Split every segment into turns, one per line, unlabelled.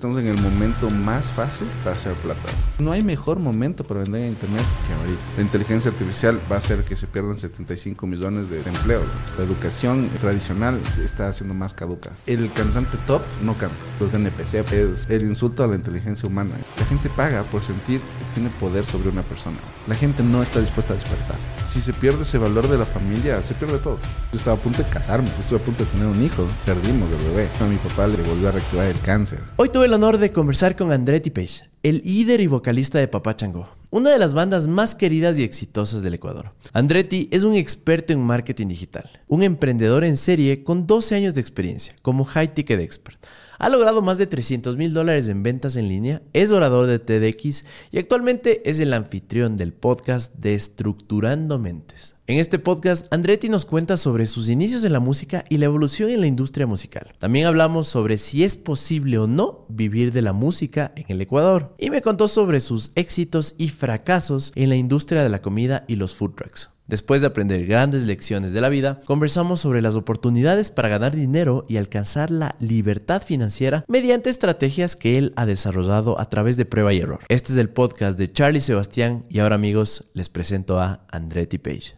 Estamos en el momento más fácil para hacer plata. No hay mejor momento para vender en Internet que ahorita. La inteligencia artificial va a hacer que se pierdan 75 millones de empleos. La educación tradicional está siendo más caduca. El cantante top no canta. Los de NPC es el insulto a la inteligencia humana. La gente paga por sentir que tiene poder sobre una persona. La gente no está dispuesta a despertar. Si se pierde ese valor de la familia, se pierde todo. Yo estaba a punto de casarme, estuve a punto de tener un hijo. Perdimos el bebé. A mi papá le volvió a reactivar el cáncer.
Hoy tuve el honor de conversar con Andretti Page, el líder y vocalista de Papá Chango, una de las bandas más queridas y exitosas del Ecuador. Andretti es un experto en marketing digital, un emprendedor en serie con 12 años de experiencia como High Ticket Expert. Ha logrado más de 300 mil dólares en ventas en línea, es orador de TEDx y actualmente es el anfitrión del podcast de Estructurando Mentes. En este podcast, Andretti nos cuenta sobre sus inicios en la música y la evolución en la industria musical. También hablamos sobre si es posible o no vivir de la música en el Ecuador. Y me contó sobre sus éxitos y fracasos en la industria de la comida y los food trucks. Después de aprender grandes lecciones de la vida, conversamos sobre las oportunidades para ganar dinero y alcanzar la libertad financiera mediante estrategias que él ha desarrollado a través de prueba y error. Este es el podcast de Charlie Sebastián y ahora amigos les presento a Andretti Page.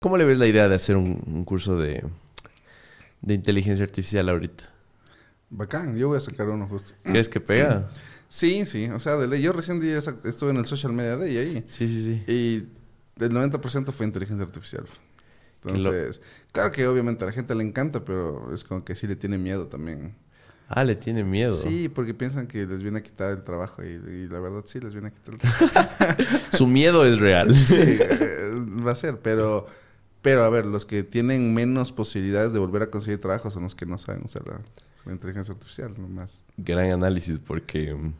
¿Cómo le ves la idea de hacer un, un curso de, de inteligencia artificial ahorita?
Bacán, yo voy a sacar uno justo.
¿Crees que pega?
Sí, sí, o sea, de ley. Yo recién día estuve en el social media day ahí.
Sí, sí, sí.
Y el 90% fue inteligencia artificial. Entonces, claro que obviamente a la gente le encanta, pero es como que sí le tiene miedo también.
Ah, le tiene miedo.
Sí, porque piensan que les viene a quitar el trabajo y, y la verdad sí les viene a quitar el trabajo.
Su miedo es real.
sí, eh, va a ser, pero, pero a ver, los que tienen menos posibilidades de volver a conseguir trabajo son los que no saben usar la, la inteligencia artificial, nomás.
Gran análisis, porque mm,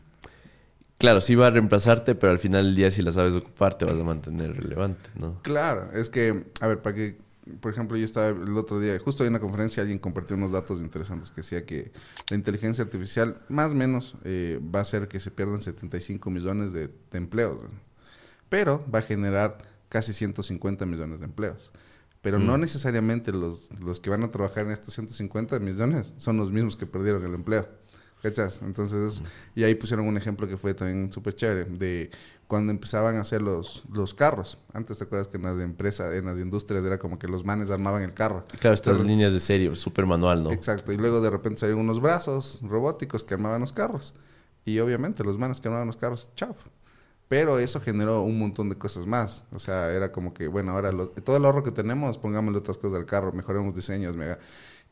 Claro, sí va a reemplazarte, pero al final del día si la sabes ocupar te vas a mantener relevante, ¿no?
Claro, es que, a ver, para que, por ejemplo, yo estaba el otro día, justo en una conferencia, alguien compartió unos datos interesantes que decía que la inteligencia artificial, más o menos, eh, va a hacer que se pierdan 75 millones de, de empleos, ¿no? pero va a generar casi 150 millones de empleos. Pero mm. no necesariamente los, los que van a trabajar en estos 150 millones son los mismos que perdieron el empleo. ¿Cachas? Entonces, y ahí pusieron un ejemplo que fue también súper chévere, de cuando empezaban a hacer los, los carros. Antes te acuerdas que en las empresas, en las industrias era como que los manes armaban el carro.
Claro, estas Entonces, líneas de serie, súper manual, ¿no?
Exacto, y luego de repente salieron unos brazos robóticos que armaban los carros. Y obviamente los manes que armaban los carros, chao. Pero eso generó un montón de cosas más. O sea, era como que, bueno, ahora lo, todo el ahorro que tenemos, pongámosle otras cosas al carro, mejoremos diseños, mega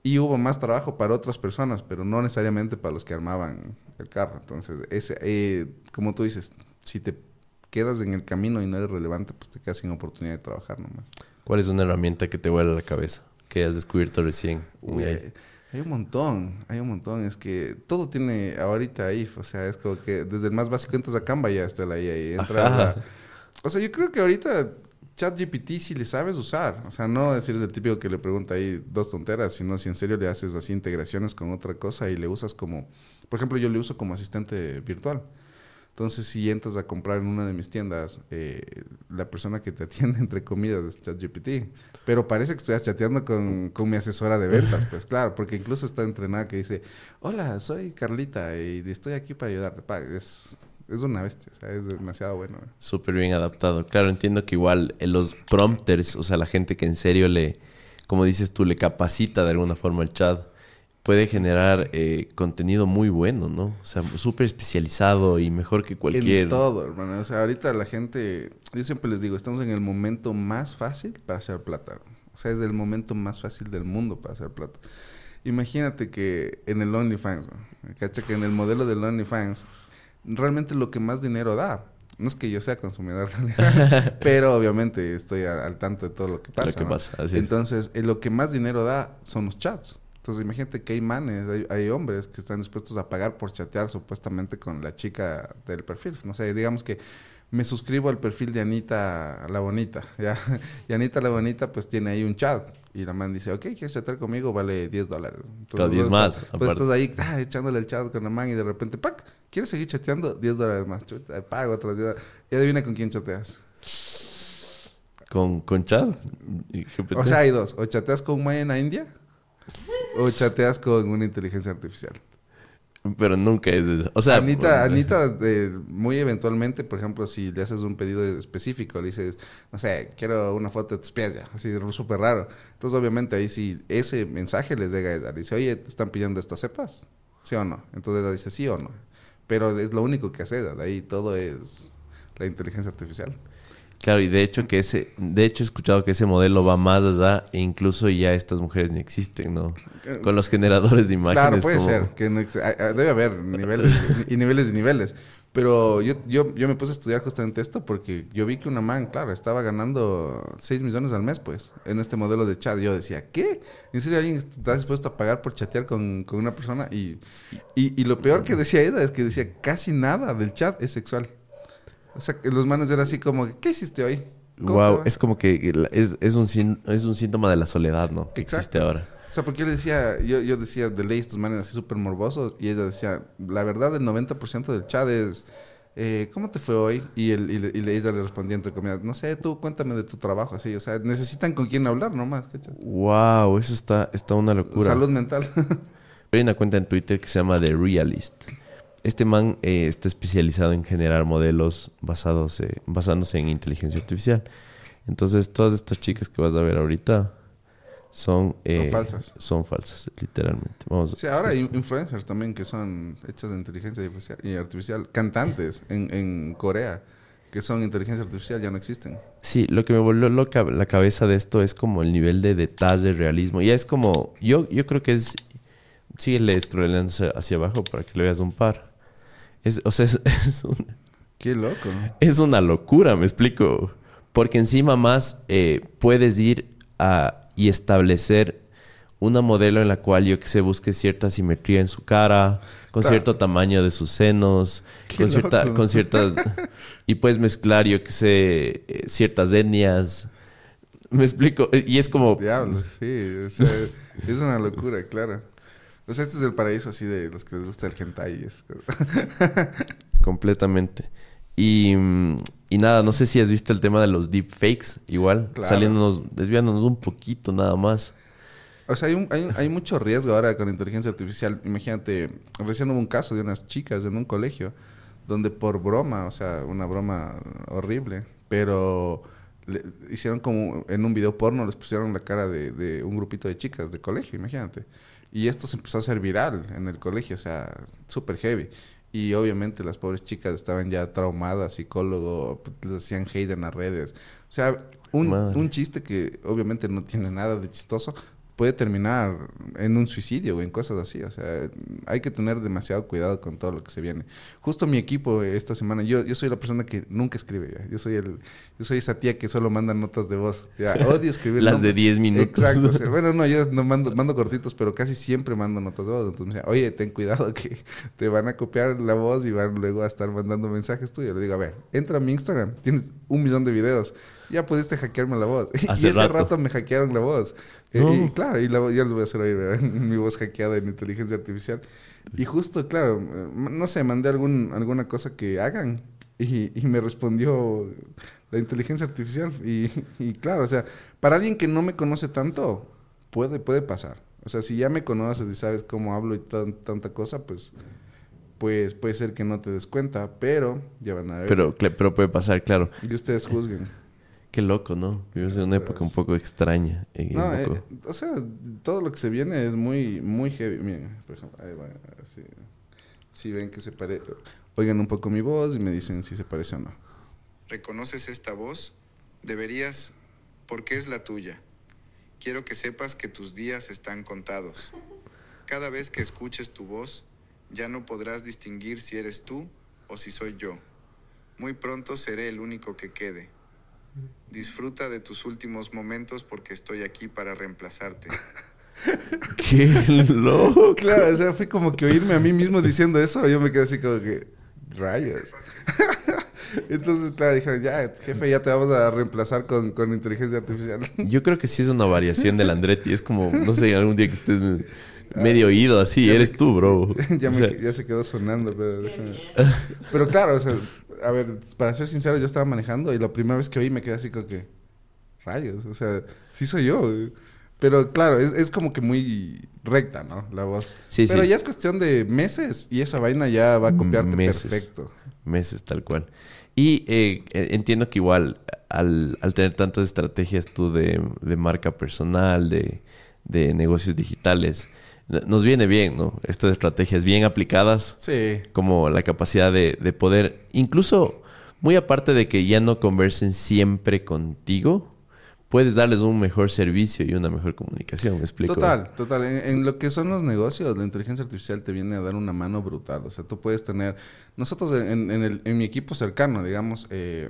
y hubo más trabajo para otras personas, pero no necesariamente para los que armaban el carro. Entonces, ese, eh, como tú dices, si te quedas en el camino y no eres relevante, pues te quedas sin oportunidad de trabajar nomás.
¿Cuál es una herramienta que te vuela la cabeza? Que hayas descubierto recién.
Uy, hay, hay, un montón, hay un montón. Es que todo tiene ahorita ahí, o sea, es como que desde el más básico entras a Canva ya está la ahí. Entra a, o sea, yo creo que ahorita ChatGPT si le sabes usar. O sea, no decir es el típico que le pregunta ahí dos tonteras, sino si en serio le haces así integraciones con otra cosa y le usas como, por ejemplo, yo le uso como asistente virtual. Entonces, si entras a comprar en una de mis tiendas, eh, la persona que te atiende, entre comillas, es ChatGPT. Pero parece que estás chateando con, con, mi asesora de ventas, pues claro, porque incluso está entrenada que dice, hola, soy Carlita y estoy aquí para ayudarte. Es, es una bestia, o sea, es demasiado bueno.
Súper bien adaptado. Claro, entiendo que igual eh, los prompters, o sea, la gente que en serio le, como dices tú, le capacita de alguna forma el chat, puede generar eh, contenido muy bueno, ¿no? O sea, súper especializado y mejor que cualquier...
En todo, hermano. O sea, ahorita la gente, yo siempre les digo, estamos en el momento más fácil para hacer plata. O sea, es el momento más fácil del mundo para hacer plata. Imagínate que en el OnlyFans, ¿no? ¿Cacha? Que en el modelo del OnlyFans realmente lo que más dinero da. No es que yo sea consumidor, pero obviamente estoy al, tanto de todo lo que pasa.
Lo que
¿no?
pasa así
Entonces, eh, lo que más dinero da son los chats. Entonces, imagínate que hay manes, hay, hay, hombres que están dispuestos a pagar por chatear supuestamente con la chica del perfil. No sé, digamos que me suscribo al perfil de Anita la Bonita, ¿ya? Y Anita la Bonita pues tiene ahí un chat. Y la man dice, ok, ¿quieres chatear conmigo? Vale 10 dólares.
Entonces, 10 más.
Estás, pues estás ahí ah, echándole el chat con la man y de repente, ¡pac! ¿Quieres seguir chateando? 10 dólares más. Chuta, pago otros 10 Y adivina con quién chateas.
¿Con, con chat?
O sea, hay dos. O chateas con un en la India o chateas con una inteligencia artificial.
Pero nunca es eso. O sea,
Anita, Anita muy eventualmente, por ejemplo, si le haces un pedido específico, le dices, no sé, quiero una foto de tus pies ya, así súper raro. Entonces, obviamente, ahí si ese mensaje les llega a ella, dice, oye, te están pidiendo esto, ¿aceptas? ¿Sí o no? Entonces ella dice, sí o no. Pero es lo único que hace, de ahí todo es la inteligencia artificial.
Claro, y de hecho que ese, de hecho he escuchado que ese modelo va más allá e incluso ya estas mujeres ni existen, ¿no? Eh, Con los generadores de imágenes.
Claro, puede ser, que debe haber niveles y niveles y niveles. Pero yo, yo, yo me puse a estudiar justamente esto porque yo vi que una man, claro, estaba ganando 6 millones al mes, pues, en este modelo de chat. Yo decía, ¿qué? ¿En serio alguien está dispuesto a pagar por chatear con, con una persona? Y, y, y lo peor que decía ella es que decía, casi nada del chat es sexual. O sea, que los manes eran así como, ¿qué hiciste hoy?
Wow, es como que es, es, un, es un síntoma de la soledad, ¿no? Que existe ahora.
O sea, porque yo decía, yo, yo decía de ley estos manes así súper morbosos y ella decía, la verdad, el 90% del chat es, eh, ¿cómo te fue hoy? Y, el, y, y ella le respondía entre comillas, no sé, tú cuéntame de tu trabajo, así, o sea, necesitan con quién hablar nomás.
Wow, eso está, está una locura.
Salud mental.
Hay una cuenta en Twitter que se llama The Realist este man eh, está especializado en generar modelos basados, eh, basándose en inteligencia artificial. Entonces, todas estas chicas que vas a ver ahorita son,
eh, son falsas.
Son falsas, literalmente. Vamos
sí, ahora hay influencers también que son hechas de inteligencia artificial. Cantantes en, en Corea que son inteligencia artificial ya no existen.
Sí, lo que me volvió loca la cabeza de esto es como el nivel de detalle, realismo. Ya es como, yo, yo creo que es, síguele scrollando hacia abajo para que le veas un par. Es, o sea, es,
Qué loco.
Es una locura, me explico. Porque encima más eh, puedes ir a, y establecer una modelo en la cual yo que sé busque cierta simetría en su cara, con cierto tamaño de sus senos, con, cierta, con ciertas... y puedes mezclar yo que sé eh, ciertas etnias. Me explico. Y es como...
Diablo, sí. es una locura, claro. Pues este es el paraíso así de los que les gusta el hentai.
Completamente. Y, y, nada, no sé si has visto el tema de los deepfakes, igual, saliéndonos, desviándonos un poquito nada más.
O sea, hay, un, hay, hay, mucho riesgo ahora con inteligencia artificial. Imagínate, recién hubo un caso de unas chicas en un colegio donde por broma, o sea, una broma horrible, pero hicieron como en un video porno, les pusieron la cara de, de un grupito de chicas de colegio, imagínate. Y esto se empezó a hacer viral en el colegio, o sea, súper heavy. Y obviamente las pobres chicas estaban ya traumadas, psicólogo, les hacían hate en las redes. O sea, un, un, chiste que obviamente no tiene nada de chistoso, puede terminar en un suicidio o en cosas así. O sea, hay que tener demasiado cuidado con todo lo que se viene. Justo mi equipo esta semana, yo, yo soy la persona que nunca escribe. Yo soy el, yo soy esa tía que solo manda notas de voz. Ya, odio escribir.
Las de 10 minutos.
Exacto. bueno, no, yo no mando, mando cortitos, pero casi siempre mando notas de voz. Entonces me decía, oye, ten cuidado que te van a copiar la voz y van luego a estar mandando mensajes tuyos. Le digo, a ver, entra a mi Instagram, tienes un millón de videos ya pudiste hackearme la voz. y ese rato. me hackearon la voz. Eh, y, claro, y ya les voy a hacer oír mi voz hackeada en inteligencia artificial. Y justo, claro, no sé, mandé algún, alguna cosa que hagan. Y, y me respondió la inteligencia artificial. Y, y, claro, o sea, para alguien que no me conoce tanto, puede, puede pasar. O sea, si ya me conoces y sabes cómo hablo y tanta cosa, pues pues puede ser que no te des cuenta, pero ya van a ver.
Pero, pero puede pasar, claro.
Y ustedes juzguen.
Qué loco, ¿no? Vivimos en una época un poco extraña.
no, eh, o sea, todo lo que se viene es muy, muy heavy. Miren, por ejemplo, ahí va, a ver si, si ven que se parece. Oigan un poco mi voz y me dicen si se parece o no. ¿Reconoces esta voz? Deberías, porque es la tuya. Quiero que sepas que tus días están contados. Cada vez que escuches tu voz, ya no podrás distinguir si eres tú o si soy yo. Muy pronto seré el único que quede. Disfruta de tus últimos momentos porque estoy aquí para reemplazarte.
¡Qué loco!
Claro, o sea, fue como que oírme a mí mismo diciendo eso. Yo me quedé así como que, rayos. Entonces, claro, dije, ya, jefe, ya te vamos a reemplazar con, con, inteligencia artificial.
Yo creo que sí es una variación del Andretti. Es como, no sé, algún día que estés medio oído así, eres tú, bro.
ya, ya, se quedó sonando, pero déjame. Pero claro, o sea, a ver, para ser sincero, yo estaba manejando y la primera vez que oí me quedé así como que, rayos, o sea, sí soy yo. Pero claro, es, es, como que muy recta, ¿no? La voz.
Sí,
Pero
sí.
ya es cuestión de meses y esa vaina ya va a copiarte
Meses.
perfecto.
Meses, tal cual. Y eh, eh, entiendo que igual, al, al tener tantas estrategias tú de, de marca personal, de, de negocios digitales, nos viene bien, ¿no? Estas estrategias bien aplicadas,
Sí.
como la capacidad de, de poder, incluso muy aparte de que ya no conversen siempre contigo, puedes darles un mejor servicio y una mejor comunicación, ¿me explico?
Total, total. En, en lo que son los negocios, la inteligencia artificial te viene a dar una mano brutal. O sea, tú puedes tener... Nosotros en, en el- en mi equipo cercano, digamos... eh,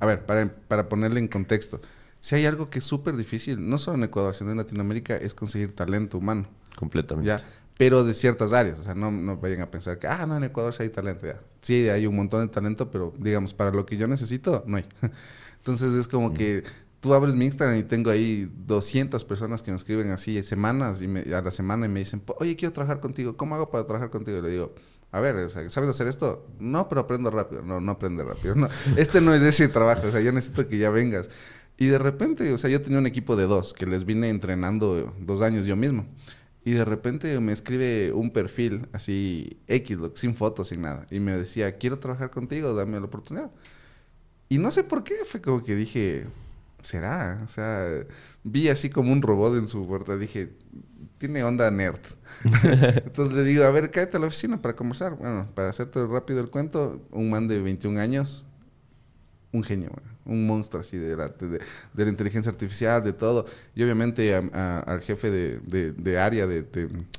a ver, para, para ponerle en contexto. Si hay algo que es súper difícil, no solo en Ecuador, sino en Latinoamérica, es conseguir talento humano.
Completamente.
¿ya? Pero de ciertas áreas. O sea, no, no vayan a pensar que, ah, no, en Ecuador sí hay talento. Ya. Sí, hay un montón de talento, pero digamos, para lo que yo necesito, no hay. Entonces es como que tú abres mi Instagram y tengo ahí 200 personas que me escriben así semanas y me- a la semana y me dicen, oye, quiero trabajar contigo. ¿Cómo hago para trabajar contigo? Y le digo, a ver, o sea, ¿sabes hacer esto? No, pero aprendo rápido. No, no aprende rápido. No, este no es ese trabajo. O sea, yo necesito que ya vengas. Y de repente, o sea, yo tenía un equipo de dos que les vine entrenando dos años yo mismo. Y de repente me escribe un perfil así X, sin fotos, sin nada. Y me decía, quiero trabajar contigo, dame la oportunidad. Y no sé por qué, fue como que dije, ¿será? O sea, vi así como un robot en su puerta. Dije, tiene onda nerd. Entonces le digo, a ver, cállate a la oficina para conversar. Bueno, para hacerte rápido el cuento, un man de 21 años, un genio, bueno, un monstruo así de la, de, la inteligencia artificial, de todo. Y obviamente al jefe de, de- área, de,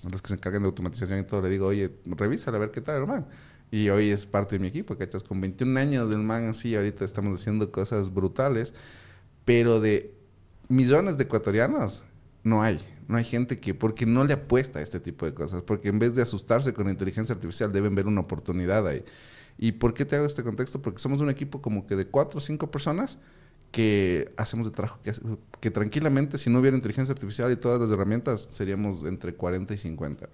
los que se encargan de automatización y todo, le digo, oye, revísala a ver qué tal, hermano. Y hoy es parte de mi equipo, ¿cachas? Con 21 años del man así, ahorita estamos haciendo cosas brutales, pero de millones de ecuatorianos no hay. No hay gente que, porque no le apuesta a este tipo de cosas, porque en vez de asustarse con la inteligencia artificial, deben ver una oportunidad ahí. ¿Y por qué te hago este contexto? Porque somos un equipo como que de cuatro o cinco personas que hacemos de trabajo que, que tranquilamente, si no hubiera inteligencia artificial y todas las herramientas, seríamos entre 40 y 50.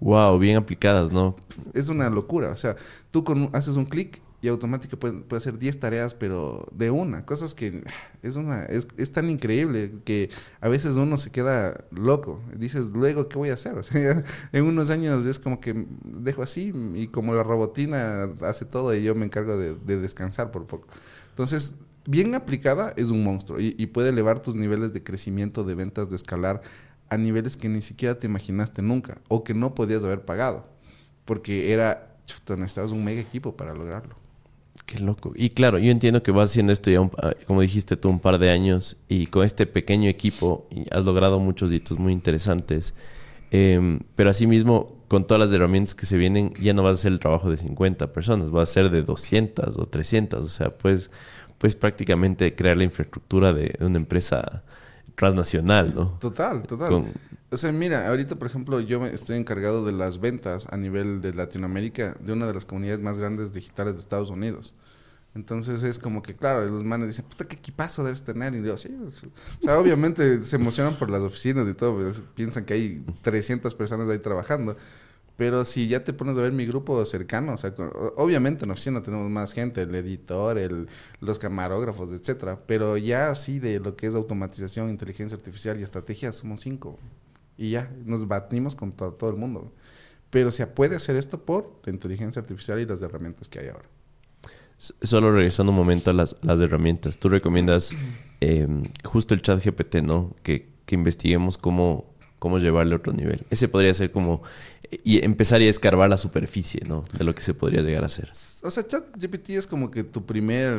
Wow, bien aplicadas, ¿no?
Es una locura. O sea, tú con, haces un clic y automático puedes, puedes hacer 10 tareas, pero de una. Cosas que es, una, es, es tan increíble que a veces uno se queda loco. Dices, luego, ¿qué voy a hacer? En unos años es como que dejo así y como la robotina hace todo y yo me encargo de, de descansar por poco. Entonces, bien aplicada es un monstruo y, y puede elevar tus niveles de crecimiento, de ventas, de escalar a niveles que ni siquiera te imaginaste nunca o que no podías haber pagado. Porque era, chuta, necesitabas un mega equipo para lograrlo.
Qué loco. Y claro, yo entiendo que vas haciendo esto ya, un- ah, como dijiste tú, un par de años y con este pequeño equipo has logrado muchos hitos muy interesantes. Em, pero asimismo, con todas las herramientas que se vienen, ya no vas a hacer el trabajo de 50 personas, vas a ser de 200 o 300. O sea, pues, pues prácticamente crear la infraestructura de una empresa transnacional, ¿no?
Total, total.
Con-
O sea, mira, ahorita, por ejemplo, yo estoy encargado de las ventas a nivel de Latinoamérica de una de las comunidades más grandes digitales de Estados Unidos. Entonces es como que, claro, los manes dicen, puta, qué equipazo debes tener. Y yo, sí. O sea, obviamente se emocionan por las oficinas y todo, pues, piensan que hay 300 personas ahí trabajando. Pero si ya te pones a ver mi grupo cercano, o sea, obviamente en oficina tenemos más gente, el editor, el, los camarógrafos, etcétera. Pero ya así de lo que es automatización, inteligencia artificial y estrategia, somos cinco. Y ya, nos batimos con to- todo el mundo. Pero se puede hacer esto por la inteligencia artificial y las herramientas que hay ahora.
Solo regresando un momento a las, las herramientas. Tú recomiendas eh, justo el chat GPT, ¿no? Que, que investiguemos cómo, cómo llevarle a otro nivel. Ese podría ser como... Y empezar a escarbar la superficie, ¿no? De lo que se podría llegar a hacer.
O sea, ChatGPT es como que tu primer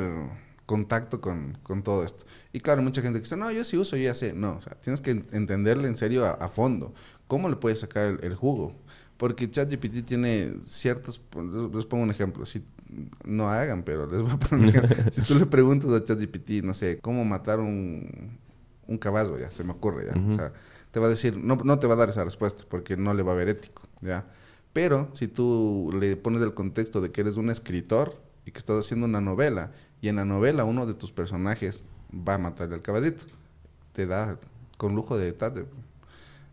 contacto con, con todo esto. Y claro, mucha gente que dice, no, yo sí uso, yo ya sé. No, o sea, tienes que en- entenderle en serio a, a fondo. ¿Cómo le puedes sacar el, el jugo? Porque ChatGPT tiene ciertos... Les pongo un ejemplo. Si, no hagan, pero les voy a poner si tú le preguntas a ChatGPT, no sé, cómo matar un, un caballo, ya, se me ocurre, ya. O sea, te va a decir, no, no te va a dar esa respuesta porque no le va a ver ético, ya. Pero si tú le pones el contexto de que eres un escritor y que estás haciendo una novela, y en la novela uno de tus personajes va a matarle al caballito, te da con lujo de detalle.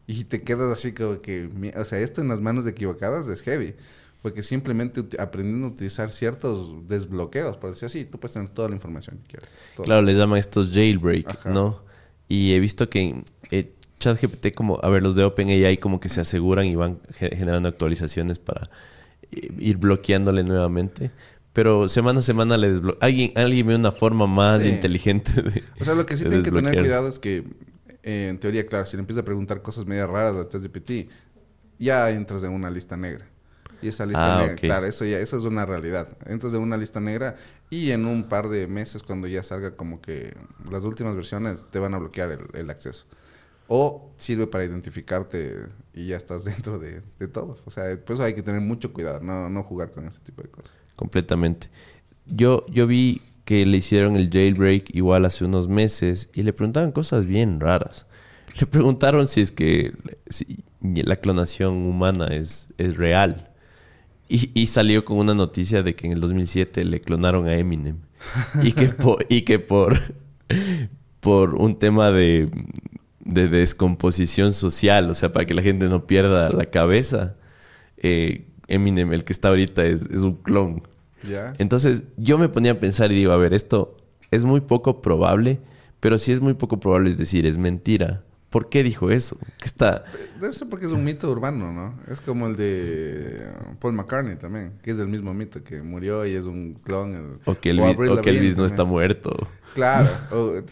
Y te quedas así como que, o sea, esto en las manos equivocadas es heavy. Porque simplemente aprendiendo a utilizar ciertos desbloqueos, por decir así, tú puedes tener toda la información que quieras. todo.
Claro, les llaman estos jailbreak,
Ajá.
¿no? Y he visto que eh, ChatGPT como, a ver, los de OpenAI como que se aseguran y van generando actualizaciones para eh, ir bloqueándole nuevamente. Pero semana a semana le desbloquea. Alguien, alguien ve una forma más inteligente de.
O sea, lo que sí tiene que tener cuidado es que, eh, en teoría, claro, si le empieza a preguntar cosas medio raras a ChatGPT, ya entras en una lista negra. Y esa lista ah, negra, claro, eso ya, eso es una realidad. Entras en una lista negra y en un par de meses, cuando ya salga como que las últimas versiones, te van a bloquear el acceso o sirve para identificarte y ya estás dentro de, todo. O sea, por eso hay que tener mucho cuidado, no, no jugar con ese tipo de cosas.
Completamente. Yo, yo vi que le hicieron el jailbreak igual hace unos meses y le preguntaban cosas bien raras. Le preguntaron si es que si la clonación humana es, es real. Y, y, salió con una noticia de que en el 2007 le clonaron a Eminem. y que y que por, por un tema de, de descomposición social, o sea, para que la gente no pierda la cabeza. Eh, Eminem, el que está ahorita, es, un clon. Entonces yo me ponía a pensar y digo, a ver, esto es muy poco probable, pero si es muy poco probable, es decir, es mentira. ¿Por qué dijo eso? ¿Qué está...
Debe ser porque es un mito urbano, ¿no? Es como el de Paul McCartney también, que es del mismo mito, que murió y es un clon.
o que, Elvis, no está muerto.
Claro,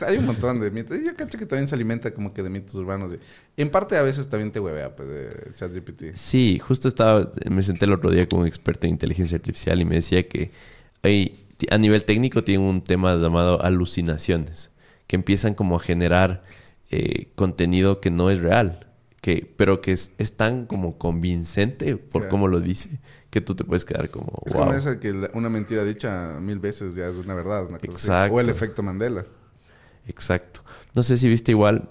hay un montón de mitos. Yo creo que también se alimenta como que de mitos urbanos. en parte a veces también te huevea, pues, de ChatGPT.
Sí, justo estaba, me senté el otro día con un experto en inteligencia artificial y me decía que hay, a nivel técnico tiene un tema llamado alucinaciones, que empiezan como a generar eh, contenido que no es real, que, pero que es, tan como convincente por cómo lo dice, que tú te puedes quedar como...
Es como esa que una mentira dicha mil veces ya es una verdad, O el efecto Mandela.
Exacto. No sé si viste igual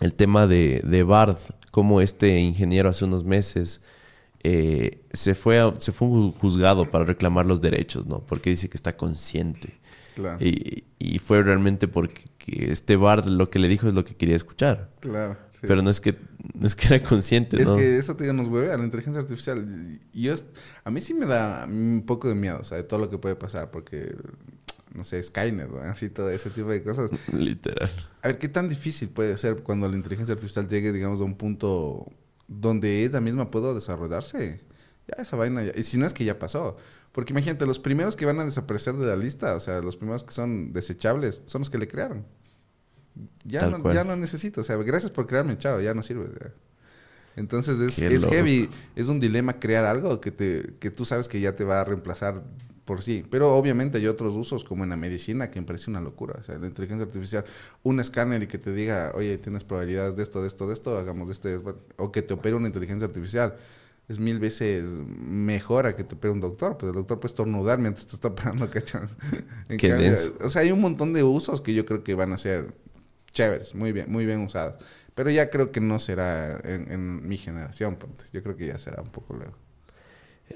el tema de, de Bard, como este ingeniero hace unos meses eh, se, fue se fue juzgado para reclamar los derechos, ¿no? Porque dice que está consciente. Y, y, fue realmente porque este Bard lo que le dijo es lo que quería escuchar.
Claro.
Pero no es que no es que era consciente,
es que eso te nos hueve a la inteligencia artificial. Yo, a mí sí me da un poco de miedo, o sea, de todo lo que puede pasar, porque, no sé, Skynet, ¿no? así todo ese tipo de cosas.
Literal.
A ver, ¿qué tan difícil puede ser cuando la inteligencia artificial llegue, digamos, a un punto donde ella misma pueda desarrollarse? Ya esa vaina, ya, y si no es que ya pasó. Porque imagínate, los primeros que van a desaparecer de la lista, o sea, los primeros que son desechables, son los que le crearon. Ya, no, ya no necesito, o sea, gracias por crearme, chao, ya no sirve. Entonces es, es heavy, es un dilema crear algo que, te, que tú sabes que ya te va a reemplazar por sí. Pero obviamente hay otros usos, como en la medicina, que me parece una locura. O sea, la inteligencia artificial, un escáner y que te diga, oye, tienes probabilidades de esto, de esto, de esto, hagamos de esto, o que te opere una inteligencia artificial es mil veces mejor a que te pegue un doctor. Pues el doctor puede estornudar mientras te está operando, ¿cachas? o sea, hay un montón de usos que yo creo que van a ser chéveres, muy bien, muy bien usados. Pero ya creo que no será en, mi generación, Yo creo que ya será un poco luego.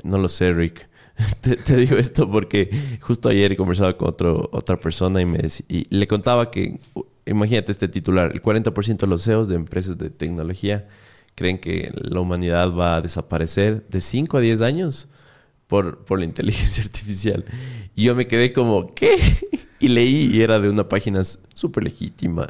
No lo sé, Rick. te, digo esto porque justo ayer conversaba con otro, otra persona y, me y le contaba que, imagínate este titular, el 40% de los CEOs de empresas de tecnología creen que la humanidad va a desaparecer de 5 a 10 años por, por la inteligencia artificial. Y yo me quedé como, ¿qué? Y leí y era de una página súper legítima.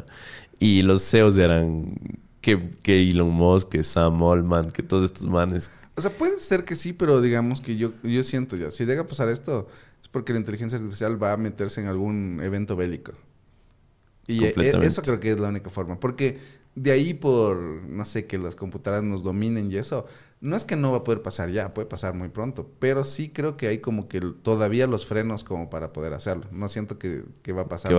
Y los CEOs eran que, que Elon Musk, que Sam Allman, que todos estos manes.
O sea, puede ser que sí, pero digamos que yo, yo siento ya, si llega a pasar esto, es porque la inteligencia artificial va a meterse en algún evento bélico. Y e, eso creo que es la única forma. Porque de ahí por, no sé, que las computadoras nos dominen y eso, no es que no va a poder pasar ya, puede pasar muy pronto, pero sí creo que hay como que todavía los frenos como para poder hacerlo. No siento que, va a pasar.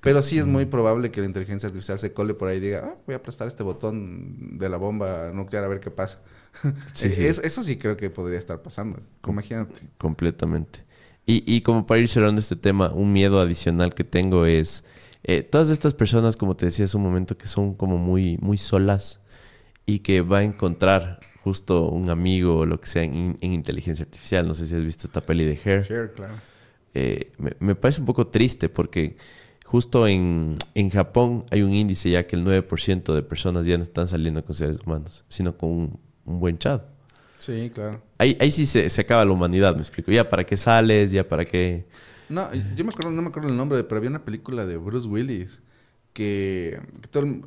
pero sí es muy probable que la inteligencia artificial se cole por ahí y diga, ah, voy a prestar este botón de la bomba nuclear a ver qué pasa. eso sí creo que podría estar pasando, imagínate.
Completamente. Y, y como para ir cerrando este tema, un miedo adicional que tengo es eh, todas estas personas, como te decía hace un momento, que son como muy, muy solas y que va a encontrar justo un amigo o lo que sea en, inteligencia artificial. No sé si has visto esta peli de Hair.
Hair, claro.
Eh, me, parece un poco triste porque justo en, en, Japón hay un índice ya que el 9% de personas ya no están saliendo con seres humanos, sino con un, buen chat.
Sí, claro.
Ahí, ahí sí se, se, acaba la humanidad, me explico. Ya para qué sales, ya para qué...
No, yo me acuerdo, no me acuerdo el nombre, pero había una película de Bruce Willis que,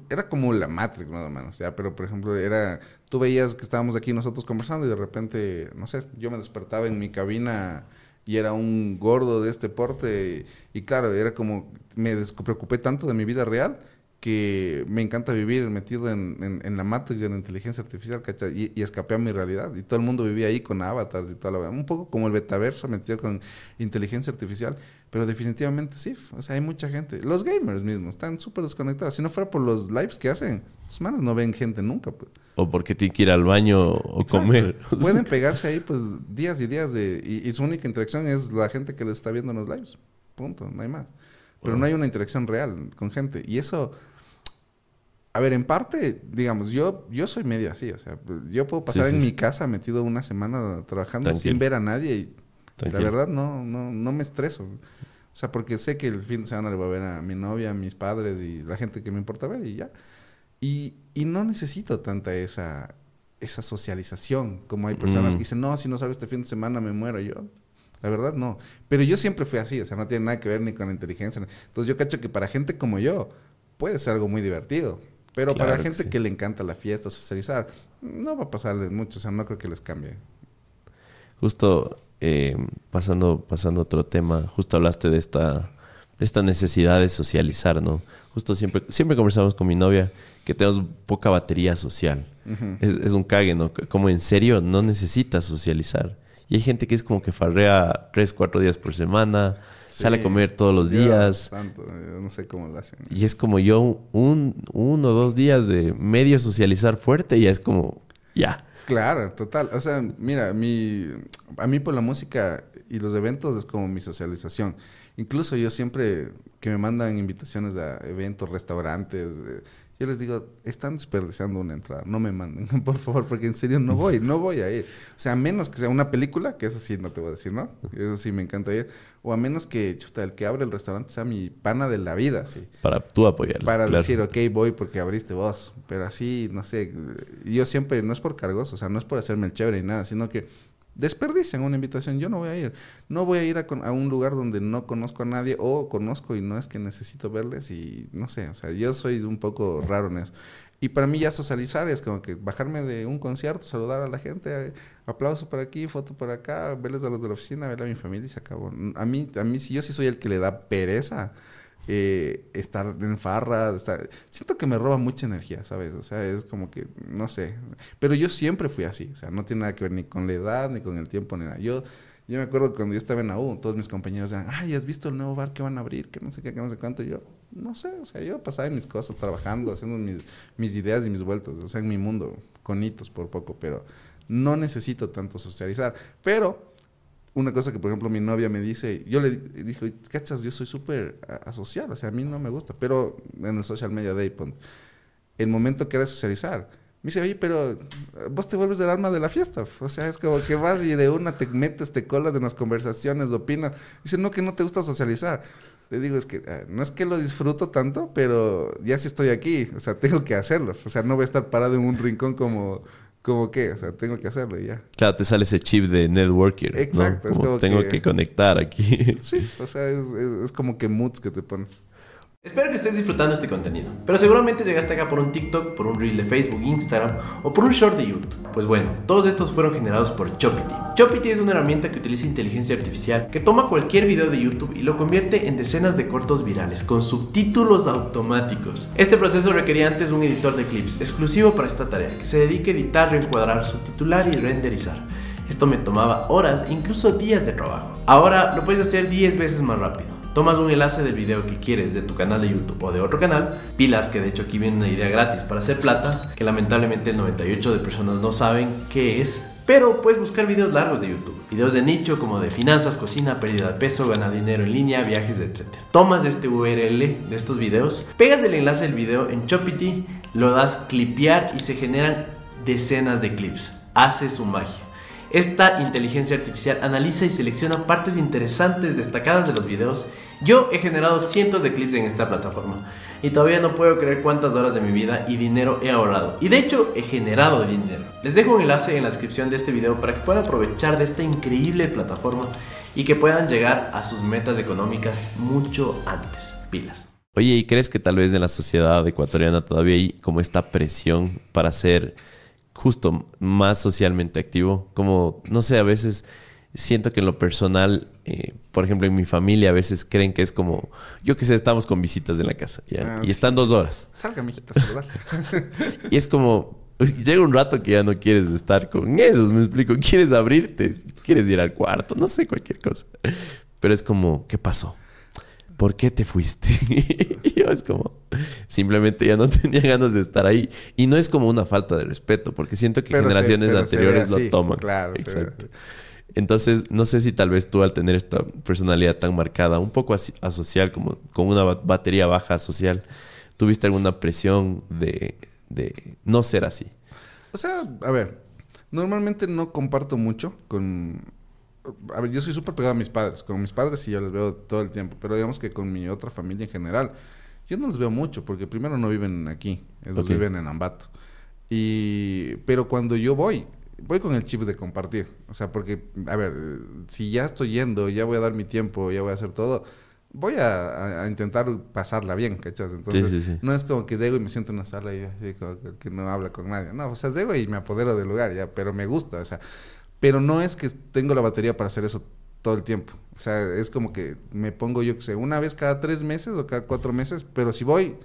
era como la Matrix más o menos, ya, pero por ejemplo era, tú veías que estábamos aquí nosotros conversando y de repente, no sé, yo me despertaba en mi cabina y era un gordo de este porte y, y claro, era como, me preocupé tanto de mi vida real que me encanta vivir metido en, en, la Matrix y en la inteligencia artificial, ¿cachai? Y, escapé a mi realidad. Y todo el mundo vivía ahí con avatars y toda la Un poco como el betaverso metido con inteligencia artificial. Pero definitivamente sí. O sea, hay mucha gente. Los gamers mismos están súper desconectados. Si no fuera por los lives que hacen, sus manos no ven gente nunca. Pues.
O porque tienen que ir al baño o comer.
Pueden pegarse ahí pues días y días de... Y, su única interacción es la gente que les está viendo en los lives. Punto. No hay más. Pero no hay una interacción real con gente. Y eso a ver, en parte, digamos, yo, yo soy medio así, o sea, yo puedo pasar en mi casa metido una semana trabajando sin ver a nadie y la verdad no, no, no me estreso. O sea, porque sé que el fin de semana le voy a ver a mi novia, a mis padres y la gente que me importa ver y ya. Y, y no necesito tanta esa, esa socialización, como hay personas que mm. dicen, no, si no salgo este fin de semana me muero yo. La verdad no. Pero yo siempre fui así, o sea, no tiene nada que ver ni con la inteligencia. Entonces yo cacho que para gente como yo puede ser algo muy divertido. Pero para gente que, le encanta la fiesta, socializar, no va a pasarles mucho, o sea, no creo que les cambie.
Justo eh, pasando, pasando a otro tema, justo hablaste de esta, de esta necesidad de socializar, ¿no? Justo siempre, siempre conversamos con mi novia que tenemos poca batería social. es, es, un cague, ¿no? Como en serio no necesitas socializar. Y hay gente que es como que farrea tres, cuatro días por semana, sale a comer todos los días.
Tanto, no sé cómo lo hacen.
Y es como yo, un, uno o dos días de medio socializar fuerte, y ya es como, ya.
Claro, total. O sea, mira, mi, a mí por la música y los eventos es como mi socialización. Incluso yo siempre que me mandan invitaciones a eventos, restaurantes, yo les digo, están desperdiciando una entrada, no me manden, por favor, porque en serio no voy, no voy a ir. O sea, a menos que sea una película, que eso sí no te voy a decir, ¿no? Eso sí me encanta ir. O a menos que, chuta, el que abre el restaurante sea mi pana de la vida, sí.
Para tú apoyar.
Para decir, ok, voy porque abriste vos. Pero así, no sé, yo siempre, no es por cargos, o sea, no es por hacerme el chévere ni nada, sino que desperdician una invitación. Yo no voy a ir. No voy a ir a, un lugar donde no conozco a nadie o conozco y no es que necesito verles y no sé. O sea, yo soy un poco raro en eso. Y para mí ya socializar es como que bajarme de un concierto, saludar a la gente, aplauso por aquí, foto por acá, verles a los de la oficina, verle a mi familia y se acabó. A mí, a mí, yo sí soy el que le da pereza eh, estar en farra, estar... siento que me roba mucha energía, ¿sabes? O sea, es como que, no sé, pero yo siempre fui así, o sea, no tiene nada que ver ni con la edad, ni con el tiempo, ni nada. Yo, yo me acuerdo cuando yo estaba en la U, todos mis compañeros decían, ay, ¿has visto el nuevo bar que van a abrir? Que no sé qué, que no sé cuánto. yo, no sé, o sea, yo pasaba en mis cosas, trabajando, haciendo mis, mis ideas y mis vueltas, o sea, en mi mundo, con hitos por poco, pero no necesito tanto socializar. Pero una cosa que, por ejemplo, mi novia me dice, yo le dijo, cachas, yo soy súper asocial, o sea, a mí no me gusta, pero en el social media day, el momento que era socializar, me dice, oye, pero vos te vuelves el alma de la fiesta, o sea, es como que vas y de una te metes, te colas en las conversaciones, opinas, dice, no, que no te gusta socializar. Le digo, es que ah, no es que lo disfruto tanto, pero ya si estoy aquí, o sea, tengo que hacerlo. O sea, no voy a estar parado en un rincón como como que, o sea, tengo que hacerlo y ya.
Claro, te sale ese chip de networker. Exacto, es como tengo que... conectar aquí.
Sí, o sea, es, es como que moods que te pones.
Espero que estés disfrutando este contenido, pero seguramente llegaste acá por un TikTok, por un reel de Facebook, Instagram o por un short de YouTube. Pues bueno, todos estos fueron generados por Chopity. Chopity es una herramienta que utiliza inteligencia artificial que toma cualquier video de YouTube y lo convierte en decenas de cortos virales con subtítulos automáticos. Este proceso requería antes un editor de clips exclusivo para esta tarea que se dedique a editar, reencuadrar, subtitular y renderizar. Esto me tomaba horas, incluso días de trabajo. Ahora lo puedes hacer 10 veces más rápido tomas un enlace del video que quieres de tu canal de YouTube o de otro canal, pilas que de hecho aquí viene una idea gratis para hacer plata, que lamentablemente el 98 de personas no saben qué es, pero puedes buscar videos largos de YouTube, videos de nicho como de finanzas, cocina, pérdida de peso, ganar dinero en línea, viajes, etc. Tomas este URL de estos videos, pegas el enlace del video en Chopity, lo das clipear y se generan decenas de clips. Hace su magia. Esta inteligencia artificial analiza y selecciona partes interesantes destacadas de los videos. Yo he generado cientos de clips en esta plataforma y todavía no puedo creer cuántas horas de mi vida y dinero he ahorrado. Y de hecho he generado dinero. Les dejo un enlace en la descripción de este video para que puedan aprovechar de esta increíble plataforma y que puedan llegar a sus metas económicas mucho antes. Pilas. Oye, ¿y crees que tal vez en la sociedad ecuatoriana todavía hay como esta presión para ser justo más socialmente activo? Como, no sé, a veces siento que en lo personal, eh, por ejemplo, en mi familia a veces creen que es como, yo que sé, estamos con visitas en la casa ¿ya?
Ah,
y están dos horas.
Salga, mijita, saludar.
Y es como, pues, llega un rato que ya no quieres estar con esos, me explico. Quieres abrirte, quieres ir al cuarto, no sé, cualquier cosa. Pero es como, ¿qué pasó? ¿Por qué te fuiste? y yo es como, simplemente ya no tenía ganas de estar ahí. Y no es como una falta de respeto, porque siento que
Pero
generaciones
se
anteriores lo toman.
claro,
Exacto. Entonces, no sé si tal vez tú al tener esta personalidad tan marcada, un poco asocial, como con una ba- batería baja social, tuviste alguna presión de, de no ser así.
O sea, a ver, normalmente no comparto mucho con... A ver, yo soy súper pegado a mis padres. Con mis padres sí yo les veo todo el tiempo. Pero digamos que con mi otra familia en general, yo no los veo mucho porque primero no viven aquí. Ellos
Ok.
viven en Ambato. Y... Pero cuando yo voy, voy con el chip de compartir. O sea, porque, a ver, si ya estoy yendo, ya voy a dar mi tiempo, ya voy a hacer todo... Voy a, intentar pasarla bien, ¿cachas? Entonces,
sí, sí.
no es como que llego y me siento en una sala y así como que no habla con nadie. No, o sea, llego y me apodero del lugar, ya, pero me gusta, o sea. Pero no es que tengo la batería para hacer eso todo el tiempo. O sea, es como que me pongo, yo que sé, una vez cada tres meses o cada cuatro meses, pero si voy,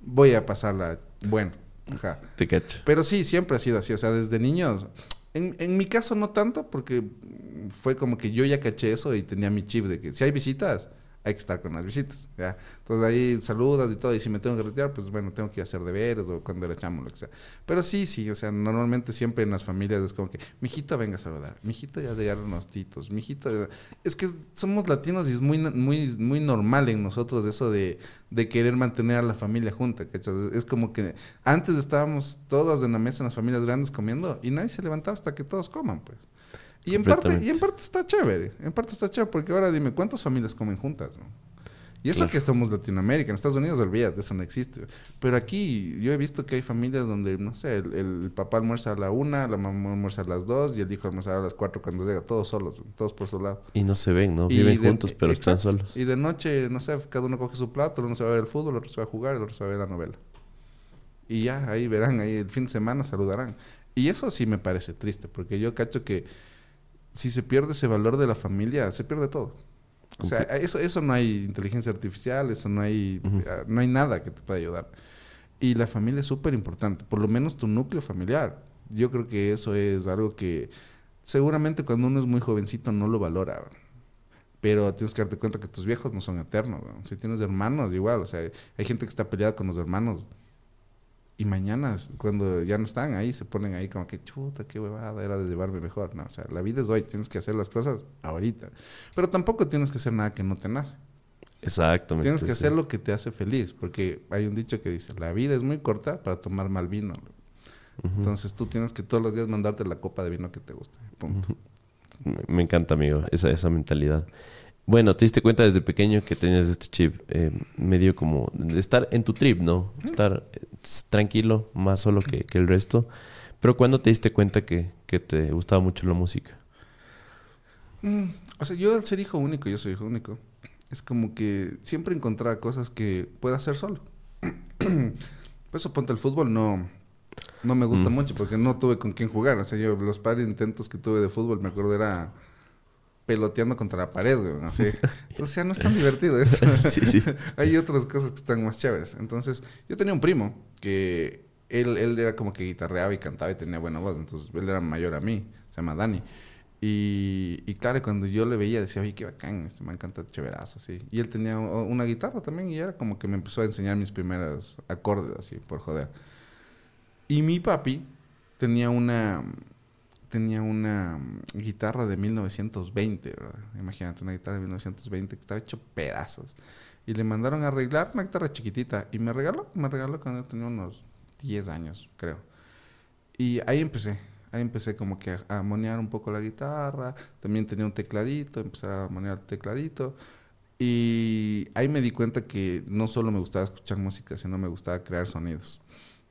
voy a pasarla bueno. Ajá.
Te cacho.
Pero sí, siempre ha sido así. O sea, desde niños. En, en mi caso no tanto, porque fue como que yo ya caché eso y tenía mi chip de que si hay visitas, hay que estar con las visitas. ¿ya? Entonces ahí saludas y todo. Y si me tengo que retirar, pues bueno, tengo que ir a hacer deberes o cuando era chamo, lo que sea. Pero sí, sí. O sea, normalmente siempre en las familias es como que, mijito, venga a saludar. Mijito, ya llegaron los titos. Mijito. ya-". Es que somos latinos y es muy, muy, muy normal en nosotros eso de, de querer mantener a la familia junta. ¿cachas? Es como que antes estábamos todos en la mesa en las familias grandes comiendo y nadie se levantaba hasta que todos coman, pues. Y en parte, y en parte está chévere, en parte está chévere, porque ahora dime, ¿cuántas familias comen juntas? no? Y eso
Claro.
que somos Latinoamérica, en Estados Unidos olvídate, eso no existe. Pero aquí yo he visto que hay familias donde, no sé, el, el papá almuerza a la una, la mamá almuerza a las dos y el hijo almuerza a las cuatro cuando llega, todos solos, todos por su lado.
Y no se ven, ¿no?
Y
Viven
de-
juntos, pero están solos.
Y de noche, no sé, cada uno coge su plato, uno se va a ver el fútbol, el otro se va a jugar, el otro se va a ver la novela. Y ya, ahí verán, ahí el fin de semana saludarán. Y eso sí me parece triste, porque yo cacho que si se pierde ese valor de la familia, se pierde todo. O sea, eso, eso no hay inteligencia artificial, eso no hay, ah, no hay nada que te pueda ayudar. Y la familia es súper importante, por lo menos tu núcleo familiar. Yo creo que eso es algo que seguramente cuando uno es muy jovencito no lo valora. Pero tienes que darte cuenta que tus viejos no son eternos. ¿no? Si tienes hermanos, igual. O sea, hay gente que está peleada con los hermanos. Y mañana, cuando ya no están ahí, se ponen ahí como que chuta, qué huevada, era de llevarme mejor. No, o sea, la vida es hoy, tienes que hacer las cosas ahorita. Pero tampoco tienes que hacer nada que no te nace.
Exactamente.
Tienes que
sí.
hacer lo que te hace feliz, porque hay un dicho que dice, la vida es muy corta para tomar mal vino. Entonces tú tienes que todos los días mandarte la copa de vino que te guste. Punto.
Me encanta, amigo, esa, esa mentalidad. Bueno, te diste cuenta desde pequeño que tenías este chip eh, medio como estar en tu trip, ¿no? Estar eh, tranquilo, más solo que, que el resto. Pero ¿cuándo te diste cuenta que, que te gustaba mucho la música?
Mm, o sea, yo al ser hijo único, yo soy hijo único, es como que siempre encontraba cosas que pueda hacer solo. Por eso ponte el fútbol no, no me gusta
Mm.
mucho porque no tuve con quién jugar. O sea, yo los de intentos que tuve de fútbol, me acuerdo, era peloteando contra la pared, güey, así. Entonces ya no es tan divertido eso.
Sí, sí.
Hay otras cosas que están más chéveres. Entonces, yo tenía un primo que él, él era como que guitarreaba y cantaba y tenía buena voz. Entonces, él era mayor a mí, se llama Dani. Y, y claro, cuando yo le veía, decía, oye, qué bacán, este man canta chéverazo, así. Y él tenía una guitarra también y era como que me empezó a enseñar mis primeros acordes, así, por joder. Y mi papi tenía una tenía una mm, guitarra de 1920, ¿verdad? Imagínate, una guitarra de 1920 que estaba hecho pedazos. Y le mandaron a arreglar una guitarra chiquitita y me regaló, me regaló cuando tenía unos 10 años, creo. Y ahí empecé, ahí empecé como que a, a monear un poco la guitarra, también tenía un tecladito, empecé a monear el tecladito. Y ahí me di cuenta que no solo me gustaba escuchar música, sino me gustaba crear sonidos.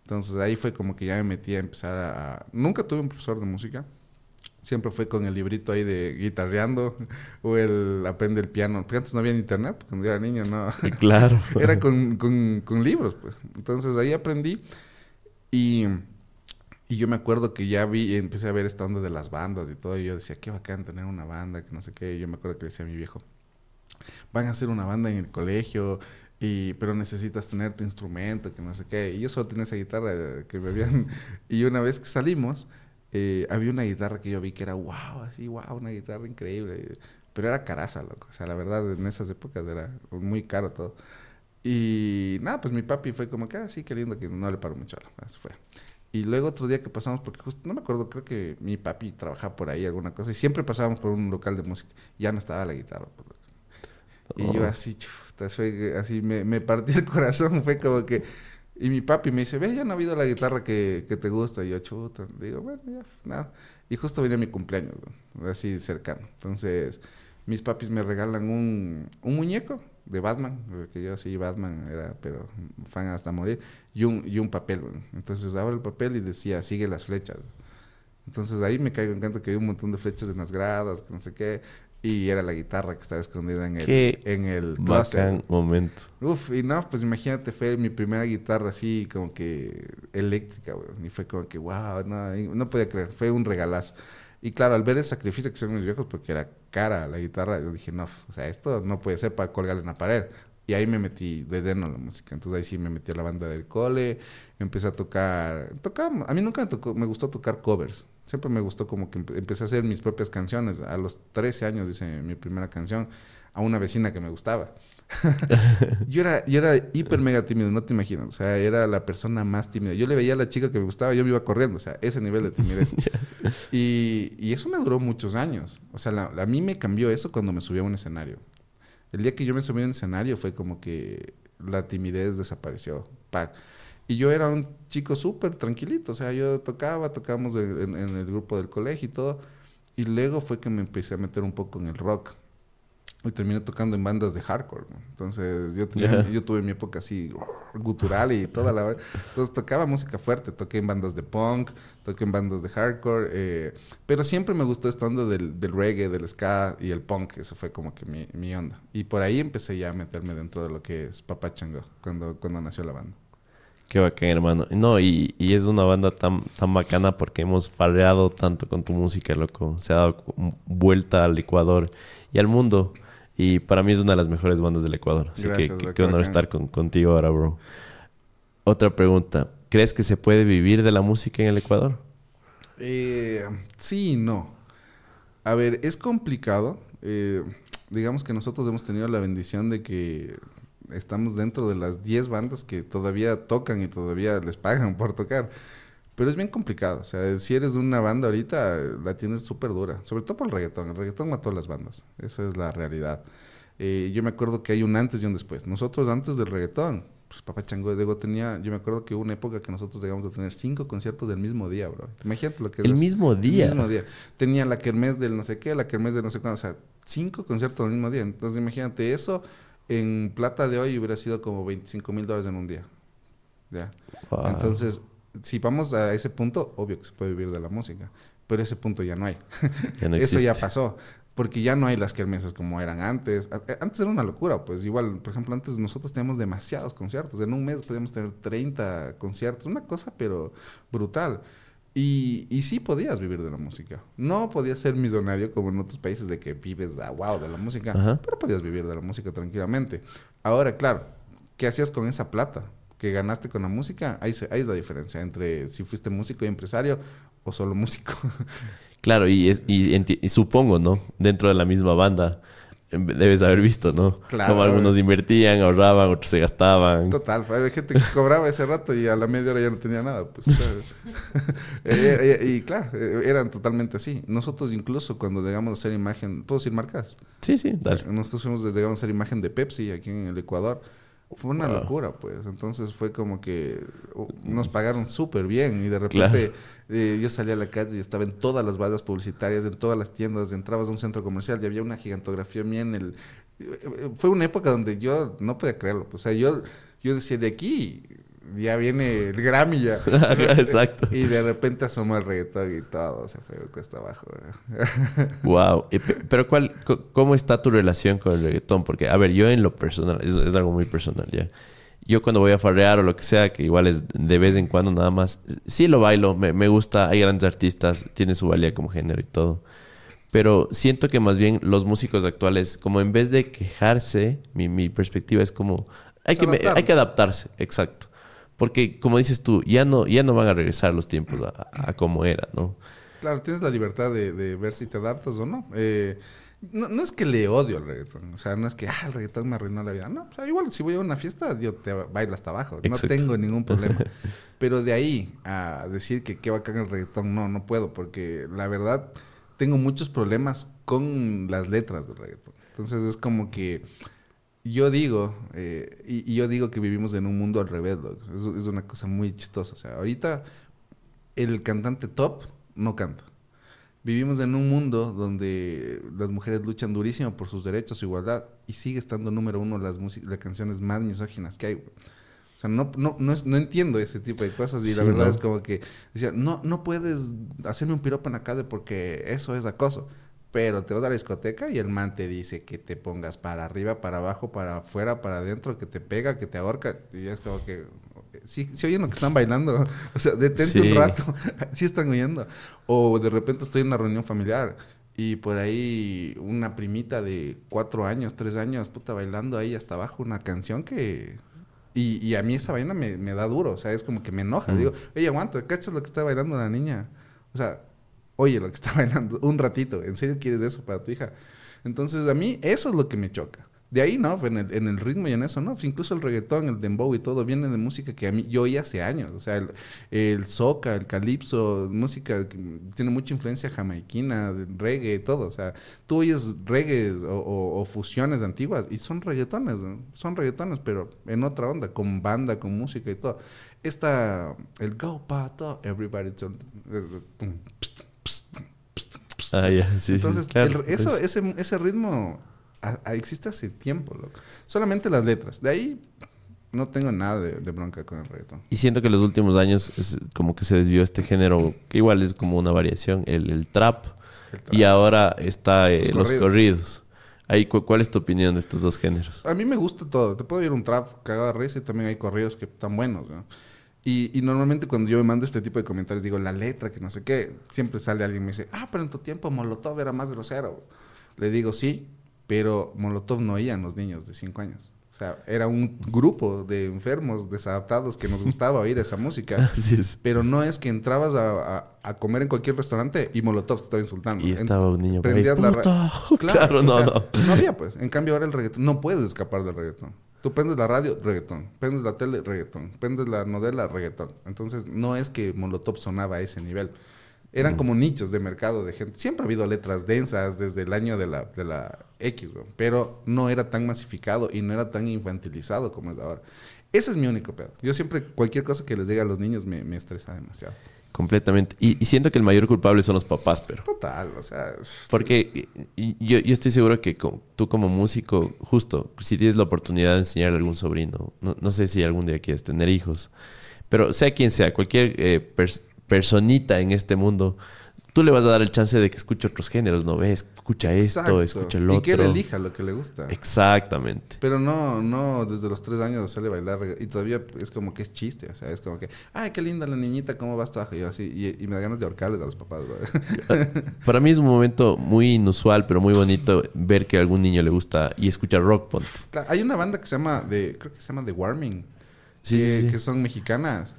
Entonces ahí fue como que ya me metí a empezar a... Nunca tuve un profesor de música. Siempre fue con el librito ahí de guitarreando o el aprende el piano. Porque antes no había internet, cuando yo era niño, no.
Claro.
era con, con, con, libros, pues. Entonces ahí aprendí y, y, yo me acuerdo que ya vi, empecé a ver esta onda de las bandas y todo. Y yo decía, qué bacán tener una banda, que no sé qué. Y yo me acuerdo que decía a mi viejo, van a hacer una banda en el colegio, y, pero necesitas tener tu instrumento, que no sé qué. Y yo solo tenía esa guitarra que me habían... y una vez que salimos eh, había una guitarra que yo vi que era wow, así, wow, una guitarra increíble. Pero era caraza, loco. O sea, la verdad, en esas épocas era muy caro todo. Y nada, pues mi papi fue como que, ah, sí, qué lindo, que no le paró mucho. Así fue. Y luego otro día que pasamos, porque justo, no me acuerdo, creo que mi papi trabajaba por ahí, alguna cosa, y siempre pasábamos por un local de música. Ya no estaba la guitarra. Y yo oh. así, me, me partí el corazón, fue como que y mi papi me dice, ve, ya no ha habido la guitarra que, que te gusta. Y yo, chuta, digo, bueno, ya, nada. Y justo venía mi cumpleaños, así cercano. Entonces, mis papis me regalan un, un muñeco de Batman, porque yo sí, Batman era, pero fan hasta morir, y un, y un papel. Entonces, abro el papel y decía, sigue las flechas. Entonces, ahí me caigo en cuenta que hay un montón de flechas en las gradas, que no sé qué. Y era la guitarra que estaba escondida en el, en el
bacán momento.
Uf, y no, pues imagínate, fue mi primera guitarra así como que eléctrica, güey. Y fue como que, wow, no, no podía creer, fue un regalazo. Y claro, al ver el sacrificio que hicieron mis viejos, porque era cara la guitarra, yo dije, no, o sea, esto no puede ser para colgarle en la pared. Y ahí me metí de lleno a la música. Entonces ahí sí me metí a la banda del cole, empecé a tocar, tocaba, a mí nunca me, tocó, me gustó tocar covers. Siempre me gustó como que empecé a hacer mis propias canciones. A los 13 años hice mi primera canción a una vecina que me gustaba. yo, era, yo era hiper mega tímido, no te imaginas. O sea, era la persona más tímida. Yo le veía a la chica que me gustaba, yo me iba corriendo. O sea, ese nivel de timidez. y, y, eso me duró muchos años. O sea, a mí me cambió eso cuando me subí a un escenario. El día que yo me subí a un escenario fue como que la timidez desapareció. ¡Pac! Y yo era un chico súper tranquilito, o sea, yo tocaba, tocábamos en, el grupo del colegio y todo. Y luego fue que me empecé a meter un poco en el rock. Y terminé tocando en bandas de hardcore. Entonces, yo, yo tuve mi época así, gutural y toda la... Entonces, tocaba música fuerte. Toqué en bandas de punk, toqué en bandas de hardcore. Eh, pero siempre me gustó esta onda del, del, reggae, del ska y el punk. Eso fue como que mi, mi, onda. Y por ahí empecé ya a meterme dentro de lo que es Papá Chango, cuando, cuando nació la banda.
Qué bacán, hermano. No, y, y, es una banda tan, tan bacana porque hemos farreado tanto con tu música, loco. Se ha dado vuelta al Ecuador y al mundo. Y para mí es una de las mejores bandas del Ecuador. Así que qué honor estar con, contigo ahora, bro. Otra pregunta. ¿Crees que se puede vivir de la música en el Ecuador?
Eh, sí y no. A ver, es complicado. Eh, digamos que nosotros hemos tenido la bendición de que estamos dentro de las 10 bandas que todavía tocan y todavía les pagan por tocar. Pero es bien complicado. O sea, si eres de una banda ahorita, la tienes súper dura. Sobre todo por el reggaetón. El reggaetón mató a las bandas. Esa es la realidad. Eh, yo me acuerdo que hay un antes y un después. Nosotros antes del reggaetón, pues Papá Chango de Diego tenía, yo me acuerdo que hubo una época que nosotros llegamos a tener cinco conciertos del mismo día, bro. Imagínate lo que
es. El mismo día.
El mismo día. Tenía la kermés del no sé qué, la kermés del no sé cuándo, o sea, cinco conciertos del mismo día. Entonces imagínate eso en plata de hoy hubiera sido como 25 mil dólares en un día. ¿Ya? Entonces, si vamos a ese punto, obvio que se puede vivir de la música, pero ese punto ya no hay. Eso ya pasó, porque ya no hay las kermeses como eran antes. Eh, antes era una locura, pues igual, por ejemplo, antes nosotros teníamos demasiados conciertos. En un mes podíamos tener 30 conciertos, una cosa pero brutal. Y, y sí podías vivir de la música. No podías ser millonario como en otros países de que vives a wow de la música, pero podías vivir de la música tranquilamente. Ahora, claro, ¿qué hacías con esa plata que ganaste con la música? Ahí, ahí es la diferencia entre si fuiste músico y empresario o solo músico.
Claro, y, es, y, supongo, ¿no? Dentro de la misma banda debes haber visto, ¿no? Claro. Como algunos invertían, ahorraban, otros se gastaban.
Total, había gente que cobraba ese rato y a la media hora ya no tenía nada. Pues, eh, eh, y claro, eh, eran totalmente así. Nosotros incluso cuando llegamos a hacer imagen, ¿puedo decir marcas?
Sí, sí, dale.
Nosotros fuimos, llegamos a hacer imagen de Pepsi aquí en el Ecuador. Fue una locura, pues. Entonces fue como que uh, nos pagaron súper bien y de repente eh, yo salí a la calle y estaba en todas las vallas publicitarias, en todas las tiendas, entrabas a un centro comercial y había una gigantografía mía en el... Eh, fue una época donde yo no podía creerlo. Pues, o sea, yo, yo decía, de aquí ya viene el Grammy ya.
Exacto.
y de repente asoma el reggaetón y todo se fue cuesta abajo.
wow. Pero ¿cuál, ¿cómo está tu relación con el reggaetón? Porque, a ver, yo en lo personal, es, es algo muy personal ya. Yo cuando voy a farrear o lo que sea, que igual es de vez en cuando nada más, sí lo bailo, me, me gusta, hay grandes artistas, tiene su valía como género y todo. Pero siento que más bien los músicos actuales, como en vez de quejarse, mi, mi perspectiva es como, hay que, hay que adaptarse, exacto. Porque como dices tú, ya no, ya no van a regresar los tiempos a, como era, ¿no?
Claro, tienes la libertad de, de ver si te adaptas o no. Eh, no, no, es que le odio al reggaetón. O sea, no es que, ah, el reggaetón me arruinó la vida. No, o sea, igual si voy a una fiesta, yo te bailo hasta abajo. No tengo ningún problema. Pero de ahí a decir que qué bacán el reggaetón, no, no puedo. Porque la verdad, tengo muchos problemas con las letras del reggaetón. Entonces es como que yo digo, eh, y, yo digo que vivimos en un mundo al revés, es, es, una cosa muy chistosa. O sea, ahorita el cantante top no canta. Vivimos en un mundo donde las mujeres luchan durísimo por sus derechos, su igualdad, y sigue estando número uno las, las canciones más misóginas que hay. O sea, no, no, no, no, entiendo ese tipo de cosas y la verdad es como que decía, no, no puedes hacerme un piropo en la calle porque eso es acoso. Pero te vas a la discoteca y el man te dice que te pongas para arriba, para abajo, para afuera, para adentro, que te pega, que te ahorca. Y es como que, sí, sí oyen lo que están bailando. O sea, detente un rato. sí están oyendo. O de repente estoy en una reunión familiar y por ahí una primita de cuatro años, tres años, puta, bailando ahí hasta abajo una canción que y, y a mí esa vaina me, me, da duro, o sea, es como que me enoja. Digo, oye, aguanta, ¿cachas lo que está bailando la niña? O sea, oye, lo que está bailando, un ratito, ¿en serio quieres eso para tu hija? Entonces, a mí eso es lo que me choca. De ahí, ¿no? En el, ritmo y en eso, ¿no? Pues incluso el reggaetón, el dembow y todo viene de música que a mí yo oí hace años. O sea, el, soca, el calipso, música que tiene mucha influencia jamaiquina, reggae y todo. O sea, tú oyes reggae o, fusiones antiguas y son reggaetones, son reggaetones, pero en otra onda, con banda, con música y todo. Esta, el go pato, everybody.
Ah, sí,
Entonces, eso, ese, ese ritmo existe hace tiempo, loco. Solamente las letras. De ahí no tengo nada de, bronca con el reggaetón.
Y siento que en los últimos años es como que se desvió este género, que igual es como una variación, el, trap, Y ahora está eh, los, corridos. Ahí, ¿Cuál es tu opinión de estos dos géneros?
A mí me gusta todo. Te puedo ir un trap cagado de risa y también hay corridos que están buenos. Y, y, normalmente cuando yo me mando este tipo de comentarios, digo, la letra, que no sé qué, siempre sale alguien y me dice, ah, pero en tu tiempo Molotov era más grosero. Le digo, sí, pero Molotov no oían los niños de 5 años. O sea, era un grupo de enfermos desadaptados que nos gustaba oír esa música.
Así es.
Pero no es que entrabas a, comer en cualquier restaurante y Molotov te estaba insultando.
Y estaba un niño
Prendías
la
Claro, claro no, no. No había, pues. En cambio, ahora el reggaetón. No puedes escapar del reggaetón. Tú prendes la radio, reggaetón. Prendes la tele, reggaetón. Prendes la novela, reggaetón. Entonces, no es que Molotov sonaba a ese nivel. Eran como nichos de mercado de gente. Siempre ha habido letras densas desde el año de la, de la X, pero no era tan masificado y no era tan infantilizado como es ahora. Ese es mi único pedo. Yo siempre, cualquier cosa que les diga a los niños me, me estresa demasiado.
Completamente. Y, siento que el mayor culpable son los papás, pero.
Total, o sea.
Porque yo, yo, estoy seguro que tú, como músico, justo, si tienes la oportunidad de enseñarle a algún sobrino, no, no sé si algún día quieres tener hijos, pero sea quien sea, cualquier eh, personita en este mundo, tú le vas a dar el chance de que escuche otros géneros, ¿no ves? Escucha esto, escucha el otro.
Y que él elija lo que le gusta.
Exactamente.
Pero no, no desde los tres años hacerle bailar. Y todavía es como que es chiste. O sea, es como que, ay, qué linda la niñita, ¿cómo vas tú? Y yo así, y, me da ganas de ahorcarles a los papás,
Para mí es un momento muy inusual, pero muy bonito ver que a algún niño le gusta y escuchar rock, ponte.
Hay una banda que se llama, de, creo que se llama The Warming. Sí, que son mexicanas.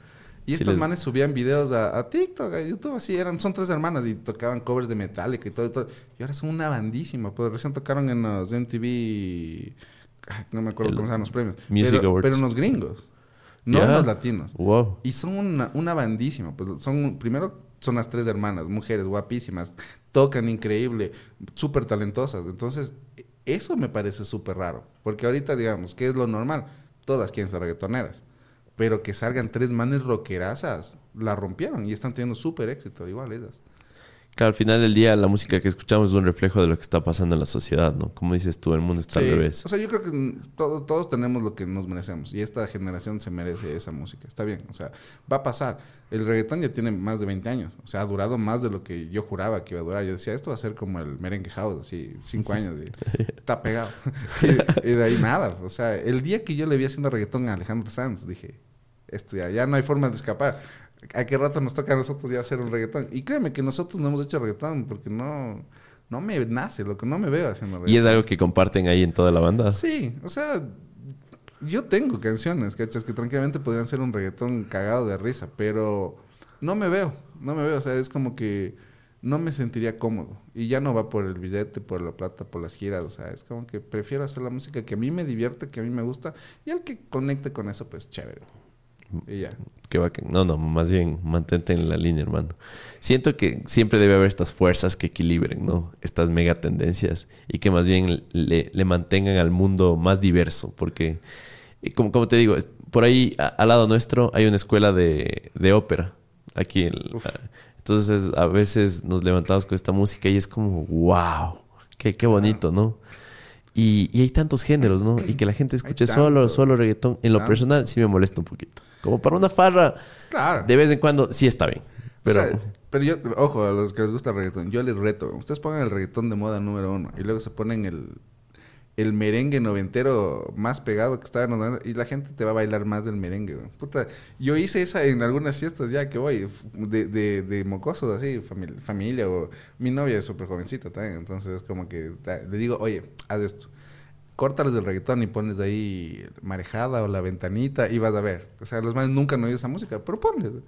Y estos manes subían videos a, TikTok, a YouTube, así eran, son tres hermanas y tocaban covers de Metallica y todo, y todo. Y ahora son una bandísima, pues recién tocaron en los MTV, no me acuerdo cómo se llaman los premios. Music pero, pero unos gringos, no en los latinos.
Wow.
Y son una, una bandísima, pues son, primero son las tres hermanas, mujeres guapísimas, tocan increíble, súper talentosas. Entonces, eso me parece súper raro, porque ahorita, digamos, ¿qué es lo normal? Todas quieren ser reggaetoneras. Pero que salgan tres manes rockerazas, la rompieron y están teniendo súper éxito, igual esas.
Claro, al final del día la música que escuchamos es un reflejo de lo que está pasando en la sociedad, ¿no? Como dices tú, el mundo está al revés.
O sea, yo creo que todos tenemos lo que nos merecemos y esta generación se merece esa música. Está bien, o sea, va a pasar. El reggaetón ya tiene más de 20 años, o sea, ha durado más de lo que yo juraba que iba a durar. Yo decía, esto va a ser como el merengue house, así, 5 años, y está pegado. y, de ahí nada. O sea, el día que yo le vi haciendo reggaetón a Alejandro Sanz, dije, esto ya, ya no hay forma de escapar. ¿A qué rato nos toca a nosotros ya hacer un reggaetón? Y créeme que nosotros no hemos hecho reggaetón porque no, no me nace, lo que no me veo haciendo reggaetón.
¿Y es algo que comparten ahí en toda la banda?
Sí, o sea, yo tengo canciones, ¿cachas? Que tranquilamente podrían ser un reggaetón cagado de risa, pero no me veo, no me veo, o sea, es como que no me sentiría cómodo. Y ya no va por el billete, por la plata, por las giras, o sea, es como que prefiero hacer la música que a mí me divierte, que a mí me gusta, y al que conecte con eso, pues chévere. Y ya.
Qué No, no, más bien mantente en la línea, hermano. Siento que siempre debe haber estas fuerzas que equilibren, ¿no? Estas mega tendencias y que más bien le, mantengan al mundo más diverso, porque, como, como te digo, por ahí al lado nuestro hay una escuela de, ópera, aquí. entonces a veces nos levantamos con esta música y es como, wow, qué, qué bonito, ¿no? Y, hay tantos géneros, ¿no? Y que la gente escuche solo, solo reggaetón. En lo personal sí me molesta un poquito. Como para una farra, claro. de vez en cuando sí está bien. Pero,
pero yo, ojo, a los que les gusta el reggaetón, yo les reto. Ustedes pongan el reggaetón de moda número uno y luego se ponen el, el merengue noventero más pegado que estaba en y la gente te va a bailar más del merengue, Puta, yo hice esa en algunas fiestas ya que voy, de, de, de mocosos así, familia, familia, o mi novia es súper jovencita también, entonces es como que le digo, oye, haz esto córtales del reggaetón y pones ahí marejada o la ventanita y vas a ver. O sea, los más nunca han oído esa música, pero ponle.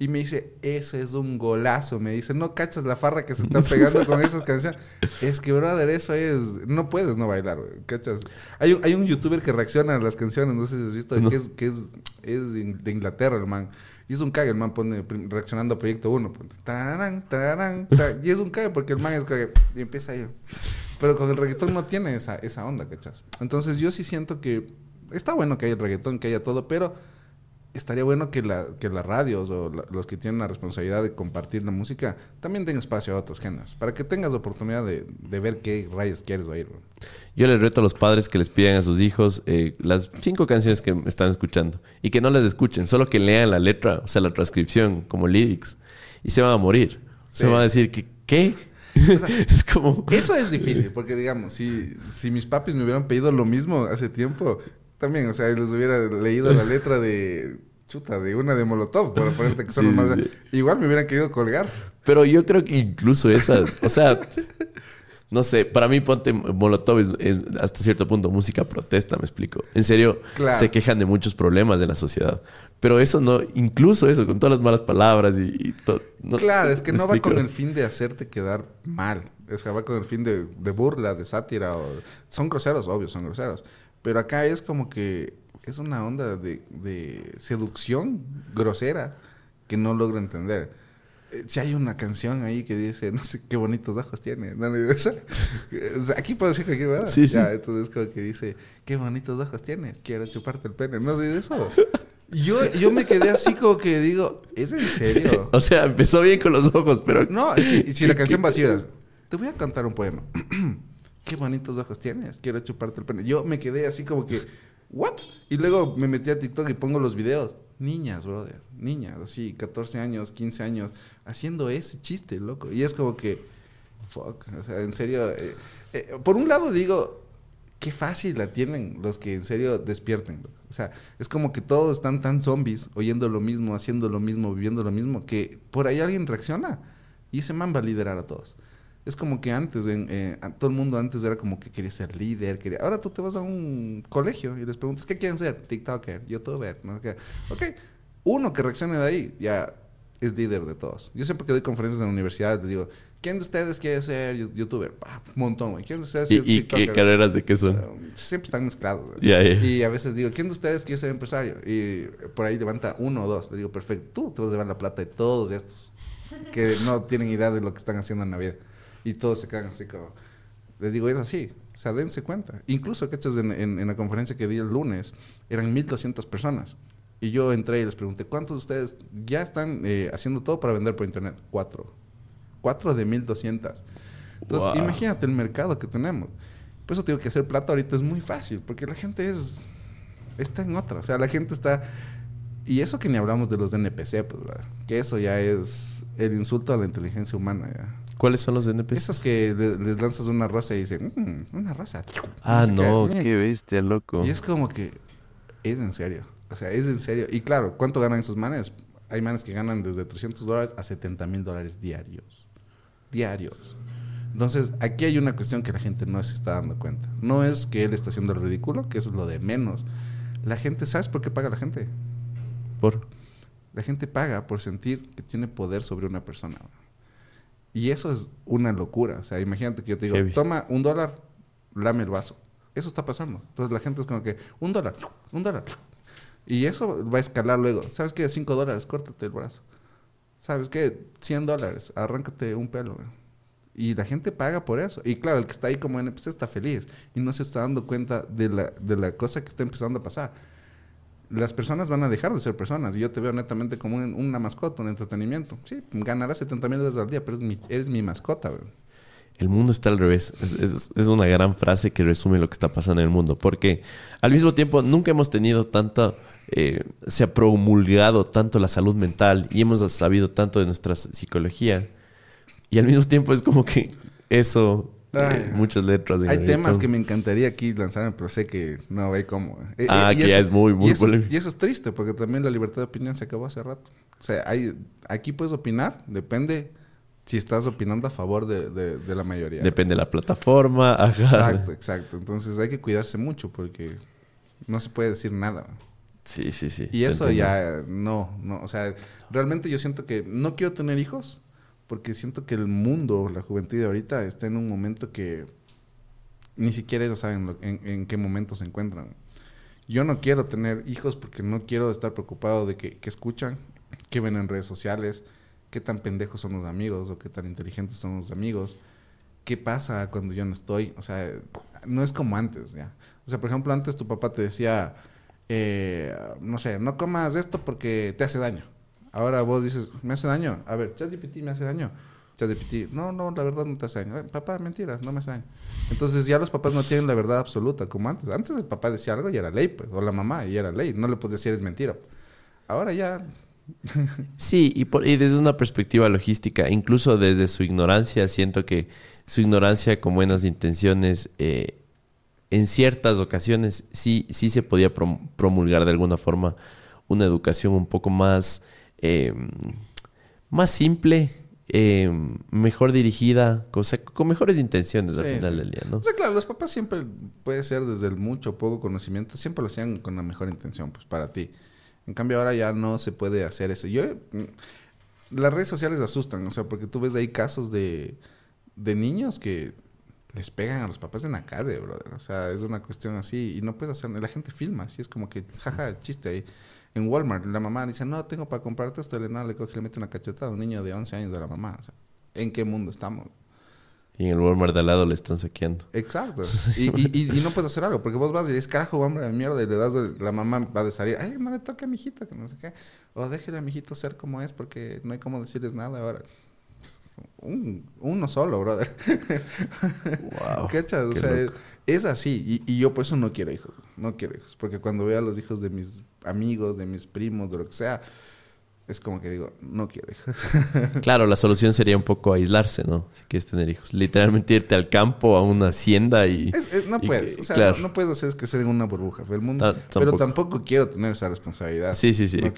Y me dice, eso es un golazo. Me dice, no cachas la farra que se está pegando con esas canciones. Es que, brother, eso es... No puedes no bailar, ¿cachas? Hay un, hay un youtuber que reacciona a las canciones, no sé si has visto, que, es, que es, es de Inglaterra, el man. Y es un cague, el man pone reaccionando a Proyecto 1. y es un cague porque el man es cague. Y empieza ahí. Pero con el reggaetón no tiene esa, esa onda, ¿cachas? Entonces yo sí siento que está bueno que haya el reggaetón, que haya todo, pero estaría bueno que, la, que las radios o los que tienen la responsabilidad de compartir la música también den espacio a otros géneros, para que tengas la oportunidad de, de ver qué rayos quieres oír.
Yo les reto a los padres que les pidan a sus hijos eh, las cinco canciones que están escuchando y que no las escuchen, solo que lean la letra, o sea, la transcripción como lyrics, y se van a morir. Se van a decir que, ¿qué?
es como... Eso es difícil, porque digamos, si, si mis papis me hubieran pedido lo mismo hace tiempo, también, o sea, les hubiera leído la letra de chuta, de una de Molotov, para ponerte que son los más... Igual me hubieran querido colgar.
Pero yo creo que incluso esas, o sea, no sé, para mí ponte Molotov es, hasta cierto punto música protesta, me explico. En serio, se quejan de muchos problemas de la sociedad. Pero eso no, incluso eso, con todas las malas palabras y, todo.
claro, es que no va con el fin de hacerte quedar mal. O sea, va con el fin de, burla, de sátira. O, son groseros, obvio, son groseros. Pero acá es como que es una onda de, de seducción grosera que no logro entender. Eh, si hay una canción ahí que dice, no sé qué bonitos ojos tiene. ¿no? aquí puedo decir cualquier verdad. Sí, sí. entonces como que dice, qué bonitos ojos tienes, quiero chuparte el pene. No de eso. Yo, yo me quedé así como que digo, ¿es en serio?
O sea, empezó bien con los ojos, pero...
No, si, si la canción va te voy a cantar un poema. qué bonitos ojos tienes, quiero chuparte el pene. Yo me quedé así como que, ¿what? Y luego me metí a TikTok y pongo los videos. Niñas, brother, niñas, así, 14 años, 15 años, haciendo ese chiste, loco. Y es como que, fuck, o sea, en serio. Eh, eh, por un lado digo, qué fácil la tienen los que en serio despierten. O sea, es como que todos están tan zombies, oyendo lo mismo, haciendo lo mismo, viviendo lo mismo, que por ahí alguien reacciona. Y ese man va a liderar a todos. Es como que antes, en, eh, todo el mundo antes era como que quería ser líder. Quería... Ahora tú te vas a un colegio y les preguntas, ¿qué quieren ser? TikToker, YouTuber, no sé Ok, uno que reaccione de ahí ya es líder de todos. Yo siempre que doy conferencias en la universidad les digo, ¿quién de ustedes quiere ser youtuber? un montón, güey. ¿Quién de ustedes
¿Y, ¿Y qué carreras de qué son?
Um, siempre están mezclados. Y a veces digo, ¿quién de ustedes quiere ser empresario? Y por ahí levanta uno o dos. Le digo, perfecto, tú te vas a llevar la plata de todos estos que no tienen idea de lo que están haciendo en la vida. Y todos se quedan así como... Les digo, es así. O sea, dense cuenta. Incluso, que en, en, en la conferencia que di el lunes, eran 1.200 personas. Y yo entré y les pregunté, ¿cuántos de ustedes ya están eh, haciendo todo para vender por internet? Cuatro. cuatro de 1200. Entonces, imagínate el mercado que tenemos. Por eso tengo que hacer plata ahorita es muy fácil, porque la gente es está en otra. O sea, la gente está... Y eso que ni hablamos de los NPC, pues, ¿verdad? que eso ya es el insulto a la inteligencia humana. ¿ya?
¿Cuáles son los NPC?
Esos que les lanzas una rosa y dicen, mmm, una rosa.
Ah, no, qué bestia, loco.
Y es como que es en serio. O sea, es en serio. Y claro, ¿cuánto ganan esos manes? Hay manes que ganan desde 300 dólares a 70 mil dólares diarios. Diarios. Entonces, aquí hay una cuestión que la gente no se está dando cuenta. No es que él está haciendo el ridículo, que eso es lo de menos. La gente, ¿sabes por qué paga la gente?
¿Por?
La gente paga por sentir que tiene poder sobre una persona. Y eso es una locura. O sea, imagínate que yo te digo, toma un dólar, lame el vaso. Eso está pasando. Entonces la gente es como que, un dólar, un dólar. Y eso va a escalar luego. ¿Sabes qué? Cinco dólares, córtate el brazo. ¿Sabes qué? Cien dólares, arráncate un pelo. Y la gente paga por eso. Y claro, el que está ahí como NPC está feliz y no se está dando cuenta de la, de la cosa que está empezando a pasar. Las personas van a dejar de ser personas. Y yo te veo netamente como una mascota, un entretenimiento. Sí, ganarás 70 mil dólares al día, pero eres mi, mascota.
El mundo está al revés. Es, es, una gran frase que resume lo que está pasando en el mundo. Porque al mismo tiempo nunca hemos tenido tanta... Eh, se ha promulgado tanto la salud mental y hemos sabido tanto de nuestra psicología y al mismo tiempo es como que eso, eh, muchas letras.
Hay temas que me encantaría aquí lanzar, pero sé que no hay cómo.
Eh, ah, que ya es muy, muy
y eso, y eso, es triste, porque también la libertad de opinión se acabó hace rato. O sea, hay, aquí puedes opinar, depende si estás opinando a favor de, de, la mayoría.
Depende de la plataforma.
Exacto, exacto. Entonces hay que cuidarse mucho porque no se puede decir nada.
Sí, sí, sí.
Y eso ya no, no. O sea, realmente yo siento que no quiero tener hijos porque siento que el mundo, la juventud de ahorita, está en un momento que ni siquiera ellos saben en, qué momento se encuentran. Yo no quiero tener hijos porque no quiero estar preocupado de que, escuchan, qué ven en redes sociales, qué tan pendejos son los amigos o qué tan inteligentes son los amigos, qué pasa cuando yo no estoy. O sea, no es como antes, ¿ya? O sea, por ejemplo, antes tu papá te decía, eh, no sé, no comas esto porque te hace daño. Ahora vos dices, ¿me hace daño? A ver, ChatGPT me hace daño. ChatGPT, no, no, la verdad no te hace daño. Eh, papá, mentiras, no me hace daño. Entonces ya los papás no tienen la verdad absoluta como antes. Antes el papá decía algo y era ley, pues, o la mamá y era ley. No le puedes decir es mentira. Ahora ya...
sí, y, por, desde una perspectiva logística, incluso desde su ignorancia, siento que su ignorancia con buenas intenciones, eh, en ciertas ocasiones sí, sí se podía promulgar de alguna forma una educación un poco más Em, más simple, em, mejor dirigida, con mejores intenciones al final del día, ¿no?
O sea, claro, los papás siempre, puede ser desde el mucho o poco conocimiento, siempre lo hacían con la mejor intención, pues para ti. En cambio ahora ya no se puede hacer eso. Yo, mm, las redes sociales asustan, o sea, porque tú ves ahí casos de, de niños que les pegan a los papás en la calle, brother. O sea, es una cuestión así y no puedes hacer, la gente filma, así es como que, jaja, chiste ahí en Walmart, la mamá dice, no, tengo para comprarte esto, Elena le coge y le mete una cachetada a un niño de 11 años de la mamá. O sea, ¿en qué mundo estamos?
Y en el Walmart de al lado le están saqueando.
Exacto. Y, y, y, no puedes hacer algo, porque vos vas y dices, carajo, hombre de mierda, y le das, la mamá va a salir, ay, no le toque a mi hijito, que no sé qué. O déjele a mi hijito ser como es, porque no hay cómo decirles nada ahora. Un, uno solo, brother. Wow. ¿Cachas? O sea, es, así. Y, y, yo por eso no quiero hijos. No quiero hijos. Porque cuando veo a los hijos de mis amigos, de mis primos, de lo que sea, es como que digo, no quiero hijos.
claro, la solución sería un poco aislarse, ¿no? Si quieres tener hijos. Literalmente irte al campo, a una hacienda y...
no puedes, o sea, no, puedes hacer crecer en una burbuja. El mundo, pero tampoco quiero tener esa responsabilidad.
Sí, sí, sí, no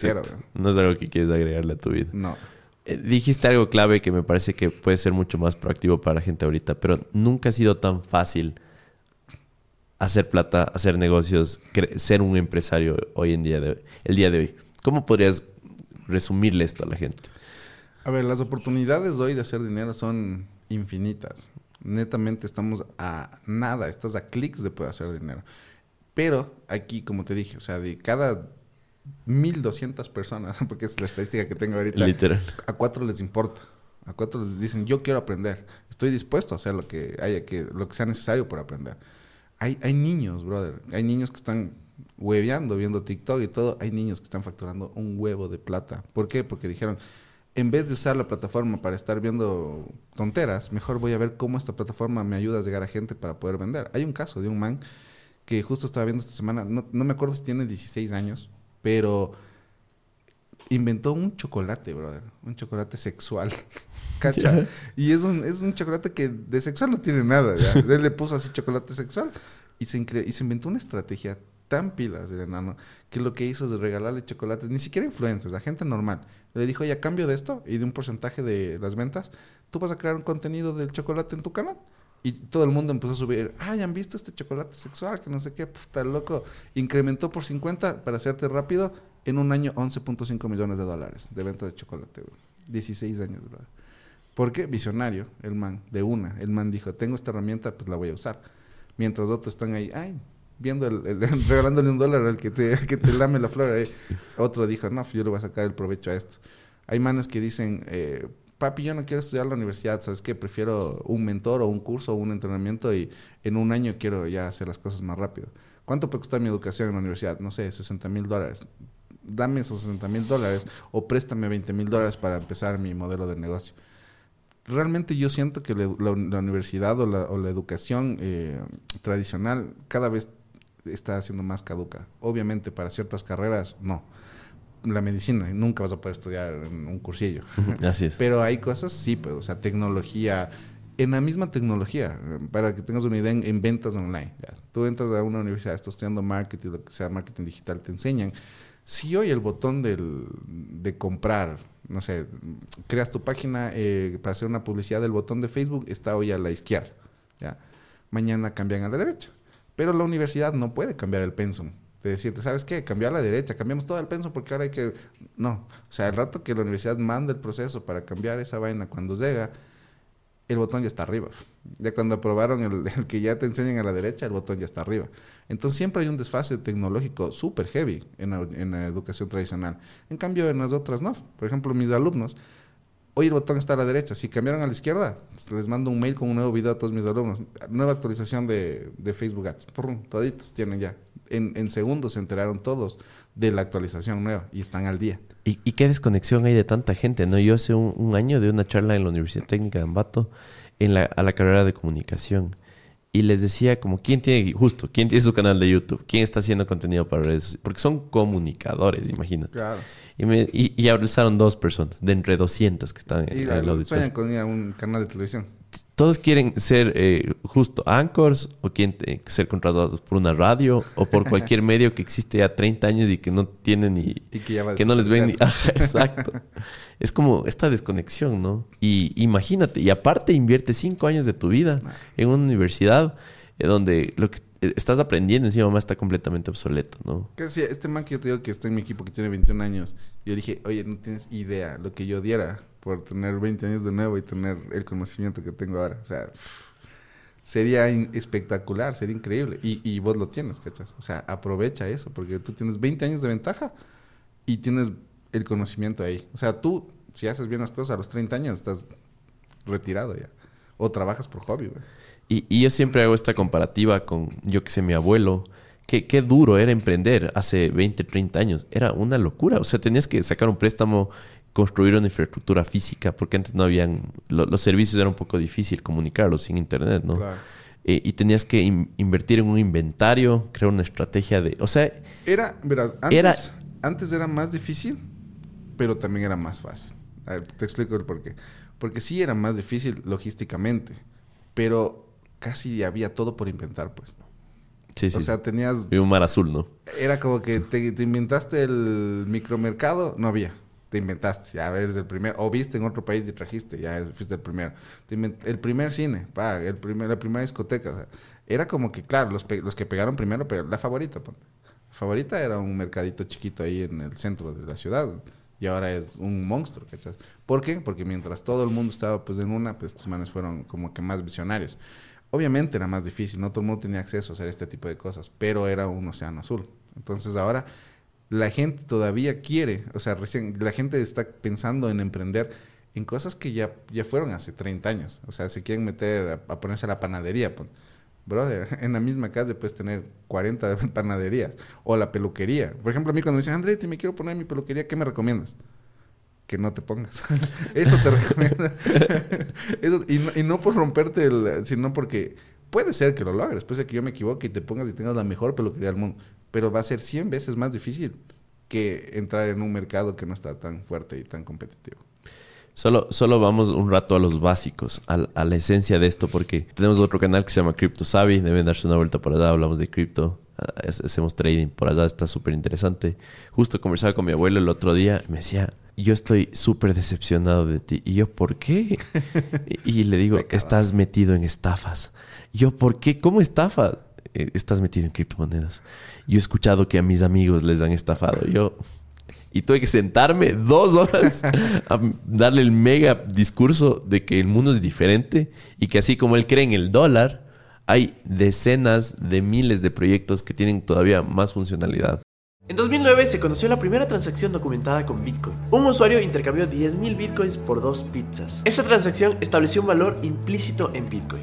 No es algo que quieres agregarle a tu vida. No. Eh, dijiste algo clave que me parece que puede ser mucho más proactivo para la gente ahorita, pero nunca ha sido tan fácil hacer plata, hacer negocios, ser un empresario hoy en día, de, el día de hoy. ¿Cómo podrías resumirle esto a la gente?
A ver, las oportunidades hoy de hacer dinero son infinitas. Netamente estamos a nada, estás a clics de poder hacer dinero. Pero aquí, como te dije, o sea, de cada 1200 personas, porque es la estadística que tengo ahorita,
Literal.
a cuatro les importa. A cuatro les dicen, yo quiero aprender. Estoy dispuesto a hacer lo que haya que, lo que sea necesario por aprender. Hay, hay niños, brother. Hay niños que están hueveando, viendo TikTok y todo. Hay niños que están facturando un huevo de plata. ¿Por qué? Porque dijeron, en vez de usar la plataforma para estar viendo tonteras, mejor voy a ver cómo esta plataforma me ayuda a llegar a gente para poder vender. Hay un caso de un man que justo estaba viendo esta semana, no, no me acuerdo si tiene 16 años, pero inventó un chocolate, brother. Un chocolate sexual. ¿Cacha? Y es un, es un chocolate que de sexual no tiene nada. ¿ya? Él le puso así chocolate sexual y se, y se inventó una estrategia tan pilas del enano que lo que hizo es regalarle chocolates, ni siquiera influencers, a gente normal. Le dijo, oye, a cambio de esto y de un porcentaje de las ventas, tú vas a crear un contenido del chocolate en tu canal. Y todo el mundo empezó a subir, ay, ¿han visto este chocolate sexual? Que no sé qué, puta loco. Incrementó por 50, para hacerte rápido, en un año 11.5 millones de dólares de venta de chocolate, 16 años, ¿verdad? ¿Por qué? Visionario, el man, de una. El man dijo, tengo esta herramienta, pues la voy a usar. Mientras otros están ahí, ay, viendo, el, regalándole un dólar al que te, que te lame la flor. Ahí. Otro dijo, no, yo le voy a sacar el provecho a esto. Hay manes que dicen, eh, papi, yo no quiero estudiar la universidad, ¿sabes qué? Prefiero un mentor o un curso o un entrenamiento y en un año quiero ya hacer las cosas más rápido. ¿Cuánto puede costar mi educación en la universidad? No sé, 60 mil dólares. Dame esos 60 mil dólares o préstame 20 mil dólares para empezar mi modelo de negocio. Realmente yo siento que la, universidad o la, educación eh, tradicional cada vez está siendo más caduca. Obviamente para ciertas carreras no la medicina, nunca vas a poder estudiar en un cursillo.
Así es.
Pero hay cosas, sí, pues, o sea, tecnología, en la misma tecnología, para que tengas una idea, en, ventas online. Tú entras a una universidad, estás estudiando marketing, lo que sea, marketing digital, te enseñan. Si hoy el botón del, de comprar, no sé, creas tu página eh, para hacer una publicidad, el botón de Facebook está hoy a la izquierda. ¿ya? Mañana cambian a la derecha. Pero la universidad no puede cambiar el pensum de decirte, ¿sabes qué? Cambiar a la derecha, cambiamos todo el penso porque ahora hay que... No, o sea, el rato que la universidad manda el proceso para cambiar esa vaina cuando llega, el botón ya está arriba. Ya cuando aprobaron el, que ya te enseñan a la derecha, el botón ya está arriba. Entonces siempre hay un desfase tecnológico súper heavy en la, educación tradicional. En cambio, en las otras no. Por ejemplo, mis alumnos hoy el botón está a la derecha. Si cambiaron a la izquierda, les mando un mail con un nuevo video a todos mis alumnos. Nueva actualización de, Facebook Ads. Toditos tienen ya. En, en, segundos se enteraron todos de la actualización nueva y están al día.
¿Y, y qué desconexión hay de tanta gente? no Yo hace un, año de una charla en la Universidad Técnica de Ambato en la, a la carrera de comunicación. Y les decía como, ¿quién tiene, justo, quién tiene su canal de YouTube? ¿Quién está haciendo contenido para redes? Porque son comunicadores, imagínate. Claro. Y, me, y, y dos personas, de entre 200 que están
en, el auditorio. sueñan con ir a un canal de televisión.
Todos quieren ser eh, justo anchors o quieren ser contratados por una radio o por cualquier medio que existe ya 30 años y que no tienen ni... Y que, no les ven ni... exacto. es como esta desconexión, ¿no? Y imagínate, y aparte invierte 5 años de tu vida en una universidad eh, donde lo que estás aprendiendo encima más está completamente obsoleto, ¿no?
Que sí, este man que yo te digo que está en mi equipo que tiene 21 años, yo dije, oye, no tienes idea lo que yo diera por tener 20 años de nuevo y tener el conocimiento que tengo ahora. O sea, sería espectacular, sería increíble. Y, y vos lo tienes, ¿cachas? O sea, aprovecha eso, porque tú tienes 20 años de ventaja y tienes el conocimiento ahí. O sea, tú, si haces bien las cosas a los 30 años, estás retirado ya. O trabajas por hobby, güey.
Y, yo siempre hago esta comparativa con, yo que sé, mi abuelo. Qué, qué duro era emprender hace 20, 30 años. Era una locura. O sea, tenías que sacar un préstamo, construir una infraestructura física, porque antes no habían... los servicios era un poco difícil comunicarlos sin internet, ¿no? Claro. Eh, y tenías que invertir en un inventario, crear una estrategia de... O sea...
Era, verás, antes era, antes era más difícil, pero también era más fácil. te explico el por qué. Porque sí era más difícil logísticamente, pero casi había todo por inventar, pues.
Sí, sí.
O sea, tenías...
Y un mar azul, ¿no?
Era como que te, te inventaste el micromercado, no había. Te inventaste, ya eres el primero. O viste en otro país y trajiste, ya fuiste el primero. el primer cine, pa, el primer, la primera discoteca. era como que, claro, los, los que pegaron primero, pero la favorita, ponte. La favorita era un mercadito chiquito ahí en el centro de la ciudad y ahora es un monstruo, ¿cachas? ¿Por qué? Porque mientras todo el mundo estaba pues en una, pues estos manes fueron como que más visionarios. Obviamente era más difícil, no todo el mundo tenía acceso a hacer este tipo de cosas, pero era un océano azul. Entonces ahora la gente todavía quiere, o sea, recién la gente está pensando en emprender en cosas que ya, ya fueron hace 30 años. O sea, se quieren meter a, ponerse a la panadería. Brother, en la misma casa puedes tener 40 panaderías o la peluquería. Por ejemplo, a mí cuando me dicen, André, me quiero poner mi peluquería, ¿qué me recomiendas? Que no te pongas. Eso te recomiendo. y, no, por romperte, el, sino porque puede ser que lo logres. Después de que yo me equivoque y te pongas y tengas la mejor peluquería del mundo. Pero va a ser 100 veces más difícil que entrar en un mercado que no está tan fuerte y tan competitivo.
Solo, solo vamos un rato a los básicos, a, la esencia de esto, porque tenemos otro canal que se llama Crypto Savvy, deben darse una vuelta por allá, hablamos de cripto, hacemos trading por allá, está súper interesante. Justo conversaba con mi abuelo el otro día, me decía, yo estoy súper decepcionado de ti. Y yo, ¿por qué? y, le digo, estás metido en estafas. yo, ¿por qué? ¿Cómo estafas? Eh, estás metido en criptomonedas. Yo he escuchado que a mis amigos les han estafado. Yo, y tuve que sentarme dos horas a darle el mega discurso de que el mundo es diferente y que así como él cree en el dólar, hay decenas de miles de proyectos que tienen todavía más funcionalidad. En 2009 se conoció la primera transacción documentada con Bitcoin. Un usuario intercambió 10.000 Bitcoins por dos pizzas. Esa transacción estableció un valor implícito en Bitcoin,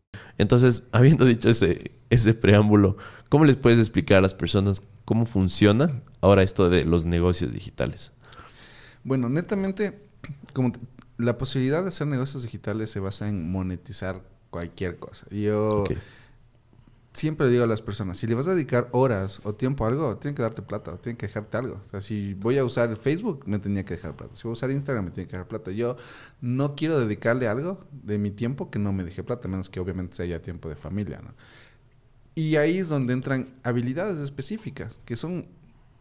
Entonces, habiendo dicho ese, ese preámbulo, ¿cómo les puedes explicar a las personas cómo funciona ahora esto de los negocios digitales?
Bueno, netamente, como la posibilidad de hacer negocios digitales se basa en monetizar cualquier cosa. Yo siempre digo a las personas, si le vas a dedicar horas o tiempo a algo, tienen que darte plata, tienen que dejarte algo. O sea, si voy a usar Facebook, me tenía que dejar plata. Si voy a usar Instagram, me tiene que dejar plata. Yo no quiero dedicarle algo de mi tiempo que no me deje plata, menos que obviamente sea tiempo de familia, ¿no? Y ahí es donde entran habilidades específicas, que son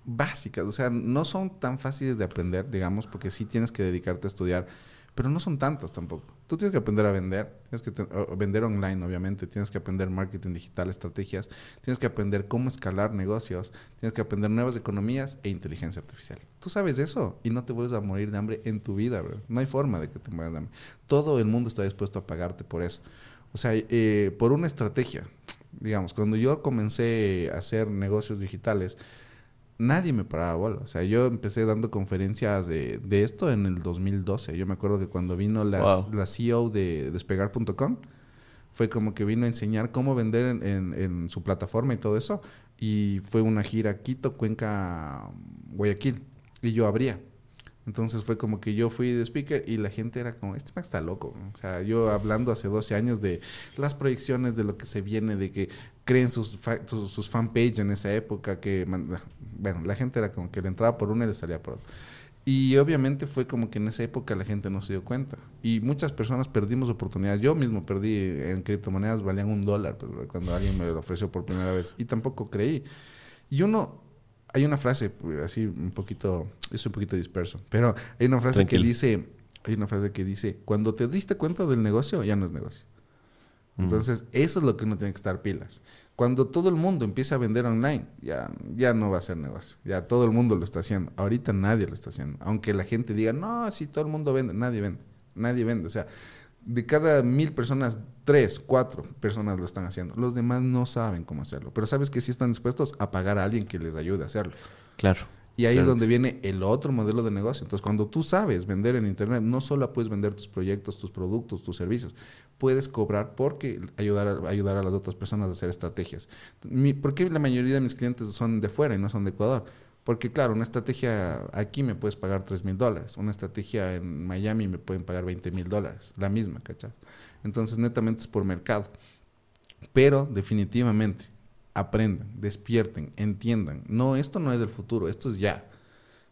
básicas, o sea, no son tan fáciles de aprender, digamos, porque sí tienes que dedicarte a estudiar pero no son tantas tampoco. Tú tienes que aprender a vender, tienes que vender online, obviamente, tienes que aprender marketing digital, estrategias, tienes que aprender cómo escalar negocios, tienes que aprender nuevas economías e inteligencia artificial. Tú sabes eso y no te vuelves a morir de hambre en tu vida, bro. No hay forma de que te mueras de hambre. Todo el mundo está dispuesto a pagarte por eso. O sea, eh, por una estrategia. Digamos, cuando yo comencé a hacer negocios digitales, nadie me paraba bola. O sea, yo empecé dando conferencias de, de esto en el 2012. Yo me acuerdo que cuando vino la, la CEO de despegar.com, fue como que vino a enseñar cómo vender en, en, su plataforma y todo eso. Y fue una gira Quito, Cuenca, Guayaquil. Y yo abría. Entonces fue como que yo fui de speaker y la gente era como, este Max está loco. O sea, yo hablando hace 12 años de las proyecciones, de lo que se viene, de que creen sus, sus, sus fanpage en esa época, que, bueno, la gente era como que le entraba por una y le salía por otra. Y obviamente fue como que en esa época la gente no se dio cuenta. Y muchas personas perdimos oportunidades. Yo mismo perdí en criptomonedas, valían un dólar pues, cuando alguien me lo ofreció por primera vez. Y tampoco creí. Y uno, hay una frase, así un poquito, es un poquito disperso, pero hay una frase que dice, hay una frase que dice, cuando te diste cuenta del negocio, ya no es negocio. Entonces, eso es lo que uno tiene que estar pilas. Cuando todo el mundo empieza a vender online, ya, ya no va a ser negocio. Ya todo el mundo lo está haciendo. Ahorita nadie lo está haciendo. Aunque la gente diga, no, si todo el mundo vende, nadie vende. Nadie vende. O sea, de cada mil personas, tres, cuatro personas lo están haciendo. Los demás no saben cómo hacerlo. Pero sabes que sí están dispuestos a pagar a alguien que les ayude a hacerlo.
Claro.
Y ahí es donde viene el otro modelo de negocio. Entonces, cuando tú sabes vender en Internet, no solo puedes vender tus proyectos, tus productos, tus servicios, puedes cobrar porque ayudar a, ayudar a las otras personas a hacer estrategias. ¿Por qué la mayoría de mis clientes son de fuera y no son de Ecuador? Porque claro, una estrategia aquí me puedes pagar 3 mil dólares, una estrategia en Miami me pueden pagar 20 mil dólares, la misma, ¿cachai? Entonces, netamente es por mercado. Pero definitivamente, aprendan, despierten, entiendan. No, esto no es del futuro, esto es ya.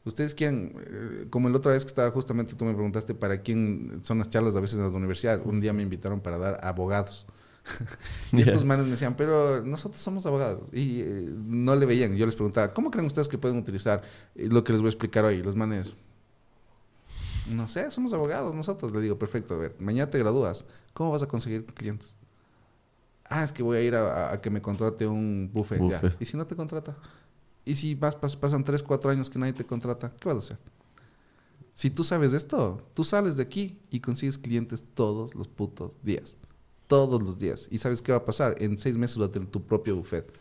Ustedes quieren, eh, como el otra vez que estaba justamente, tú me preguntaste para quién son las charlas a veces en las universidades. Un día me invitaron para dar abogados. y estos manes me decían, pero nosotros somos abogados. Y eh, no le veían. Yo les preguntaba, ¿cómo creen ustedes que pueden utilizar lo que les voy a explicar hoy? Los manes, no sé, somos abogados nosotros. Le digo, perfecto, a ver, mañana te gradúas. ¿Cómo vas a conseguir clientes? Ah, es que voy a ir a, que me contrate un buffet. Ya. ¿Y si no te contrata? ¿Y si vas, pasan 3, 4 años que nadie te contrata? ¿Qué vas a hacer? Si tú sabes esto, tú sales de aquí y consigues clientes todos los putos días. Todos los días. ¿Y sabes qué va a pasar? En seis meses vas a tener tu propio buffet.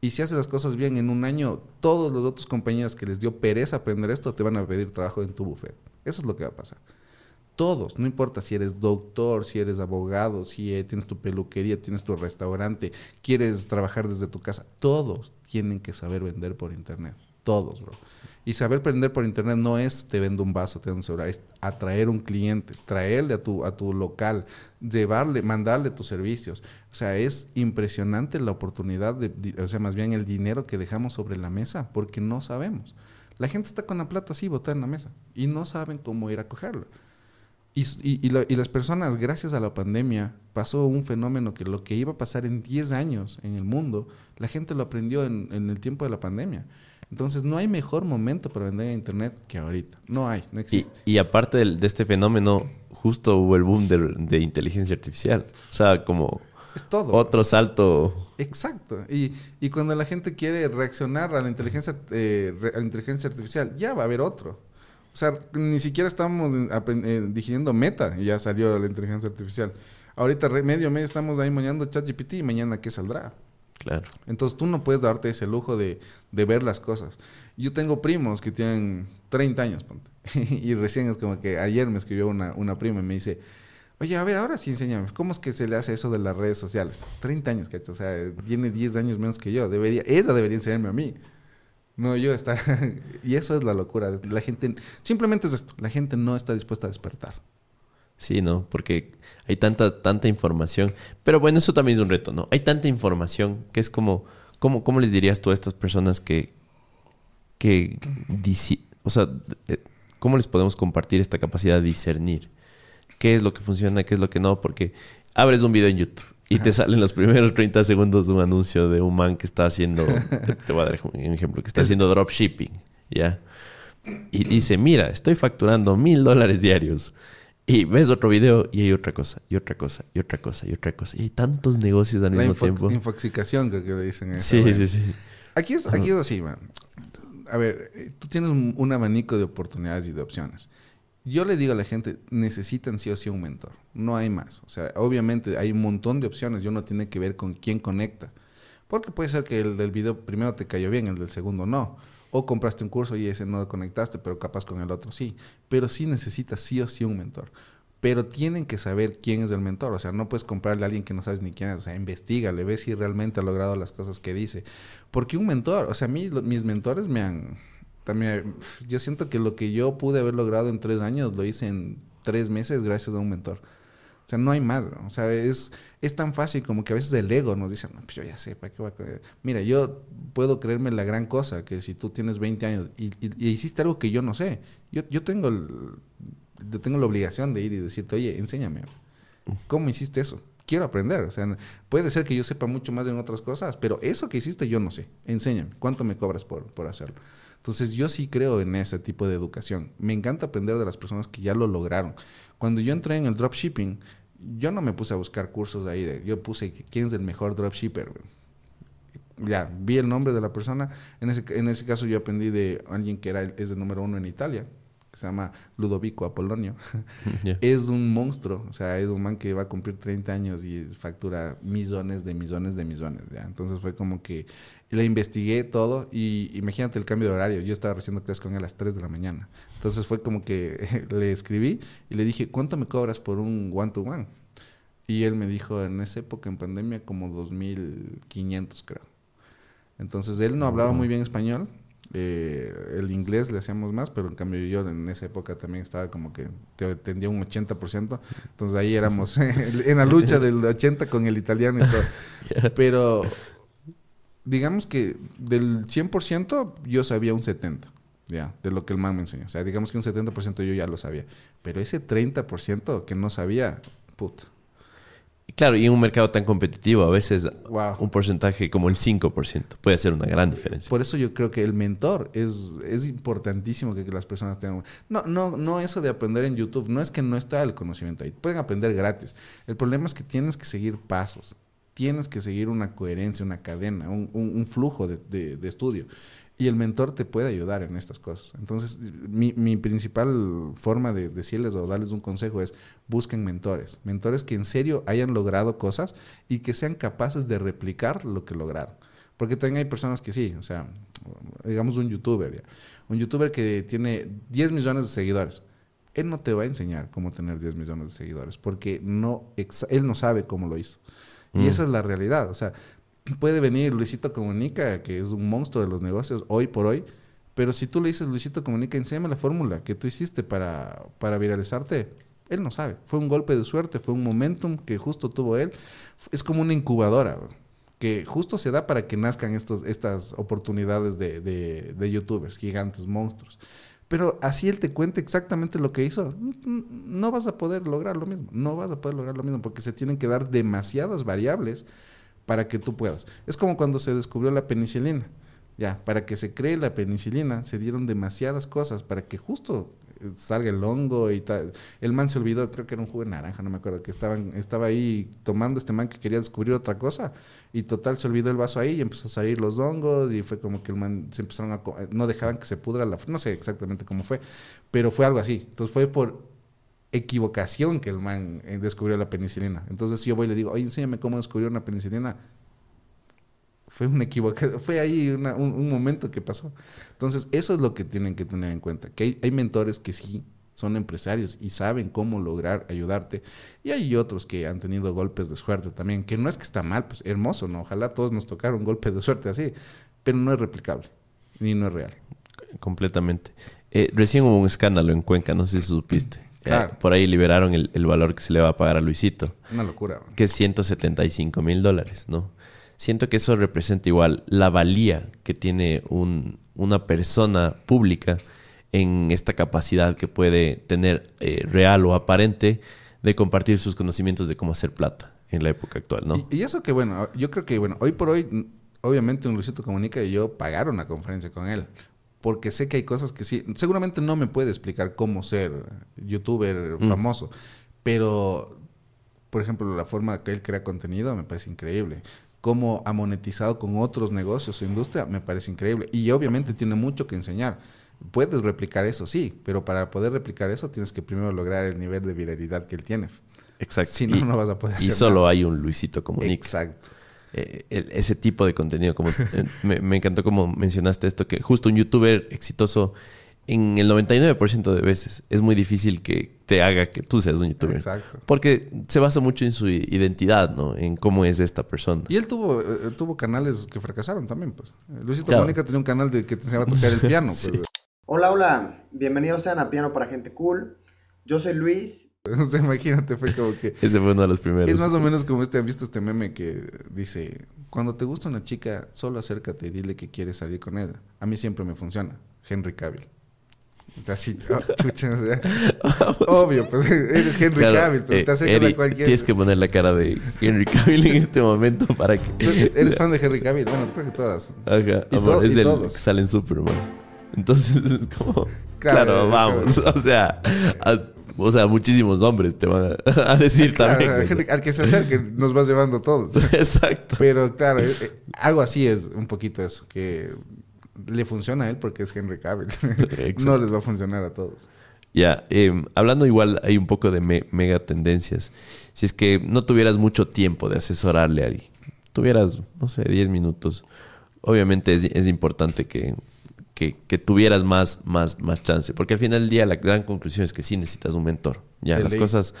Y si haces las cosas bien en un año, todos los otros compañeros que les dio pereza aprender esto te van a pedir trabajo en tu buffet. Eso es lo que va a pasar. Todos, no importa si eres doctor, si eres abogado, si eh, tienes tu peluquería, tienes tu restaurante, quieres trabajar desde tu casa, todos tienen que saber vender por internet. Todos, bro. Y saber vender por internet no es te vendo un vaso, te vendo un celular, es atraer un cliente, traerle a tu, a tu local, llevarle, mandarle tus servicios. O sea, es impresionante la oportunidad, de, o sea, más bien el dinero que dejamos sobre la mesa, porque no sabemos. La gente está con la plata así botada en la mesa y no saben cómo ir a cogerlo. Y, y, y, las personas, gracias a la pandemia, pasó un fenómeno que lo que iba a pasar en 10 años en el mundo, la gente lo aprendió en, en, el tiempo de la pandemia. Entonces, no hay mejor momento para vender en Internet que ahorita. No hay, no existe.
Y, aparte de, de, este fenómeno, justo hubo el boom de, de inteligencia artificial. O sea, como
es todo.
Otro salto.
Exacto. Y, y cuando la gente quiere reaccionar a la inteligencia, eh, a la inteligencia artificial, ya va a haber otro. O sea, ni siquiera estamos eh, digiriendo meta y ya salió la inteligencia artificial. Ahorita medio medio estamos ahí mañana ChatGPT y mañana qué saldrá.
Claro.
Entonces tú no puedes darte ese lujo de, de ver las cosas. Yo tengo primos que tienen 30 años, ponte. y recién es como que ayer me escribió una, una prima y me dice, Oye, a ver, ahora sí enséñame, ¿cómo es que se le hace eso de las redes sociales? 30 años, ¿cachai? O sea, tiene 10 años menos que yo. Debería, ella debería enseñarme a mí. No, yo estar. y eso es la locura. La gente. Simplemente es esto. La gente no está dispuesta a despertar.
Sí, ¿no? Porque hay tanta, tanta información. Pero bueno, eso también es un reto, ¿no? Hay tanta información que es como. ¿Cómo, cómo les dirías tú a estas personas que. que. O sea, eh, ¿cómo les podemos compartir esta capacidad de discernir? qué es lo que funciona, qué es lo que no, porque abres un video en YouTube y te salen los primeros 30 segundos de un anuncio de un man que está haciendo, te voy a dar un ejemplo, que está haciendo dropshipping, ¿ya? Y dice, mira, estoy facturando mil dólares diarios. Y ves otro video y hay otra cosa, y otra cosa, y otra cosa, y otra cosa. Y hay tantos negocios al mismo tiempo.
infoxicación que, que dicen. Eso,
sí, sí, sí.
Aquí es, aquí es así, man. A ver, eh, tú tienes un abanico de oportunidades y de opciones yo le digo a la gente, necesitan sí o sí un mentor. No hay más. O sea, obviamente hay un montón de opciones y uno tiene que ver con quién conecta. Porque puede ser que el del video primero te cayó bien, el del segundo no. O compraste un curso y ese no conectaste, pero capaz con el otro sí. Pero sí necesitas sí o sí un mentor. Pero tienen que saber quién es el mentor. O sea, no puedes comprarle a alguien que no sabes ni quién es. O sea, investigale, ve si realmente ha logrado las cosas que dice. Porque un mentor, o sea, a mí mis mentores me han también yo siento que lo que yo pude haber logrado en tres años lo hice en tres meses gracias a un mentor. O sea, no hay más. O sea, es, es tan fácil como que a veces el ego nos dice, no, pues yo ya sé, ¿para qué voy a Mira, yo puedo creerme la gran cosa que si tú tienes 20 años y, hiciste algo que yo no sé, yo, yo tengo, yo tengo la obligación de ir y decirte, oye, enséñame. ¿Cómo hiciste eso? Quiero aprender. O sea, puede ser que yo sepa mucho más en otras cosas, pero eso que hiciste yo no sé. Enséñame. ¿Cuánto me cobras por, por hacerlo? Entonces yo sí creo en ese tipo de educación. Me encanta aprender de las personas que ya lo lograron. Cuando yo entré en el dropshipping, yo no me puse a buscar cursos de ahí. De, yo puse quién es el mejor dropshipper. Ya, vi el nombre de la persona. En ese, en ese caso yo aprendí de alguien que era, es el número uno en Italia se llama Ludovico Apolonio. Es un monstruo, o sea, es un man que va a cumplir 30 años y factura millones de millones de millones. ¿ya? Entonces fue como que le investigué todo y imagínate el cambio de horario. Yo estaba haciendo clases con él a las 3 de la mañana. Entonces fue como que le escribí y le dije, ¿cuánto me cobras por un one-to-one? -one? Y él me dijo, en esa época, en pandemia, como 2.500 creo. Entonces él no hablaba muy bien español eh, el inglés le hacíamos más, pero en cambio yo en esa época también estaba como que tendía un 80%, entonces ahí éramos en la lucha del 80 con el italiano y todo. Pero digamos que del 100% yo sabía un 70. Ya, de lo que el man me enseñó. O sea, digamos que un 70% yo ya lo sabía. Pero ese 30% que no sabía, puta.
Claro, y en un mercado tan competitivo, a veces
Wow.
un porcentaje como el 5% puede hacer una gran diferencia.
Por eso yo creo que el mentor es, es importantísimo que, que las personas tengan. No, no, no eso de aprender en YouTube. No es que no está el conocimiento ahí. Pueden aprender gratis. El problema es que tienes que seguir pasos. Tienes que seguir una coherencia, una cadena, un, un- un flujo de, de- de estudio. Y el mentor te puede ayudar en estas cosas. Entonces, mi, mi principal forma de decirles o darles un consejo es busquen mentores. Mentores que en serio hayan logrado cosas y que sean capaces de replicar lo que lograron. Porque también hay personas que sí, o sea, digamos un youtuber, ¿ya? un youtuber que tiene 10 millones de seguidores. Él no te va a enseñar cómo tener 10 millones de seguidores, porque no, él no sabe cómo lo hizo. Y
Mm.
esa es la realidad. O sea, puede venir Luisito Comunica, que es un monstruo de los negocios hoy por hoy, pero si tú le dices, Luisito Comunica, enséñame la fórmula que tú hiciste para, para viralizarte, él no sabe. Fue un golpe de suerte, fue un momentum que justo tuvo él. Es como una incubadora, que justo se da para que nazcan estos, estas oportunidades de, de, youtubers, gigantes, monstruos. Pero así él te cuente exactamente lo que hizo, no vas a poder lograr lo mismo. No vas a poder lograr lo mismo porque se tienen que dar demasiadas variables para que tú puedas. Es como cuando se descubrió la penicilina. Ya, para que se cree la penicilina, se dieron demasiadas cosas para que justo eh, salga el hongo y tal. El man se olvidó, creo que era un jugo naranja, no me acuerdo, que estaban, estaba ahí tomando este man que quería descubrir otra cosa y total se olvidó el vaso ahí y empezó a salir los hongos y fue como que el man se empezaron a... co- No dejaban que se pudra la... No sé exactamente cómo fue, pero fue algo así. Entonces fue por equivocación que el man eh, descubrió la penicilina. Entonces si yo voy y le digo, oye, enséñame cómo descubrió una penicilina. Fue una equivocación, fue ahí un, un momento que pasó. Entonces eso es lo que tienen que tener en cuenta, que hay, hay mentores que sí son empresarios y saben cómo lograr ayudarte. Y hay otros que han tenido golpes de suerte también, que no es que está mal, pues hermoso, ¿no? Ojalá todos nos tocaron golpes de suerte así, pero no es replicable, ni no es real.
Completamente. Eh, recién hubo un escándalo en Cuenca, no sé si supiste. Eh, por ahí liberaron el, el valor que se le va a pagar a Luisito,
Una locura.
que es 175 mil dólares, ¿no? Siento que eso representa igual la valía que tiene un- una persona pública en esta capacidad que puede tener eh, real o aparente de compartir sus conocimientos de cómo hacer plata en la época actual, ¿no?
Y, y eso que bueno, yo creo que bueno, hoy por hoy, obviamente un Luisito Comunica y yo pagaron una conferencia con él. Porque sé que hay cosas que sí, seguramente no me puede explicar cómo ser youtuber
Mm.
famoso, pero por ejemplo, la forma que él crea contenido me parece increíble. Cómo ha monetizado con otros negocios o industria me parece increíble. Y obviamente tiene mucho que enseñar. Puedes replicar eso, sí, pero para poder replicar eso tienes que primero lograr el nivel de viralidad que él tiene.
Exacto.
Si no,
Y-
no vas a poder
Y
hacer
solo
nada.
hay un Luisito Comunica.
Exacto.
Eh, el- ese tipo de contenido. Como, eh, me, me encantó como mencionaste esto, que justo un youtuber exitoso, en el 99% de veces, es muy difícil que te haga que tú seas un youtuber.
Exacto.
Porque se basa mucho en su i- identidad, ¿no? En cómo es esta persona.
Y él tuvo, eh, tuvo canales que fracasaron también, pues. Luisito
Claro.
Comunica tenía un canal de que te enseñaba a tocar el piano,
Sí.
pues.
Hola, hola, bienvenidos sean a Piano para Gente Cool. Yo soy Luis.
O sea, imagínate, fue como que...
Ese fue uno de los primeros.
Es más o menos como este, ¿han visto este meme que dice, cuando te gusta una chica, solo acércate y dile que quieres salir con ella? A mí siempre me funciona. Henry Cavill. O sea, sí, oh, chucha, o sea, obvio, pues eres Henry
Claro,
Cavill, pero
eh,
te acercas
Eri,
a cualquier...
Tienes que poner la cara de Henry Cavill en este momento para que...
Eres fan de Henry Cavill, bueno, creo que todas.
Ajá,
Y
amor,
to-
es
y
el
todos.
que sale en Superman. Entonces es como...
Claro,
Claro,
eh,
vamos. O sea, a- o sea, muchísimos hombres te van a, a decir
Claro,
también.
al que se acerque nos vas llevando todos.
Exacto.
Pero claro, eh, eh, algo así es un poquito eso, que le funciona a él porque es Henry Cavill. No les va a funcionar a todos.
Ya, eh, hablando igual, hay un poco de me- mega tendencias. Si es que no tuvieras mucho tiempo de asesorarle a alguien, tuvieras, no sé, 10 minutos, obviamente es, es importante que, que, que tuvieras más, más, más chance. Porque al final del día la gran conclusión es que sí necesitas un mentor. Ya,
De
las
ley.
cosas,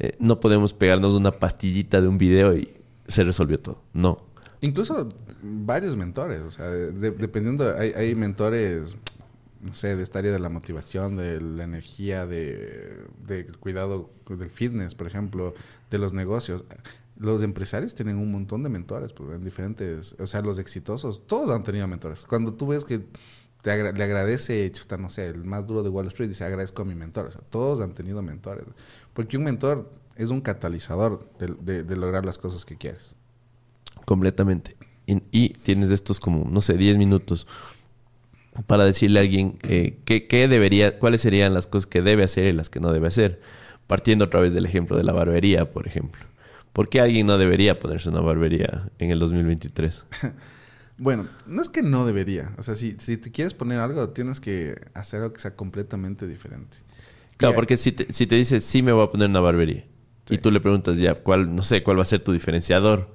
eh, no podemos pegarnos una pastillita de un video y se resolvió todo. No.
Incluso varios mentores, o sea, de- dependiendo, hay, hay mentores, no sé, de esta área de la motivación, de la energía, de, del cuidado del fitness, por ejemplo, de los negocios. Los empresarios tienen un montón de mentores, pues, en diferentes, o sea, los exitosos, todos han tenido mentores. Cuando tú ves que te le agradece, chuta, no sé, el más duro de Wall Street dice agradezco a mi mentor. O sea, todos han tenido mentores. Porque un mentor es un catalizador de, de, lograr las cosas que quieres.
Completamente. Y, y, tienes estos como, no sé, 10 minutos para decirle a alguien eh, qué, qué, debería, cuáles serían las cosas que debe hacer y las que no debe hacer. Partiendo otra vez del ejemplo de la barbería, por ejemplo. ¿Por qué alguien no debería ponerse una barbería en el 2023?
Bueno, no es que no debería. O sea, si, si te quieres poner algo, tienes que hacer algo que sea completamente diferente.
Claro, porque si te, si te dices, sí me voy a poner una barbería, y tú le preguntas ya, cuál, no sé, cuál va a ser tu diferenciador,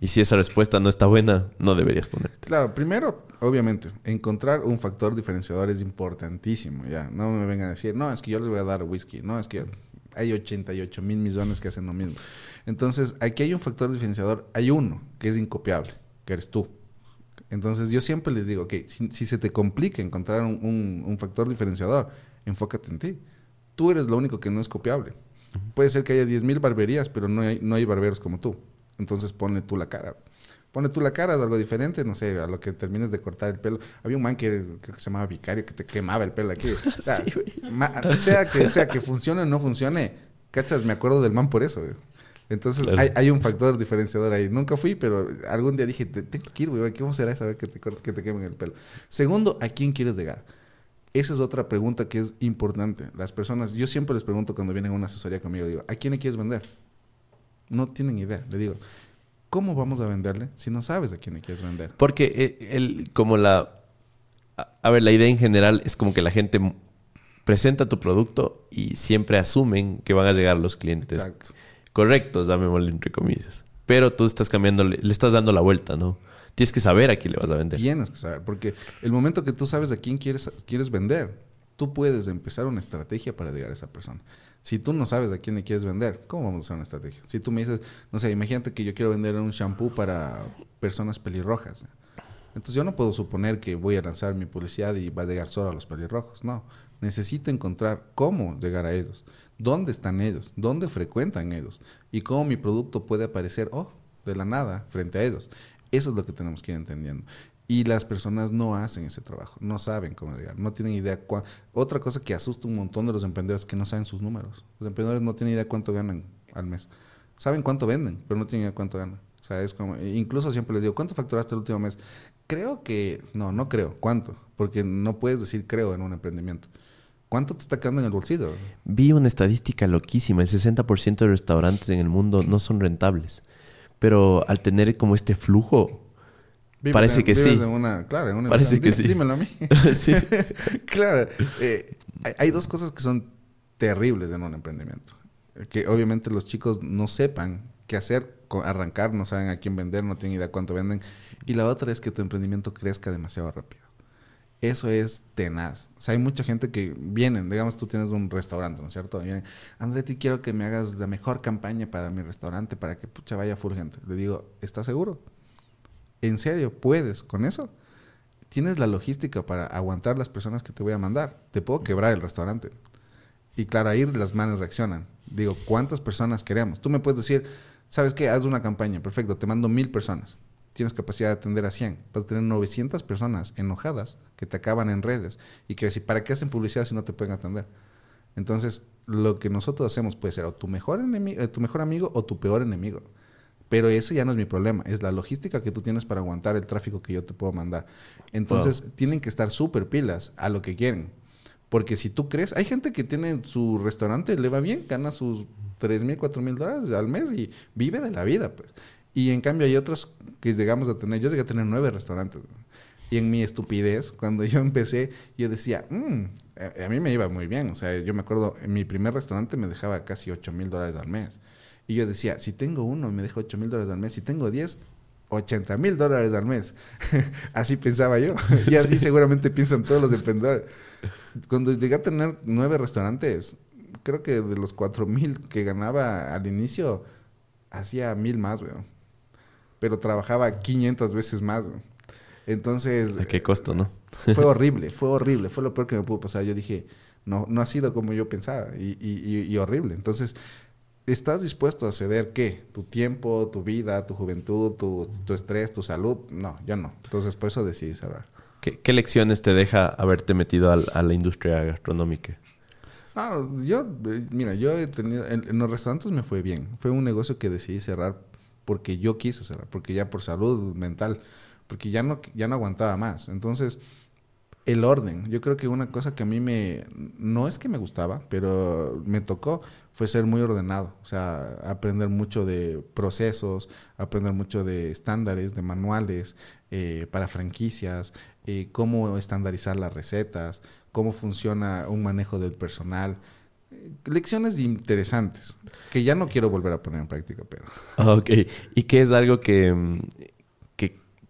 y si esa respuesta no está buena, no deberías ponerte.
Claro, primero, obviamente, encontrar un factor diferenciador es importantísimo, ya. No me vengan a decir, no, es que yo les voy a dar whisky. No, es que hay 88 mil millones que hacen lo mismo. Entonces, aquí hay un factor diferenciador, hay uno que es incopiable, que eres tú. Entonces yo siempre les digo que si, se te complica encontrar un, factor diferenciador, enfócate en ti. Tú eres lo único que no es copiable. Puede ser que haya 10.000 barberías, pero no hay, no hay barberos como tú. Entonces ponle tú la cara. Ponle tú la cara de algo diferente, no sé, a lo que termines de cortar el pelo. Había un man que creo que se llamaba Vicario que te quemaba el pelo aquí. sea, que, sea que funcione o no funcione, ¿cachas? Me acuerdo del man por eso. Entonces hay, un factor diferenciador ahí. Nunca fui, pero algún día dije, tengo que ir, güey, ¿cómo será saber que te, que te quemen el pelo? Segundo, ¿a quién quieres llegar? Esa es otra pregunta que es importante. Las personas, yo siempre les pregunto cuando vienen a una asesoría conmigo, digo, ¿a quién le quieres vender? No tienen idea. Le digo, ¿cómo vamos a venderle si no sabes a quién le quieres vender?
Porque eh, el, como la... A ver, la idea en general es como que la gente presenta tu producto y siempre asumen que van a llegar los clientes. Exacto correctos, llamémosle entre comillas. Pero tú estás cambiando, le estás dando la vuelta, ¿no? Tienes que saber a quién le vas a vender.
Tienes que saber, porque el momento que tú sabes a quién quieres, quieres vender, tú puedes empezar una estrategia para llegar a esa persona. Si tú no sabes a quién le quieres vender, ¿cómo vamos a hacer una estrategia? Si tú me dices, no sé, imagínate que yo quiero vender un shampoo para personas pelirrojas. Entonces yo no puedo suponer que voy a lanzar mi publicidad y va a llegar solo a los pelirrojos. No, necesito encontrar cómo llegar a ellos dónde están ellos, dónde frecuentan ellos y cómo mi producto puede aparecer, oh, de la nada, frente a ellos. Eso es lo que tenemos que ir entendiendo. Y las personas no hacen ese trabajo, no saben cómo llegar, no tienen idea. Otra cosa que asusta un montón de los emprendedores es que no saben sus números. Los emprendedores no tienen idea cuánto ganan al mes. Saben cuánto venden, pero no tienen idea cuánto ganan. O sea, es como, incluso siempre les digo, ¿cuánto facturaste el último mes? Creo que, no, no creo, ¿cuánto? Porque no puedes decir creo en un emprendimiento. ¿Cuánto te está quedando en el bolsillo?
Vi una estadística loquísima. El 60% de restaurantes en el mundo no son rentables. Pero al tener como este flujo, parece que sí.
claro, en una
parece que sí.
Dímelo a mí. sí. claro. Eh, hay, dos cosas que son terribles en un emprendimiento. Que obviamente los chicos no sepan qué hacer, arrancar, no saben a quién vender, no tienen idea cuánto venden. Y la otra es que tu emprendimiento crezca demasiado rápido. Eso es tenaz. O sea, hay mucha gente que vienen, digamos, tú tienes un restaurante, ¿no es cierto? Vienen, Andretti, quiero que me hagas la mejor campaña para mi restaurante, para que pucha vaya full gente. Le digo, ¿estás seguro? ¿En serio? ¿Puedes con eso? ¿Tienes la logística para aguantar las personas que te voy a mandar? Te puedo quebrar el restaurante. Y claro, ahí las manos reaccionan. Digo, ¿cuántas personas queremos? Tú me puedes decir, ¿sabes qué? Haz una campaña, perfecto, te mando mil personas tienes capacidad de atender a 100. Vas a tener 900 personas enojadas que te acaban en redes y que decir, ¿para qué hacen publicidad si no te pueden atender? Entonces, lo que nosotros hacemos puede ser o tu mejor, enemigo, eh, tu mejor amigo o tu peor enemigo. Pero eso ya no es mi problema, es la logística que tú tienes para aguantar el tráfico que yo te puedo mandar. Entonces, tienen que estar súper pilas a lo que quieren. Porque si tú crees, hay gente que tiene su restaurante, le va bien, gana sus 3 mil, 4 mil dólares al mes y vive de la vida, pues. Y en cambio hay otros que llegamos a tener, yo llegué a tener nueve restaurantes. Y en mi estupidez, cuando yo empecé, yo decía, mm, a, mí me iba muy bien. O sea, yo me acuerdo, en mi primer restaurante me dejaba casi 8 mil dólares al mes. Y yo decía, si tengo uno me deja 8 mil dólares al mes, si tengo 10, 80 mil dólares al mes. así pensaba yo. y así seguramente piensan todos los emprendedores. Cuando llegué a tener nueve restaurantes, creo que de los 4 mil que ganaba al inicio, hacía mil más, weón pero trabajaba 500 veces más. Entonces...
¿A qué costo, no?
fue horrible, fue horrible, fue lo peor que me pudo pasar. Yo dije, no, no ha sido como yo pensaba y, y, y horrible. Entonces, ¿estás dispuesto a ceder qué? ¿Tu tiempo, tu vida, tu juventud, tu, tu, estrés, tu salud? No, yo no. Entonces, por eso decidí cerrar.
¿Qué, lecciones te deja haberte metido a la industria gastronómica?
No, yo, eh, mira, yo he tenido, en, los restaurantes me fue bien. Fue un negocio que decidí cerrar porque yo quise cerrar, porque ya por salud mental, porque ya no, ya no aguantaba más. Entonces, el orden, yo creo que una cosa que a mí me, no es que me gustaba, pero me tocó, fue ser muy ordenado, o sea, aprender mucho de procesos, aprender mucho de estándares, de manuales eh, para franquicias, eh, cómo estandarizar las recetas, cómo funciona un manejo del personal. Lecciones interesantes que ya no quiero volver a poner en práctica, pero...
Ok, ¿y qué es algo que, mm, que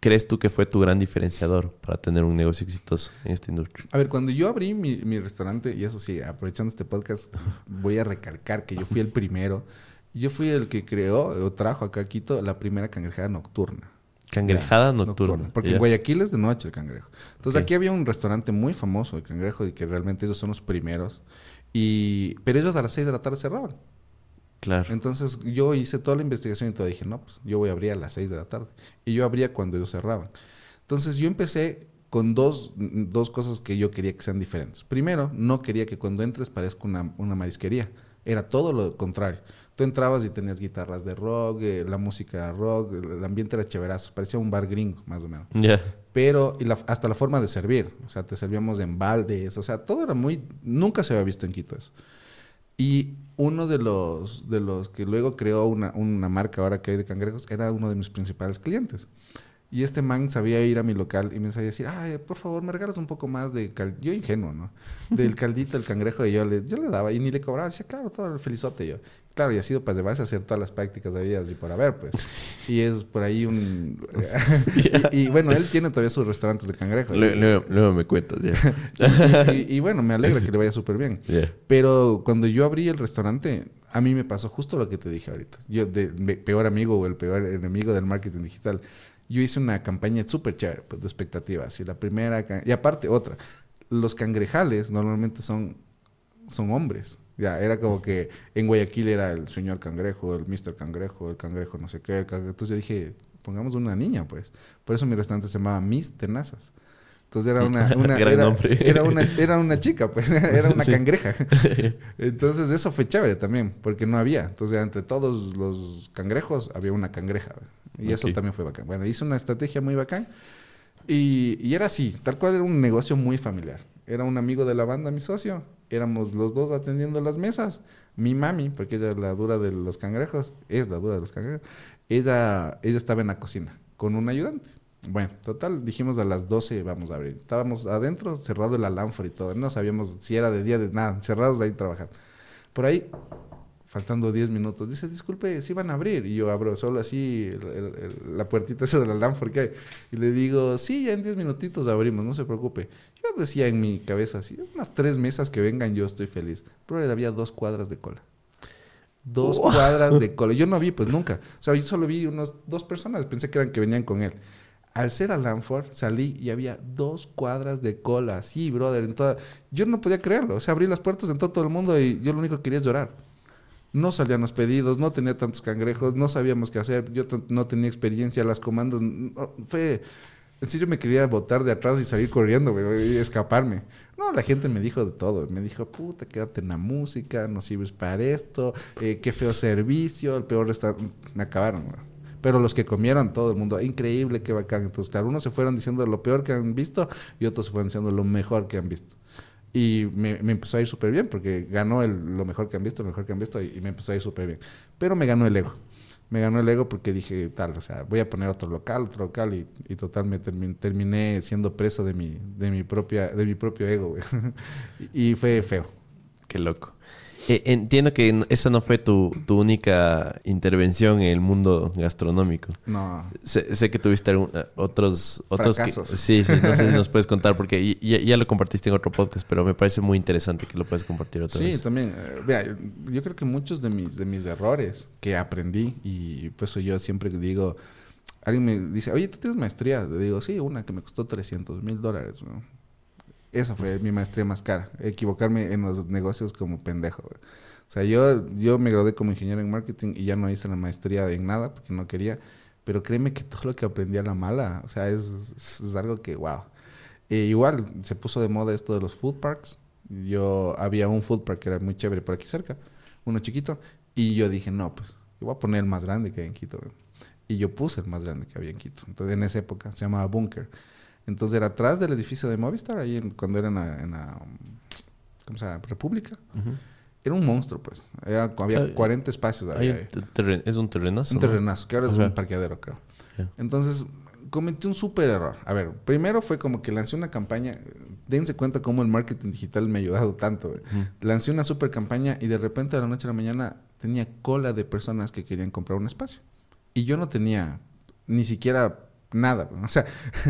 crees tú que fue tu gran diferenciador para tener un negocio exitoso en esta industria?
A ver, cuando yo abrí mi, mi restaurante, y eso sí, aprovechando este podcast, voy a recalcar que yo fui el primero. Yo fui el que creó o trajo acá a Quito la primera cangrejada nocturna.
Cangrejada nocturna.
Porque en Guayaquil es de noche el cangrejo. Entonces aquí había un restaurante muy famoso de cangrejo y que realmente ellos son los primeros. Y, pero ellos a las 6 de la tarde cerraban.
Claro.
Entonces yo hice toda la investigación y todo. Dije, no, pues yo voy a abrir a las 6 de la tarde. Y yo abría cuando ellos cerraban. Entonces yo empecé con dos, dos cosas que yo quería que sean diferentes. Primero, no quería que cuando entres parezca una, una marisquería. Era todo lo contrario. Tú entrabas y tenías guitarras de rock, eh, la música era rock, el ambiente era chéverazo, parecía un bar gringo, más o menos. Pero y hasta la forma de servir, o sea, te servíamos en baldes, o sea, todo era muy... Nunca se había visto en Quito eso. Y uno de los, de los que luego creó una, una marca ahora que hay de cangrejos era uno de mis principales clientes. Y este man sabía ir a mi local y me sabía decir, ay, por favor, me regalas un poco más de Yo ingenuo, ¿no? Del caldito, el cangrejo, y yo le, yo le daba y ni le cobraba. Decía, claro, todo el felizote yo. Claro, y ha sido para llevarse a hacer todas las prácticas de vida y por haber, pues. Y es por ahí un... y, bueno, él tiene todavía sus restaurantes de cangrejo.
Luego, me cuentas, ya.
y, bueno, me alegra que le vaya súper bien. Pero cuando yo abrí el restaurante, a mí me pasó justo lo que te dije ahorita. Yo, de, peor amigo o el peor enemigo del marketing digital yo hice una campaña súper chévere pues, de expectativas. Y la primera, y aparte otra, los cangrejales normalmente son, son hombres. Ya, era como que en Guayaquil era el señor cangrejo, el Mr. Cangrejo, el cangrejo no sé qué. Entonces yo dije, pongamos una niña, pues. Por eso mi restaurante se llamaba Miss Tenazas. Entonces era una, era, una, era una chica, pues, era una cangreja. Entonces eso fue chévere también, porque no había. Entonces entre todos los cangrejos había una cangreja. Y eso también fue bacán. Bueno, hice una estrategia muy bacán. Y, y, era así, tal cual era un negocio muy familiar. Era un amigo de la banda, mi socio. Éramos los dos atendiendo las mesas. Mi mami, porque ella es la dura de los cangrejos, es la dura de los cangrejos, ella, ella estaba en la cocina con un ayudante. Bueno, total, dijimos a las 12 vamos a abrir. Estábamos adentro, cerrado el alánfor y todo. No sabíamos si era de día, de nada, cerrados de ahí trabajando. Por ahí faltando 10 minutos, dice, disculpe, si van a abrir. Y yo abro solo así la puertita esa de la lámpara que hay. Y le digo, sí, ya en 10 minutitos abrimos, no se preocupe. Yo decía en mi cabeza así, unas tres mesas que vengan, yo estoy feliz. Pero había dos cuadras de cola. Dos cuadras de cola. Yo no vi, pues nunca. O sea, yo solo vi unas dos personas, pensé que eran que venían con él. Al ser a Lanford, salí y había dos cuadras de cola. Sí, brother, en toda... Yo no podía creerlo. O sea, abrí las puertas, en todo el mundo y yo lo único que quería es llorar no salían los pedidos, no tenía tantos cangrejos, no sabíamos qué hacer, yo no tenía experiencia, las comandos, fue... En serio me quería botar de atrás y salir corriendo, y escaparme. No, la gente me dijo de todo. Me dijo, puta, quédate en la música, no sirves para esto, eh, qué feo servicio, el peor restaurante. Me acabaron, Pero los que comieron, todo el mundo, increíble, qué bacán. Entonces, claro, unos se fueron diciendo lo peor que han visto y otros se fueron diciendo lo mejor que han visto. Y me, empezó a ir súper bien porque ganó el, lo mejor que han visto, lo mejor que han visto y, me empezó a ir súper bien. Pero me ganó el ego. Me ganó el ego porque dije, tal, o sea, voy a poner otro local, otro local y, y total me terminé, siendo preso de mi, de mi, propia, de mi propio ego. y fue feo.
Qué loco. Eh, entiendo que esa no fue tu, tu, única intervención en el mundo gastronómico.
No.
Sé, que tuviste eh, otros... otros sí, sí, no sé si nos puedes contar porque ya, ya, lo compartiste en otro podcast, pero me parece muy interesante que lo puedas compartir otra
vez.
Sí,
también. Eh, vea, yo creo que muchos de mis, de mis errores que aprendí y pues yo siempre digo... Alguien me dice, oye, ¿tú tienes maestría? Le digo, sí, una que me costó 300 mil dólares. ¿no? Esa fue mi maestría más cara. Equivocarme en los negocios como pendejo. O sea, yo, yo me gradué como ingeniero en marketing y ya no hice la maestría en nada porque no quería. Pero créeme que todo lo que aprendí a la mala, o sea, es, es algo que, wow. Eh, igual se puso de moda esto de los food parks. Yo había un food park que era muy chévere por aquí cerca, uno chiquito, y yo dije, no, pues yo voy a poner el más grande que hay en Quito. Y yo puse el más grande que había en Quito. Entonces, en esa época se llamaba Bunker. Entonces era atrás del edificio de Movistar, ahí cuando era en la, en la ¿cómo se llama? República. Era un monstruo, pues. había 40 espacios.
es un terrenazo.
Un terrenazo, que ahora es un parqueadero, creo. Entonces, cometí un súper error. A ver, primero fue como que lancé una campaña. Dense cuenta cómo el marketing digital me ha ayudado tanto. Lancé una súper campaña y de repente de la noche a la mañana tenía cola de personas que querían comprar un espacio. Y yo no tenía ni siquiera nada. O sea,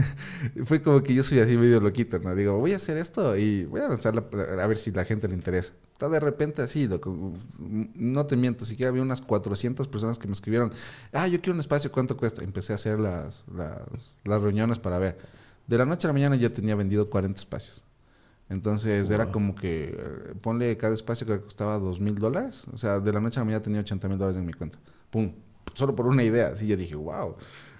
fue como que yo soy así medio loquito, ¿no? Digo, voy a hacer esto y voy a lanzarla a ver si la gente le interesa. Está de repente así, no te miento, siquiera había unas 400 personas que me escribieron, ah, yo quiero un espacio, ¿cuánto cuesta? Empecé a hacer las, las, reuniones para ver. De la noche a la mañana ya tenía vendido 40 espacios. Entonces era como que, eh, ponle cada espacio que costaba 2 mil dólares. O sea, de la noche a la mañana tenía 80 mil dólares en mi cuenta. ¡Pum! Solo por una idea. Así yo dije, wow.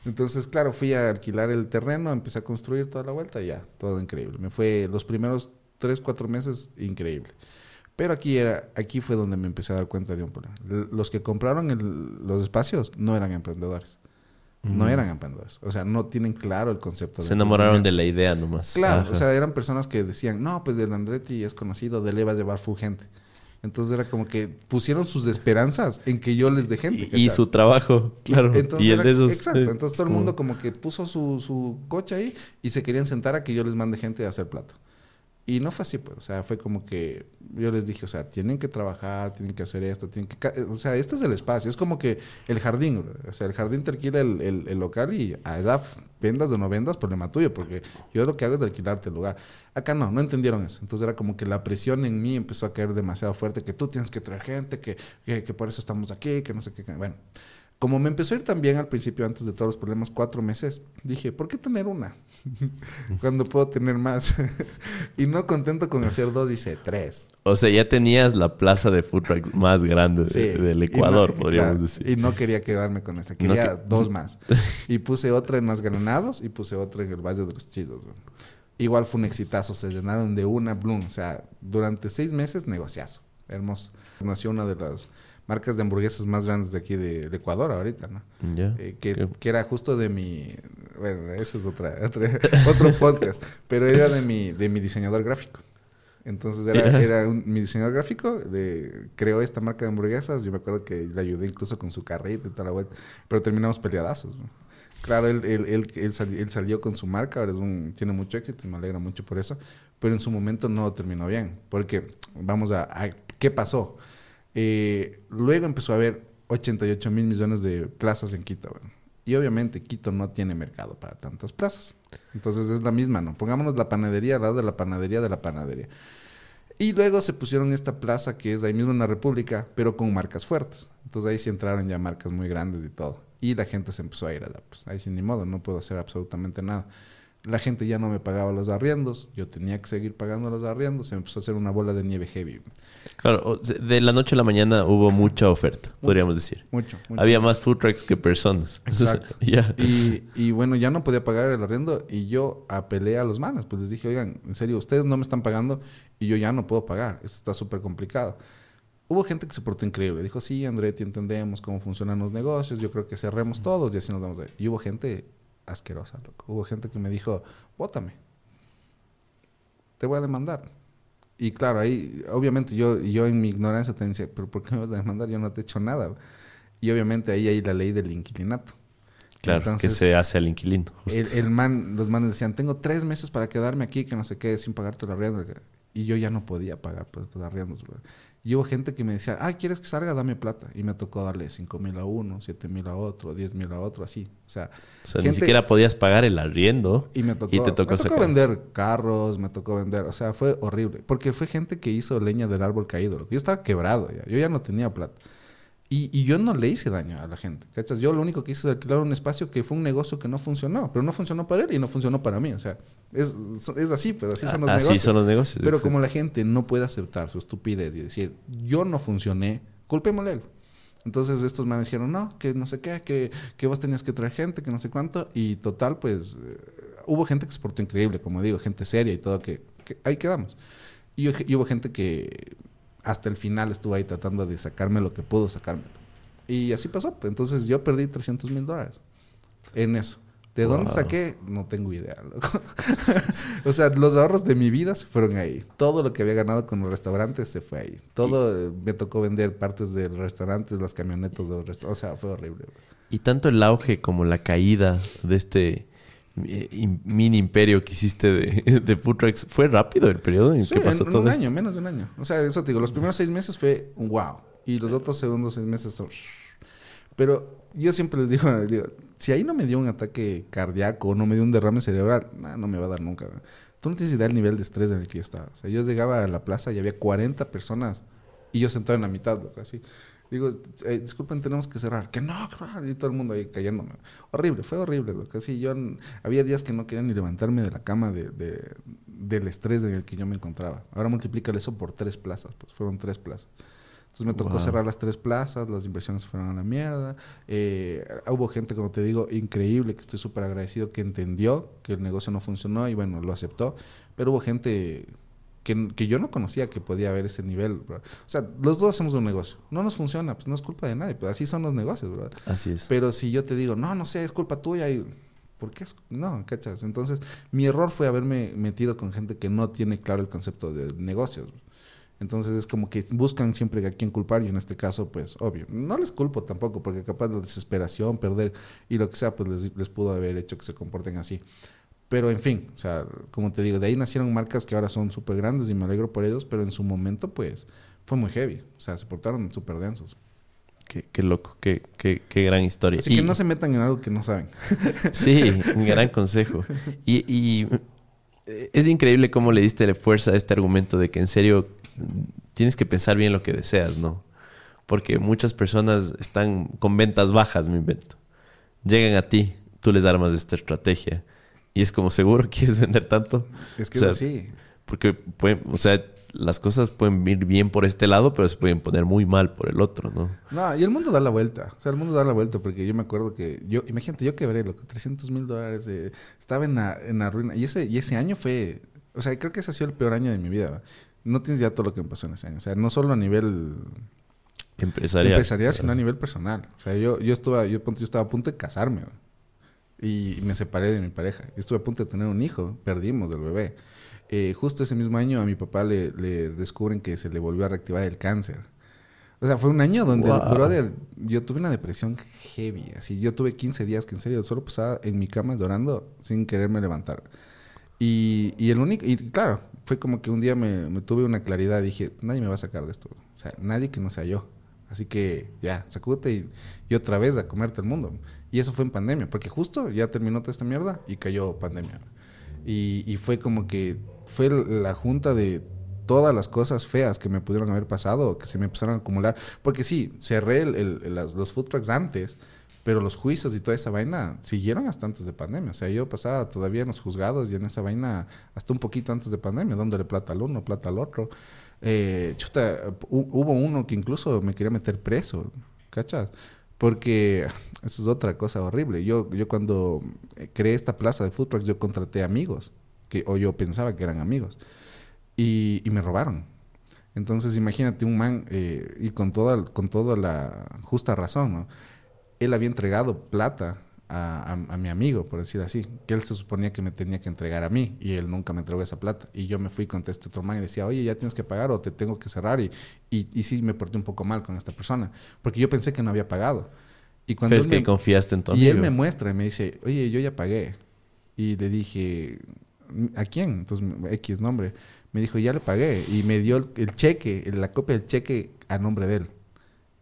Entonces, claro, fui a alquilar el terreno, empecé a construir toda la vuelta y ya, todo increíble. Me fue los primeros tres, cuatro meses increíble. Pero aquí era, aquí fue donde me empecé a dar cuenta de un problema. Los que compraron los espacios no eran emprendedores. No eran emprendedores. O sea, no tienen claro el concepto.
Se enamoraron de la idea nomás.
Claro, o sea, eran personas que decían, no, pues del Andretti es conocido, de él va a llevar full gente. Entonces era como que pusieron sus esperanzas en que yo les dé gente.
Y, su trabajo, claro. y el de esos.
Exacto. Entonces todo el mundo como que puso su, su coche ahí y se querían sentar a que yo les mande gente a hacer plato. Y no fue así, pues. O sea, fue como que yo les dije, o sea, tienen que trabajar, tienen que hacer esto, tienen que... O sea, este es el espacio. Es como que el jardín, o sea, el jardín te alquila el, el, local y a esa vendas o no vendas, problema tuyo, porque yo lo que hago es alquilarte el lugar. Acá no, no entendieron eso. Entonces era como que la presión en mí empezó a caer demasiado fuerte, que tú tienes que traer gente, que, que por eso estamos aquí, que no sé qué. Bueno, como me empezó a ir tan bien al principio, antes de todos los problemas, cuatro meses, dije, ¿por qué tener una? Cuando puedo tener más. y no contento con hacer dos, hice tres.
O sea, ya tenías la plaza de food trucks más grande del Ecuador, podríamos decir.
Y no quería quedarme con esa, quería dos más. Y puse otra en Más Granados y puse otra en el Valle de los Chidos. Igual fue un exitazo, se llenaron de una Bloom. O sea, durante seis meses, negociazo. Hermoso. Nació una de las marcas de hamburguesas más grandes de aquí de, Ecuador ahorita, ¿no? Eh, que, que, era justo de mi... Bueno, ese es otra, otro podcast, pero era de mi, de mi diseñador gráfico. Entonces era, era mi diseñador gráfico, de, creó esta marca de hamburguesas. Yo me acuerdo que le ayudé incluso con su carrito y toda la vuelta, pero terminamos peleadazos. Claro, él, él, él, él, salió con su marca, ahora es un, tiene mucho éxito y me alegra mucho por eso, pero en su momento no terminó bien, porque vamos a, a ¿qué pasó? Eh, luego empezó a haber 88 mil millones de plazas en Quito. Y obviamente Quito no tiene mercado para tantas plazas. Entonces es la misma, ¿no? Pongámonos la panadería al lado de la panadería de la panadería. Y luego se pusieron esta plaza que es ahí mismo en la República, pero con marcas fuertes. Entonces ahí sí entraron ya marcas muy grandes y todo. Y la gente se empezó a ir allá. Pues ahí sin ni modo, no puedo hacer absolutamente nada la gente ya no me pagaba los arriendos, yo tenía que seguir pagando los arriendos, se empezó a hacer una bola de nieve heavy.
Claro, de la noche a la mañana hubo mucha oferta, podríamos decir. Mucho, mucho. Había más food trucks que personas.
Exacto. y, y, bueno, ya no podía pagar el arriendo y yo apelé a los manos, pues les dije, oigan, en serio, ustedes no me están pagando y yo ya no puedo pagar, esto está súper complicado. Hubo gente que se portó increíble. Dijo, sí, Andretti, entendemos cómo funcionan los negocios. Yo creo que cerremos todos y así nos vamos a ir. Y hubo gente asquerosa, loco. Hubo gente que me dijo, bótame. Te voy a demandar. Y claro, ahí, obviamente yo, yo en mi ignorancia te decía, pero ¿por qué me vas a demandar? Yo no te he hecho nada. Y obviamente ahí hay la ley del inquilinato.
Claro, que se hace al inquilino.
El, man, los manes decían, tengo tres meses para quedarme aquí, que no sé qué, sin pagarte la arriendo. Y yo ya no podía pagar pues, los arriendos. Y hubo gente que me decía, ah, ¿quieres que salga? Dame plata. Y me tocó darle 5 mil a uno, 7 mil a otro, 10 mil a otro, así. O sea,
ni siquiera podías pagar el arriendo.
Y me tocó, te tocó, me tocó vender carros, me tocó vender, o sea, fue horrible. Porque fue gente que hizo leña del árbol caído. Yo estaba quebrado ya, yo ya no tenía plata. Y, y, yo no le hice daño a la gente. ¿cachas? Yo lo único que hice es alquilar un espacio que fue un negocio que no funcionó, pero no funcionó para él y no funcionó para mí. O sea, es, es así, pero así son los
negocios. Así son los negocios.
Pero como la gente no puede aceptar su estupidez y decir, yo no funcioné, culpémosle a él. Entonces estos manes dijeron, no, que no sé qué, que, que vos tenías que traer gente, que no sé cuánto. Y total, pues hubo gente que se portó increíble, como digo, gente seria y todo, que, que ahí quedamos. Y, y, hubo gente que hasta el final estuvo ahí tratando de sacarme lo que pudo sacarme. Y así pasó. Entonces yo perdí 300 mil dólares en eso. ¿De dónde saqué? No tengo idea, loco. o sea, los ahorros de mi vida se fueron ahí. Todo lo que había ganado con los restaurantes se fue ahí. Todo me tocó vender partes de los restaurantes, las camionetas de los restaurantes. O sea, fue horrible.
Y tanto el auge como la caída de este eh, mini imperio que hiciste de, de food trucks, ¿fue rápido el periodo en
que pasó en, todo un año, menos de un año. O sea, eso te digo, los primeros seis meses fue un wow. Y los otros segundos seis meses son... Pero yo siempre les digo, digo si ahí no me dio un ataque cardíaco o no me dio un derrame cerebral, no me va a dar nunca. Tú no tienes idea del nivel de estrés en el que yo estaba. O sea, yo llegaba a la plaza y había 40 personas y yo sentado en la mitad, así. Digo, eh, disculpen, tenemos que cerrar. Que no, y todo el mundo ahí cayéndome. Horrible, fue horrible. Lo que sí, yo había días que no quería ni levantarme de la cama de, del estrés en el que yo me encontraba. Ahora multiplícale eso por tres plazas, pues fueron tres plazas. Entonces me tocó cerrar las tres plazas, las inversiones fueron a la mierda. Eh, hubo gente, como te digo, increíble, que estoy súper agradecido, que entendió que el negocio no funcionó y bueno, lo aceptó. Pero hubo gente que, que yo no conocía que podía haber ese nivel. O sea, los dos hacemos un negocio. No nos funciona, pues no es culpa de nadie, pues así son los negocios, ¿verdad?
Así es.
Pero si yo te digo, no, no sé, es culpa tuya y... ¿Por qué? Es? No, ¿cachas? Entonces, mi error fue haberme metido con gente que no tiene claro el concepto de negocios. Entonces es como que buscan siempre a quién culpar y en este caso, pues, obvio. No les culpo tampoco porque capaz la desesperación, perder y lo que sea, pues les, les pudo haber hecho que se comporten así. Pero en fin, o sea, como te digo, de ahí nacieron marcas que ahora son súper grandes y me alegro por ellos, pero en su momento, pues, fue muy heavy. O sea, se portaron súper densos.
Qué, qué, loco, qué, qué, qué, gran historia.
Así que no se metan en algo que no saben.
sí, un gran consejo. Y, y es increíble cómo le diste fuerza a este argumento de que en serio tienes que pensar bien lo que deseas, ¿no? Porque muchas personas están con ventas bajas, me invento. Llegan a ti, tú les armas esta estrategia. Y es como, ¿seguro quieres vender tanto?
Es que sí.
Porque, o sea, las cosas pueden ir bien por este lado, pero se pueden poner muy mal por el otro, ¿no?
No, y el mundo da la vuelta. O sea, el mundo da la vuelta porque yo me acuerdo que yo, imagínate, yo quebré, loco, 300 mil dólares. Eh, estaba en la, en la ruina. Y ese, y ese año fue, o sea, creo que ese ha sido el peor año de mi vida no tienes ya todo lo que me pasó en ese año. O sea, no solo a nivel
empresarial,
empresarial sino a nivel personal. O sea, yo, yo, estuve, yo, yo estaba a punto de casarme y me separé de mi pareja. Estuve a punto de tener un hijo, perdimos del bebé. Eh, justo ese mismo año a mi papá le, le, descubren que se le volvió a reactivar el cáncer. O sea, fue un año donde, brother, yo tuve una depresión heavy. Así, yo tuve 15 días que en serio solo pasaba en mi cama llorando sin quererme levantar. Y, y el único, y claro, fue como que un día me, tuve una claridad. Dije, nadie me va a sacar de esto. O sea, nadie que no sea yo. Así que ya, sacúdete y, otra vez a comerte el mundo. Y eso fue en pandemia, porque justo ya terminó toda esta mierda y cayó pandemia. Y, fue como que fue la junta de todas las cosas feas que me pudieron haber pasado, que se me empezaron a acumular. Porque sí, cerré el, los food trucks antes, pero los juicios y toda esa vaina siguieron hasta antes de pandemia. O sea, yo pasaba todavía en los juzgados y en esa vaina hasta un poquito antes de pandemia, dándole plata al uno, plata al otro. Eh, chuta, hubo uno que incluso me quería meter preso, ¿cachas? Porque eso es otra cosa horrible. Yo, yo cuando creé esta plaza de food trucks, yo contraté amigos, que, o yo pensaba que eran amigos, y, y me robaron. Entonces imagínate un man, eh, y con toda, con toda la justa razón, ¿no? él había entregado plata a, mi amigo, por decir así, que él se suponía que me tenía que entregar a mí y él nunca me entregó esa plata. Y yo me fui con este otro man y decía, oye, ya tienes que pagar o te tengo que cerrar. Y, y, sí me porté un poco mal con esta persona, porque yo pensé que no había pagado.
Y cuando que confiaste en
Y él me muestra y me dice, oye, yo ya pagué. Y le dije, ¿a quién? Entonces, X nombre. Me dijo, ya le pagué. Y me dio el, cheque, la copia del cheque a nombre de él.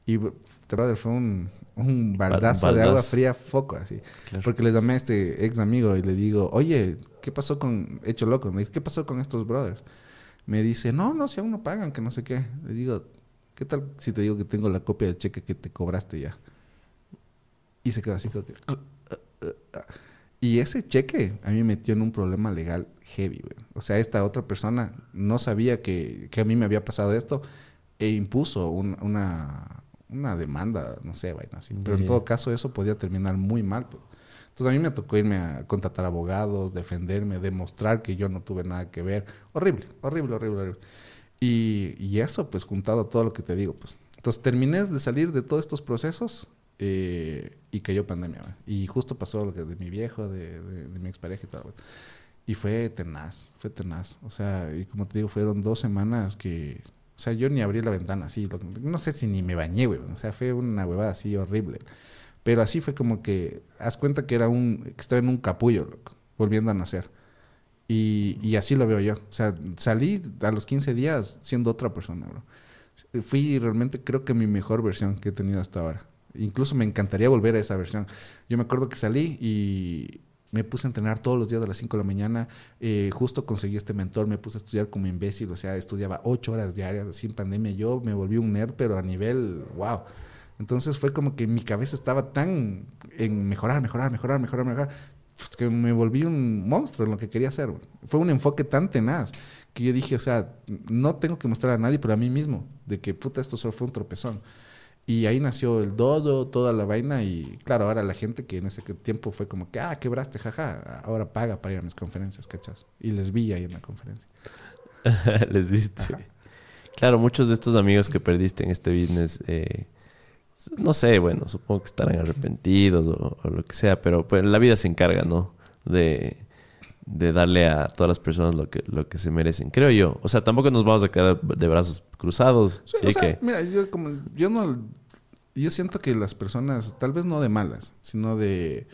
Y, brother, fue un, un baldazo de agua fría foco, así. Porque le llamé a este ex amigo y le digo, oye, ¿qué pasó con Hecho Loco? Me dijo, ¿qué pasó con estos brothers? Me dice, no, no, si aún no pagan, que no sé qué. Le digo, ¿qué tal si te digo que tengo la copia del cheque que te cobraste ya? Y se queda así como que... Uh, uh, uh, y ese cheque a mí me metió en un problema legal heavy, güey. O sea, esta otra persona no sabía que, que a mí me había pasado esto e impuso una una demanda, no sé, vaina así. Pero en todo caso eso podía terminar muy mal. Pues. Entonces a mí me tocó irme a contratar abogados, defenderme, demostrar que yo no tuve nada que ver. Horrible, horrible, horrible, horrible. Y, y eso, pues juntado a todo lo que te digo, pues. Entonces terminé de salir de todos estos procesos eh, y cayó pandemia. Y justo pasó lo que de mi viejo, de, de, de mi expareja y todo. Y fue tenaz, fue tenaz. O sea, y como te digo, fueron dos semanas que... O sea, yo ni abrí la ventana así. no sé si ni me bañé, güey. O sea, fue una huevada así horrible. Pero así fue como que... Haz cuenta que era un... Que estaba en un capullo, loco. Volviendo a nacer. Y, y así lo veo yo. O sea, salí a los 15 días siendo otra persona, bro. Fui realmente creo que mi mejor versión que he tenido hasta ahora. Incluso me encantaría volver a esa versión. Yo me acuerdo que salí y me puse a entrenar todos los días a las 5 de la mañana. Eh, justo conseguí este mentor, me puse a estudiar como imbécil. O sea, estudiaba 8 horas diarias sin pandemia. Yo me volví un nerd, pero a nivel, wow. Entonces fue como que mi cabeza estaba tan en mejorar, mejorar, mejorar, mejorar, mejorar, que me volví un monstruo en lo que quería hacer. Fue un enfoque tan tenaz que yo dije, o sea, no tengo que mostrar a nadie, pero a mí mismo, de que puta, esto solo fue un tropezón. Y ahí nació el dodo, toda la vaina. Y claro, ahora la gente que en ese tiempo fue como que, ah, quebraste, jaja, ahora paga para ir a mis conferencias, ¿cachas? Y les vi ahí en la conferencia.
Les viste.
Ajá.
Claro, muchos de estos amigos que perdiste en este business, eh, no sé, bueno, supongo que estarán arrepentidos o, o lo que sea, pero pues la vida se encarga, ¿no? De, de darle a todas las personas lo que, lo que se merecen, creo yo. O sea, tampoco nos vamos a quedar de brazos cruzados.
Sí,
Sí,
o sea,
que...
mira, yo como yo no yo siento que las personas, tal vez no de malas, sino de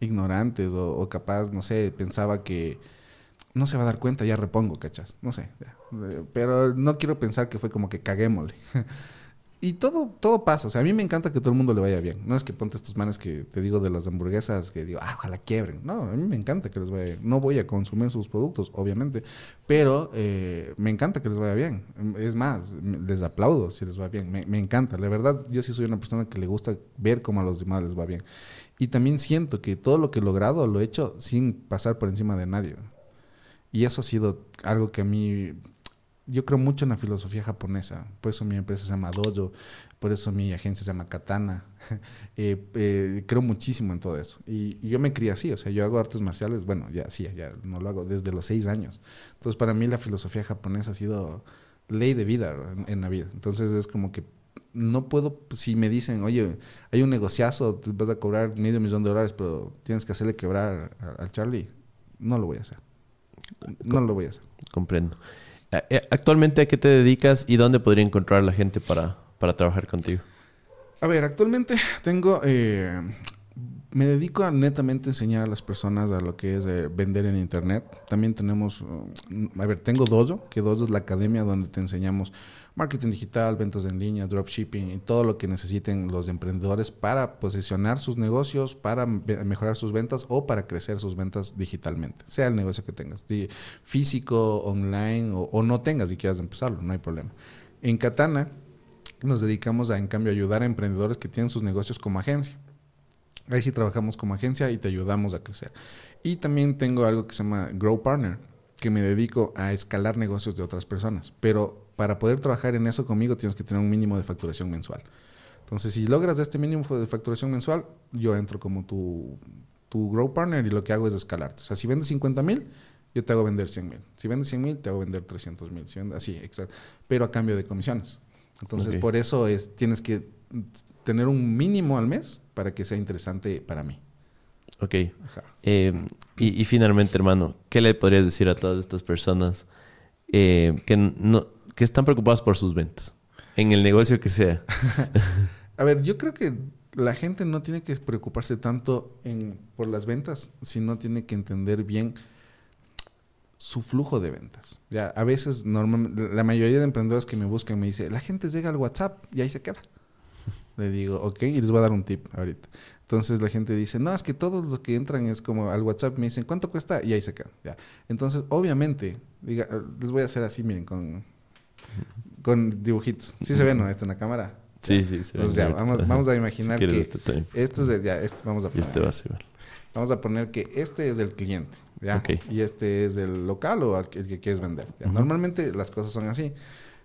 ignorantes o, o capaz, no sé, pensaba que no se va a dar cuenta, ya repongo, ¿cachas? No sé. Eh, Pero no quiero pensar que fue como que caguémosle. Y todo, todo pasa. O sea, a mí me encanta que todo el mundo le vaya bien. No es que ponte estos manes que te digo de las hamburguesas que digo, ah, ojalá quiebren. No, a mí me encanta que les vaya bien. No voy a consumir sus productos, obviamente. Pero eh, me encanta que les vaya bien. Es más, les aplaudo si les va bien. Me, me encanta. La verdad, yo sí soy una persona que le gusta ver cómo a los demás les va bien. Y también siento que todo lo que he logrado lo he hecho sin pasar por encima de nadie. Y eso ha sido algo que a mí yo creo mucho en la filosofía japonesa. Por eso mi empresa se llama Dojo, por eso mi agencia se llama Katana. Eh, eh, creo muchísimo en todo eso. Y, y yo me crié así, o sea, yo hago artes marciales, bueno, ya sí, ya no lo hago desde los seis años. Entonces, para mí la filosofía japonesa ha sido ley de vida en, en la vida. Entonces, es como que no puedo, si me dicen, oye, hay un negociazo, te vas a cobrar medio millón de dólares, pero tienes que hacerle quebrar al Charlie, no lo voy a hacer. No lo voy a hacer.
Comprendo. Eh, eh, Actualmente, ¿a qué te dedicas y dónde podría encontrar la gente para, para trabajar contigo?
A ver, actualmente tengo, eh, me dedico a netamente enseñar a las personas a lo que es eh, vender en internet. También tenemos, uh, a ver, tengo Dojo, que Dojo es la academia donde te enseñamos marketing digital, ventas en línea, dropshipping y todo lo que necesiten los emprendedores para posicionar sus negocios, para me- mejorar sus ventas o para crecer sus ventas digitalmente, sea el negocio que tengas, físico, online o, o no tengas y quieras empezarlo, no hay problema. En Katana nos dedicamos a, en cambio, ayudar a emprendedores que tienen sus negocios como agencia. Ahí sí trabajamos como agencia y te ayudamos a crecer. Y también tengo algo que se llama Grow Partner, que me dedico a escalar negocios de otras personas. Pero para poder trabajar en eso conmigo tienes que tener un mínimo de facturación mensual. Entonces, si logras este mínimo de facturación mensual, yo entro como tu, tu Grow Partner y lo que hago es escalarte. O sea, si vendes 50 mil, yo te hago vender 100 mil. Si vendes 100 mil, te hago vender 300 mil. Si vendes- así, exacto. Pero a cambio de comisiones. Entonces,
Ok.
por eso es, tienes que tener un mínimo al mes para que sea interesante para mí.
Ok. Eh, y, y finalmente, hermano, ¿qué le podrías decir a todas estas personas eh, que, no, que están preocupadas por sus ventas? En el negocio que sea.
A ver, yo creo que la gente no tiene que preocuparse tanto en, por las ventas, sino tiene que entender bien su flujo de ventas. Ya, a veces, normalmente, la mayoría de emprendedores que me buscan me dice, la gente llega al WhatsApp y ahí se queda. Le digo, ok, y les voy a dar un tip ahorita. Entonces la gente dice, no, es que todos los que entran es como al WhatsApp me dicen, ¿cuánto cuesta? Y ahí se quedan. Ya. Entonces, obviamente, diga, les voy a hacer así, miren, con, con dibujitos. Sí se ve, ¿no? Esto en la cámara.
Sí, sí, sí.
Pues ya, vamos, vamos a imaginar
si
que
este
esto es de, ya, este, vamos a
Y
poner,
este va a ser.
vamos a poner que este es el cliente, ya,
Ok.
y este es el local o el que quieres vender. ya. Normalmente las cosas son así.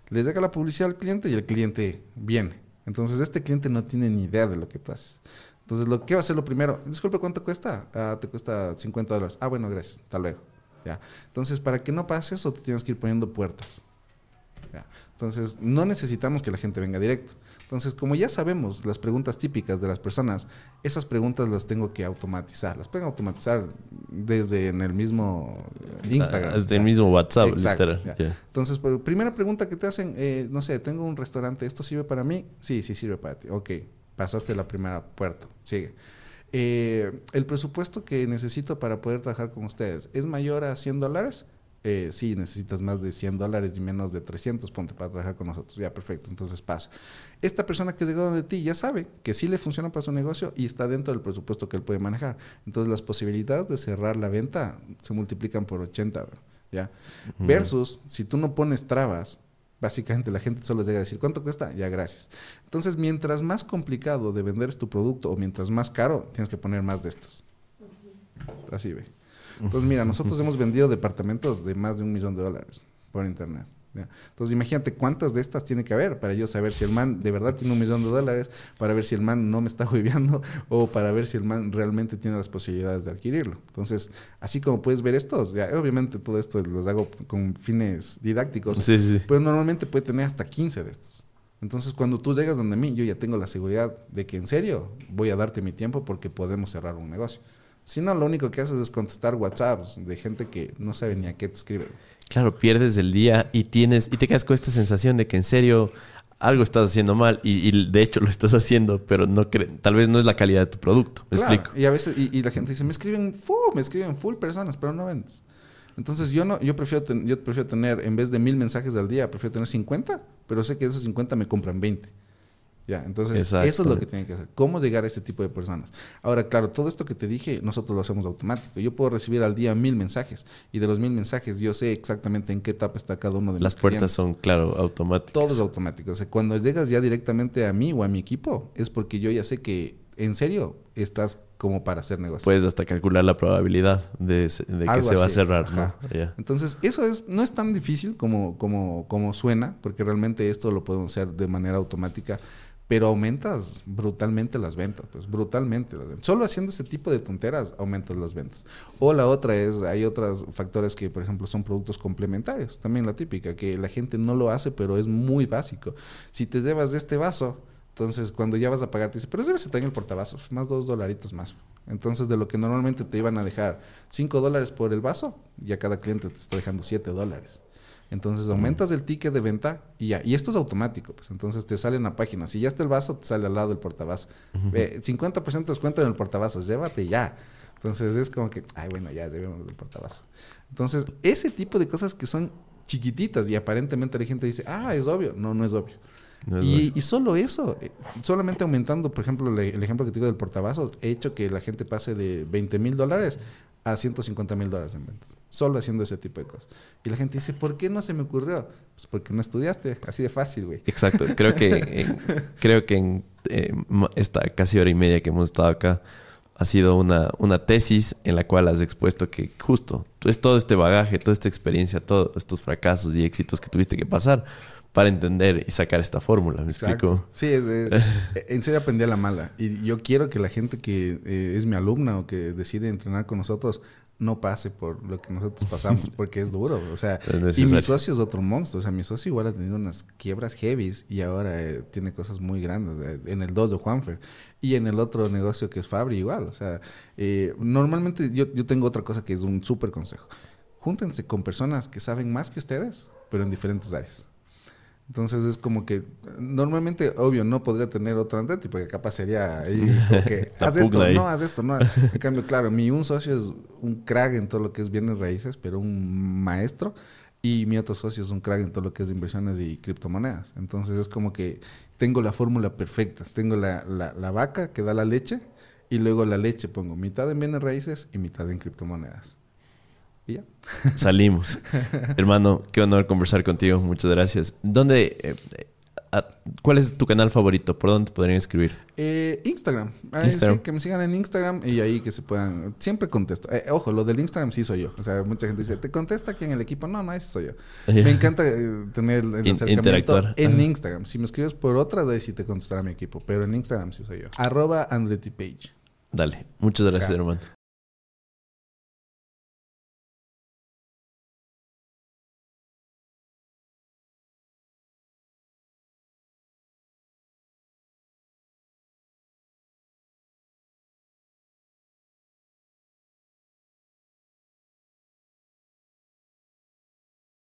Le llega la publicidad al cliente y el cliente viene. Entonces este cliente no tiene ni idea de lo que tú haces. Entonces, lo que va a ser lo primero, disculpe, ¿cuánto cuesta? Ah, te cuesta 50 dólares. Ah, bueno, gracias, hasta luego. ¿Ya? Entonces, para que no pase eso, te tienes que ir poniendo puertas. ¿Ya? Entonces, no necesitamos que la gente venga directo. Entonces, como ya sabemos las preguntas típicas de las personas, esas preguntas las tengo que automatizar. Las pueden automatizar desde en el mismo Instagram.
Desde el mismo WhatsApp,
Exacto,
literal.
Entonces, pues, primera pregunta que te hacen, eh, no sé, tengo un restaurante, ¿esto sirve para mí? Sí, sí sirve para ti. Ok, pasaste la primera puerta, sigue. Eh, el presupuesto que necesito para poder trabajar con ustedes, ¿es mayor a 100 dólares? Eh, sí, necesitas más de 100 dólares y menos de 300, ponte para trabajar con nosotros. Ya, perfecto, entonces pasa. Esta persona que llegó de ti ya sabe que sí le funciona para su negocio y está dentro del presupuesto que él puede manejar. Entonces las posibilidades de cerrar la venta se multiplican por 80, bro, ¿ya? Versus, si tú no pones trabas, básicamente la gente solo llega a decir, ¿cuánto cuesta? Ya, gracias. Entonces, mientras más complicado de vender es tu producto o mientras más caro, tienes que poner más de estos. Así ve. Entonces, mira, nosotros hemos vendido departamentos de más de un millón de dólares por internet. Entonces, imagínate cuántas de estas tiene que haber para yo saber si el man de verdad tiene un millón de dólares, para ver si el man no me está jueveando o para ver si el man realmente tiene las posibilidades de adquirirlo. Entonces, así como puedes ver estos, ya, obviamente todo esto los hago con fines didácticos,
Sí, sí, sí.
pero normalmente puede tener hasta 15 de estos. Entonces, cuando tú llegas donde mí, yo ya tengo la seguridad de que en serio voy a darte mi tiempo porque podemos cerrar un negocio. Si no, lo único que haces es contestar WhatsApps de gente que no sabe ni a qué te escribe.
Claro, pierdes el día y tienes y te quedas con esta sensación de que en serio algo estás haciendo mal y, y de hecho lo estás haciendo, pero no tal vez no es la calidad de tu producto. ¿Me
Claro,
explico?
Y a veces, y, y la gente dice, me escriben full, me escriben full personas, pero no vendes. Entonces yo no, yo prefiero, ten- yo prefiero tener, en vez de mil mensajes al día, prefiero tener 50, pero sé que de esos 50 me compran 20. Ya, entonces eso es lo que tienen que hacer. ¿Cómo llegar a ese tipo de personas? Ahora, claro, todo esto que te dije, nosotros lo hacemos automático. Yo puedo recibir al día mil mensajes y de los mil mensajes yo sé exactamente en qué etapa está cada uno de
Las
mis
puertas
clientes.
son, claro, automáticas.
Todo es automático. O sea, cuando llegas ya directamente a mí o a mi equipo, es porque yo ya sé que en serio estás como para hacer negocio.
Puedes hasta calcular la probabilidad de, que
Algo
se va a cerrar.
Entonces, eso es, no es tan difícil como, como, como suena, porque realmente esto lo podemos hacer de manera automática, pero aumentas brutalmente las ventas, pues brutalmente las ventas. Solo haciendo ese tipo de tonteras aumentas las ventas. O la otra es, hay otros factores que, por ejemplo, son productos complementarios, también la típica, que la gente no lo hace, pero es muy básico. Si te llevas de este vaso, entonces cuando ya vas a pagar, te dice, pero debes también el portavasos, más dos dolaritos más. Entonces, de lo que normalmente te iban a dejar 5 dólares por el vaso, ya cada cliente te está dejando 7 dólares. Entonces aumentas el ticket de venta y ya. Y esto es automático, pues. Entonces te sale en la página. Si ya está el vaso, te sale al lado del portavasos. Ve, 50% de descuento en el portavasos, llévate ya. Entonces es como que, ay, bueno, ya debemos del portavasos. Entonces, ese tipo de cosas que son chiquititas y aparentemente la gente dice, ah, es obvio. No, no es obvio.
No
y, y solo eso, eh, solamente aumentando, por ejemplo, le- el ejemplo que te digo del portavasos, he hecho que la gente pase de 20 mil dólares a 150 mil dólares en ventas. Solo haciendo ese tipo de cosas. Y la gente dice, ¿por qué no se me ocurrió? Pues porque no estudiaste. Así de fácil, güey.
Exacto. Creo que, en- creo que en eh, esta casi hora y media que hemos estado acá ha sido una, una tesis en la cual has expuesto que justo es todo este bagaje, toda esta experiencia, todos estos fracasos y éxitos que tuviste que pasar para entender y sacar esta fórmula. ¿Me explico?
Sí, de- en serio aprendí a la mala. Y yo quiero que la gente que eh, es mi alumna o que decide entrenar con nosotros no pase por lo que nosotros pasamos, porque es duro. O sea, y mi socio es otro monstruo. O sea, mi socio igual ha tenido unas quiebras heavies y ahora eh, tiene cosas muy grandes. eh, en el 2 de Juanfer y en el otro negocio que es Fabri igual. O sea, eh, normalmente yo, yo tengo otra cosa que es un súper consejo. Júntense con personas que saben más que ustedes, pero en diferentes áreas. Entonces es como que normalmente, obvio, no podría tener otro Andretti porque capaz sería ahí como que haz esto,
ahí.
no, haz esto, no. En cambio, claro, mi un socio es un crack en todo lo que es bienes raíces, pero un maestro. Y mi otro socio es un crack en todo lo que es inversiones y criptomonedas. Entonces es como que tengo la fórmula perfecta. Tengo la, la, la vaca que da la leche y luego la leche pongo mitad en bienes raíces y mitad en criptomonedas. Y ya.
Salimos. Hermano, qué honor conversar contigo. Muchas gracias. ¿Dónde, eh, a- ¿Cuál es tu canal favorito? ¿Por dónde te podrían escribir?
Eh, Instagram. Sí, que me sigan en Instagram y ahí que se puedan. Siempre contesto. Eh, ojo, lo del Instagram sí soy yo. O sea, mucha gente dice, ¿te contesta aquí en el equipo? No, no, ese soy yo. Me encanta tener el
In-
acercamiento
interactuar.
en
Ajá.
Instagram. Si me escribes por otras, ahí sí te contestará mi equipo. Pero en Instagram sí soy yo. Arroba Andretti Page.
Dale. Muchas gracias, hermano.